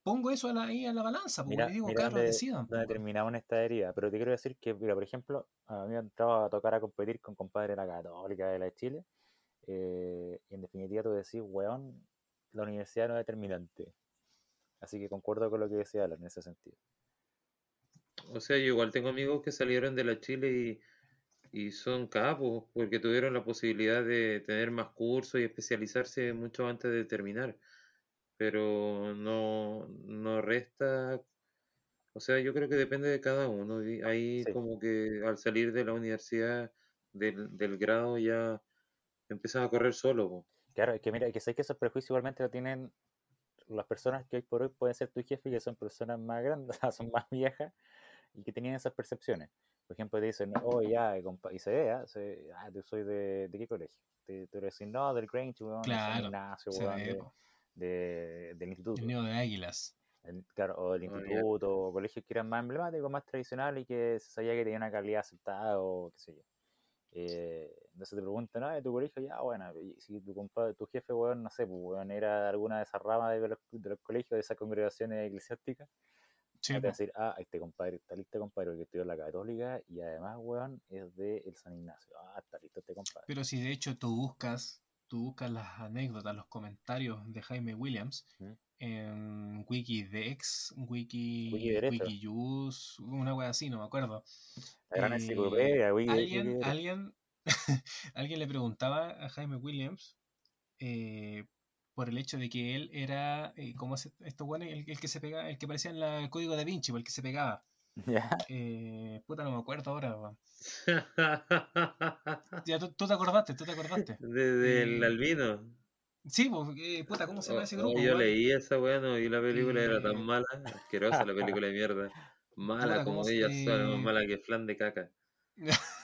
pongo eso a la- ahí a la balanza, porque Mira, digo, mira Carlos, decidan. weón". terminamos en esta herida. Pero te quiero decir que, mira, por ejemplo, a mí me entraba a tocar a competir con compadre de la Católica de la de Chile. eh, y en definitiva tú decís, weón, la universidad no es determinante. Así que concuerdo con lo que decía Alan en ese sentido. O sea, yo igual tengo amigos que salieron de la Chile y y son capos porque tuvieron la posibilidad de tener más cursos y especializarse mucho antes de terminar. Pero no, no resta, o sea, yo creo que depende de cada uno. Ahí Sí. como que al salir de la universidad, del, del grado, ya empiezas a correr solo. po. Claro, es que mira, que sé que esos prejuicios igualmente lo tienen las personas que hoy por hoy pueden ser tu jefe, que son personas más grandes, son más viejas y que tenían esas percepciones. Por ejemplo, te dicen, oh, ya, compa-", y se ve, ¿ah? se- ah, tú soy de, ¿de qué colegio? Te, te dicen, no, del Grange, weón, de Claro, Ignacio, weón, de-. De- del instituto. El nido de águilas. el- claro, o del instituto, o colegios que eran más emblemáticos, más tradicionales y que se sabía que tenía una calidad aceptada o qué sé yo. Eh, entonces te preguntan, ah, de tu colegio, ya, bueno, si tu compadre, tu jefe, weón, no sé, pues, weón, era de alguna de esas ramas de los, de los colegios, de esas congregaciones eclesiásticas, Sí, te a decir, ah, este compadre está listo, compadre, porque estudió en la católica y además, weón, es de el San Ignacio. Ah, está listo este compadre. Pero si de hecho tú buscas, tú buscas las anécdotas, los comentarios de Jaime Williams ¿Mm? en Wikidex, Wiki, Wiki Derecho. Wikiuse, una wea así, no me acuerdo. La gran Eh, enciclopedia, Wiki- alguien, Wiki- alguien, alguien le preguntaba a Jaime Williams eh, por el hecho de que él era, eh, como es esto bueno, el, el que se pegaba, el que parecía en la- el código da Vinci, o el que se pegaba. Ya, Eh, puta, no me acuerdo ahora. Ya, tú, tú te acordaste, tú te acordaste. Desde el Eh, albino. Sí, pues, eh, puta, ¿cómo se llama ese oh, grupo? yo leí esa weá, no vi la película, era tan Eh, mala, asquerosa la película de mierda. Mala Puta, como ¿cómo se- ellas son, más mala que flan de caca.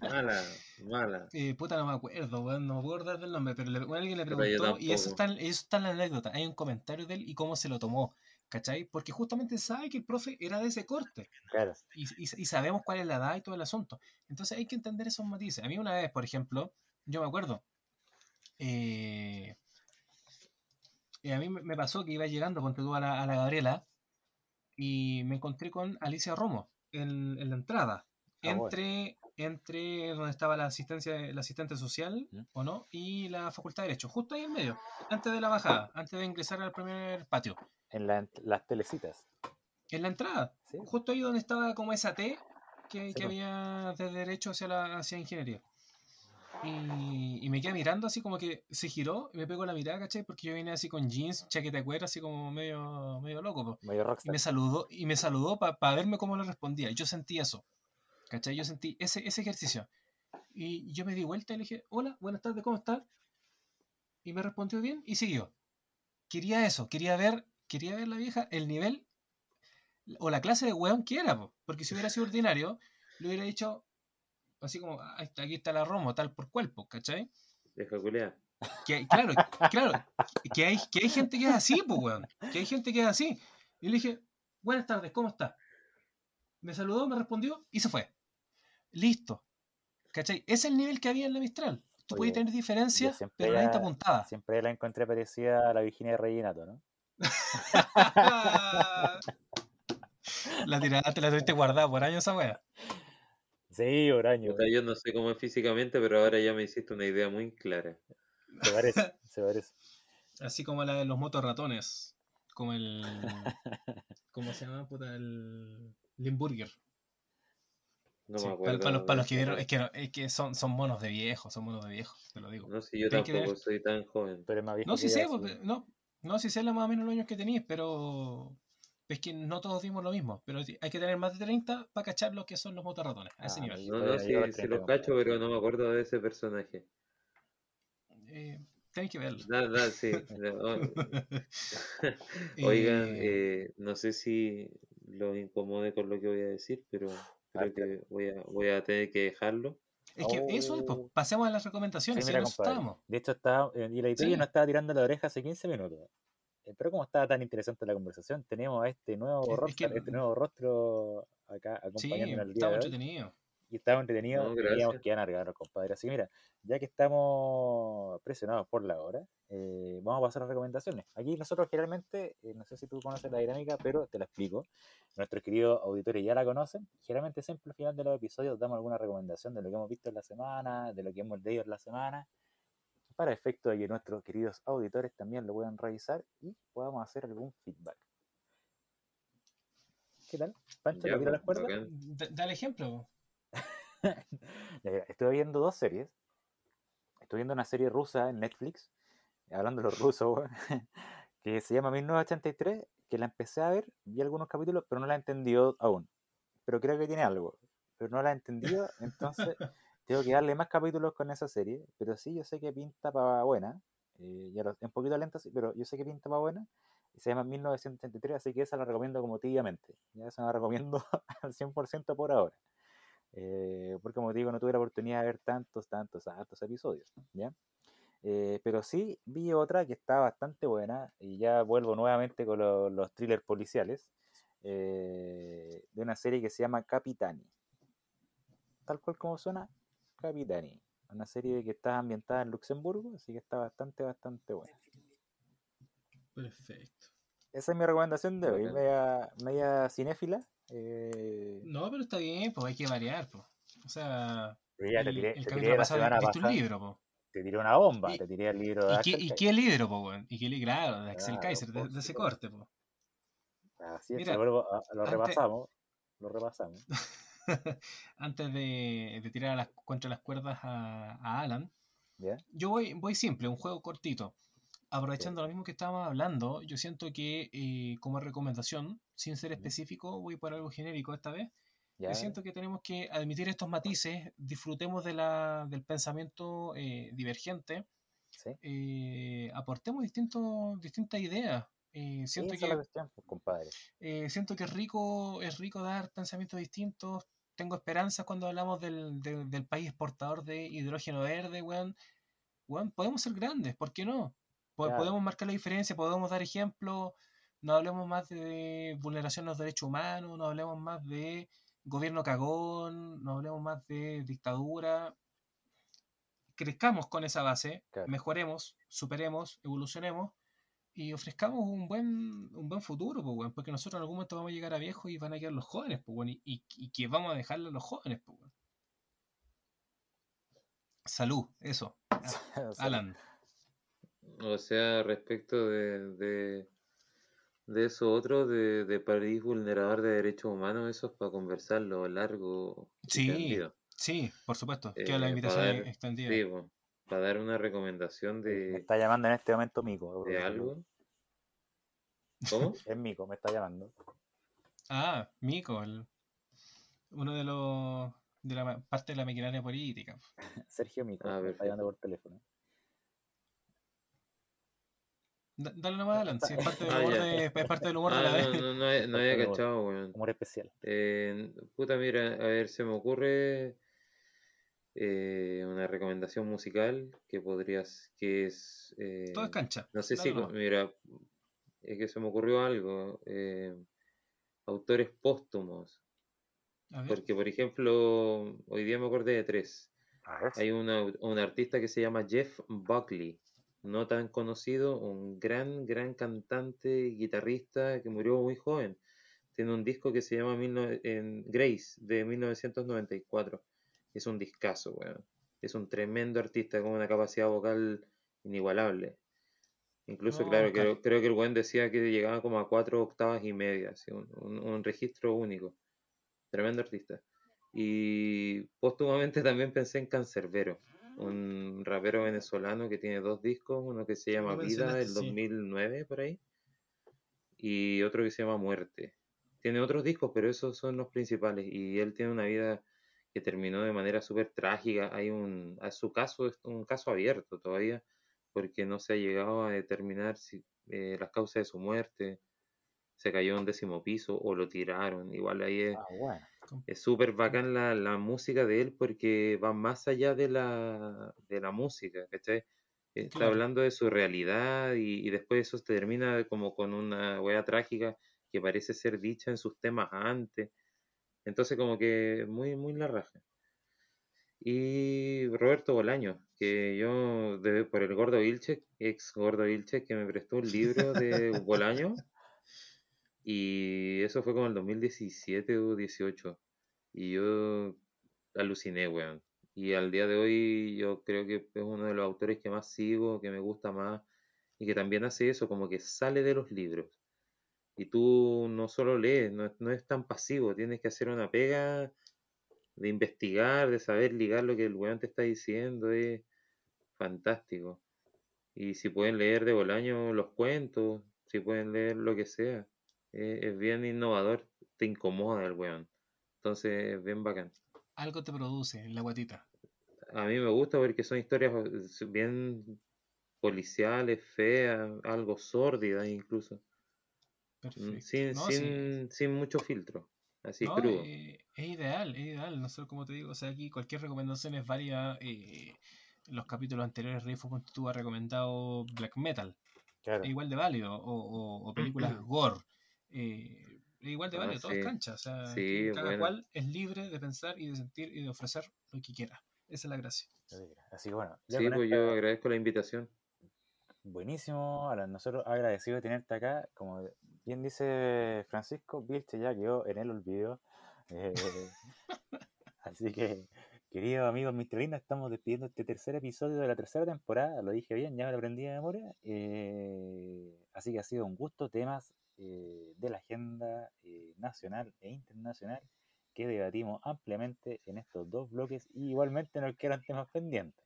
Mala, mala. Puta, no me acuerdo, weón, no me puedo acordar del nombre, pero le- alguien le preguntó y eso está, eso está en la anécdota. Hay un comentario de él y cómo se lo tomó, ¿cachai? Porque justamente sabe que el profe era de ese corte claro. y, y- y sabemos cuál es la edad y todo el asunto. Entonces hay que entender esos matices. A mí una vez, por ejemplo, yo me acuerdo, eh, eh, a mí me pasó que iba llegando, tú a la, a la Gabriela y me encontré con Alicia Romo en, en la entrada, Ah, bueno. entre, entre donde estaba la asistencia, la asistente social. ¿o no? Y la facultad de Derecho, justo ahí en medio, antes de la bajada, antes de ingresar al primer patio. En la- las telecitas. En la entrada, Sí. justo ahí donde estaba como esa T que, Sí, que po. había de derecho hacia la hacia ingeniería. Y, y me quedé mirando así como que se giró y me pegó la mirada, ¿cachai? Porque yo vine así con jeans, chaqueta de cuero, así como medio, medio loco. Medio Y me saludó, y me saludó para verme cómo le respondía. Yo sentí eso. ¿Cachai? Yo sentí ese, ese ejercicio. Y yo me di vuelta y le dije, hola, buenas tardes, ¿cómo estás? Y me respondió bien y siguió. Quería eso, quería ver, quería ver la vieja, el nivel o la clase de weón que era, po. porque si hubiera sido ordinario, le hubiera dicho así como, "Ah, está- aquí está la Romo, tal por cual, po, ¿cachai? Deja culiar. Que, claro, claro, que hay, que hay gente que es así, pues, weón. Que hay gente que es así. Y le dije, buenas tardes, ¿cómo está? Me saludó, me respondió y se fue. Listo. ¿Cachai? Es el nivel que había en la Mistral. Tú Oye, podías tener diferencias, siempre pero la- apuntaba. Siempre la encontré parecida a la Virginia de ¿no? la tiraste, la tuviste guardada por años esa wea. Sí, Oraño. Puta, yo no sé cómo es físicamente, pero ahora ya me hiciste una idea muy clara. Se parece, se parece. Así como la de los motorratones. Como el. ¿Cómo se llama? Puta, el. Limburger. No Sí, me para, acuerdo. los, para los que vieron, es que, no- es que son, son monos de viejos, son monos de viejos, te lo digo. No sé, yo tampoco tener- soy tan joven. Pero es más viejo No, sí sé, pues, sí. no, no, sí sé la más o menos los años que tenéis, pero es que no todos vimos lo mismo. Pero hay que tener más de 30 para cachar lo que son los motorratones, a ese Ah, nivel. no, No, no, no sí, sí 30, lo cacho, pero no me acuerdo de ese personaje. Eh, tenéis que verlo. Nada, nada, sí. no, oh, Oigan, Eh, eh, no sé si los incomode con lo que voy a decir, pero creo que voy a, voy a tener que dejarlo. Es que eso es, pues, Oh. pasemos a las Sí, recomendaciones, si mira, compadre. De hecho, estaba, eh, y la editorial Sí. nos estaba tirando la oreja hace 15 minutos. Eh, Pero como estaba tan interesante la conversación, tenemos a este nuevo Es- es que- este nuevo rostro acá Sí, acompañándonos el día estaba de hoy. entretenido. Y estaba entretenido, No, que alargarnos, compadre. Así que mira, ya que estamos presionados por la hora, eh, vamos a pasar a las recomendaciones. Aquí nosotros generalmente, eh, no sé si tú conoces la dinámica, pero te la explico. Nuestros queridos auditores ya la conocen. Generalmente siempre al final de los episodios damos alguna recomendación de lo que hemos visto en la semana, de lo que hemos leído en la semana, para efecto de que nuestros queridos auditores también lo puedan revisar y podamos hacer algún feedback. ¿Qué tal? Pancho, Ya, ¿te tira las cuerdas? Dale ejemplo. Estuve viendo dos series. Estoy viendo una serie rusa en Netflix, hablando de los rusos, que se llama 1983, que la empecé a ver, vi algunos capítulos, pero no la he entendido aún. Pero creo que tiene algo, pero no la he entendido, entonces tengo que darle más capítulos con esa serie, pero sí, yo sé que pinta para buena. eh, ya lo- es un poquito lenta, sí, pero yo sé que pinta para buena. Se llama 1983, así que esa la recomiendo como tibiamente. Ya esa la recomiendo al 100% por ahora. Eh, porque como digo, no tuve la oportunidad de ver tantos, tantos, tantos episodios. ¿ya? Eh, pero sí vi otra que está bastante buena y ya vuelvo nuevamente con lo- los thrillers policiales eh, de una serie que se llama Capitani. Tal cual como suena, Capitani. Una serie que está ambientada en Luxemburgo, así que está bastante, bastante buena. Perfecto. Esa es mi recomendación de hoy, media, media cinéfila. Eh, No, pero está bien, pues hay que variar, pues. O sea, pero ya te el, tiré, el te capítulo tiré la pasado semana viste un pasada, libro, pues. te tiré una bomba, Y- te tiré el libro de ¿Y qué, Axel y Kaiser. qué libro, pues, weón? ¿Y qué li- Claro, de Axel Claro, Kaiser, de, de ese corte, pues. Así es, Mira, lo, vuelvo a- lo antes- repasamos, lo repasamos. Antes de, de tirar a las, contra las cuerdas a, a Alan, ¿Ya? yo voy, voy simple, un juego cortito. Aprovechando lo mismo que estábamos hablando, yo siento que eh, como recomendación, sin ser específico, voy por algo genérico esta vez. ¿Ya? Yo siento que tenemos que admitir estos matices, disfrutemos de la, del pensamiento eh, divergente, ¿Sí? eh, aportemos distintos, distintas ideas. Siento, que, cuestión, pues, compadre. siento que es rico, es rico dar pensamientos distintos. Tengo esperanzas cuando hablamos del, del- del país exportador de hidrógeno verde, weón. Weón, podemos ser grandes, ¿por qué no? Claro. Podemos marcar la diferencia, podemos dar ejemplos. No hablemos más de vulneración de los derechos humanos, no hablemos más de gobierno cagón, no hablemos más de dictadura. Crezcamos con esa base, Claro. mejoremos, superemos, evolucionemos y ofrezcamos un buen, un buen futuro, pues, weón, porque nosotros en algún momento vamos a llegar a viejos y van a quedar los jóvenes, pues, weón, y, y, y que vamos a dejarle a los jóvenes, pues, weón. Salud, eso. Alan. O sea, respecto de, de, de eso otro, de, de país vulnerador de derechos humanos, eso es para conversarlo largo y Sí, tendido. sí, por supuesto. Queda la Eh, invitación para dar- extendida. Sí, po, para dar una recomendación Me de, está llamando en este momento Mico. de algo. ¿Cómo? Es Mico, me está llamando. Ah, Mico, el- uno de los de la parte de la maquinaria política. Sergio Mico, Ah, me está llamando por teléfono. Da- dale nomás, Alan, si es parte del Ah, humor, de, es parte del humor de Ah, la no, vez. no, no, no había cachado, weón. Humor especial. Eh, puta, mira, a ver, se me ocurre eh, una recomendación musical que podrías, que es, eh, Todo es cancha. no sé dale si, nomás. mira, es que se me ocurrió algo, eh, autores póstumos, porque por ejemplo, hoy día me acordé de tres. Hay una- un artista que se llama Jeff Buckley, no tan conocido, un gran, gran cantante y guitarrista que murió muy joven. Tiene un disco que se llama 19 en Grace de 1994. Es un discazo, weón. Es un tremendo artista con una capacidad vocal inigualable. Incluso, No, claro, creo, creo que el buen decía que llegaba como a cuatro octavas y media, así, un, un- un registro único. Tremendo artista. Y póstumamente también pensé en Cancerbero, un rapero venezolano que tiene dos discos, uno que se llama Vida del sí. 2009 por ahí, y otro que se llama Muerte. Tiene otros discos, pero esos son los principales. Y él tiene una vida que terminó de manera súper trágica. Hay un, a su caso es un caso abierto todavía, porque no se ha llegado a determinar si, eh, las causas de su muerte. Se cayó en un décimo piso o lo tiraron. Igual ahí es, Ah, bueno. Es súper bacán la, la música de él porque va más allá de la, de la música, ¿cachai? Está Claro. hablando de su realidad y, y después eso se termina como con una wea trágica que parece ser dicha en sus temas antes. Entonces como que muy, muy la raja. Y Roberto Bolaño, que yo de- por el Gordo Vilche, ex Gordo Vilche, que me prestó un libro de Bolaño. Y eso fue como el 2017 o 18. Y yo aluciné, weón. Y al día de hoy yo creo que es uno de los autores que más sigo, que me gusta más, y que también hace eso, como que sale de los libros. Y tú no solo lees, no, no es tan pasivo, tienes que hacer una pega de investigar, de saber ligar lo que el weón te está diciendo, es fantástico. Y si pueden leer de Bolaño los cuentos, si pueden leer lo que sea, eh, es bien innovador, te incomoda el weón. Entonces es bien bacán. Algo te produce la guatita. A mí me gusta porque son historias eh, bien policiales, feas, algo sórdidas incluso. Mm, Perfecto. Sin, No, sí. sin, sin mucho filtro, así No, crudo. eh, es ideal, es ideal. No sé cómo te digo. O sea, aquí cualquier recomendación es válida. eh, en los capítulos anteriores, Rifo tú ha recomendado Black Metal. Claro. Es igual de válido. O, o- o películas gore. Eh, igual de Ah, válido. Todo es sí. cancha. O sea, Sí, cada bueno. cual es libre de pensar y de sentir y de ofrecer lo que quiera. Esa es la gracia. Así que bueno, ya Sí, pues esta- yo agradezco la invitación. Buenísimo, Alan. Nosotros agradecidos de tenerte acá. Como bien dice Francisco, Vilche ya quedó en el olvido. Eh, así que, queridos amigos Mistralinos, estamos despidiendo este tercer episodio de la tercera temporada. Lo dije bien, ya me lo aprendí de memoria. Eh, así que ha sido un gusto. Temas eh, de la agenda eh, nacional e internacional que debatimos ampliamente en estos dos bloques. Y igualmente nos quedan temas pendientes.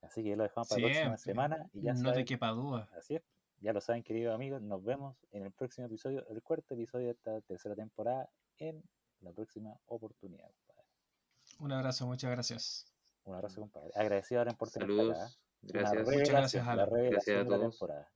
Así que lo dejamos para la próxima semana. Y ya no saben- te quepa duda. Así es. Ya lo saben, queridos amigos. Nos vemos en el próximo episodio, el cuarto episodio de esta tercera temporada, en la próxima oportunidad, compadre. Un abrazo, muchas gracias. Un abrazo, compadre. Agradecido ahora por tener Saludos. ¿eh? Gracias. Muchas gracias, Alan. Gracias a todos. temporada.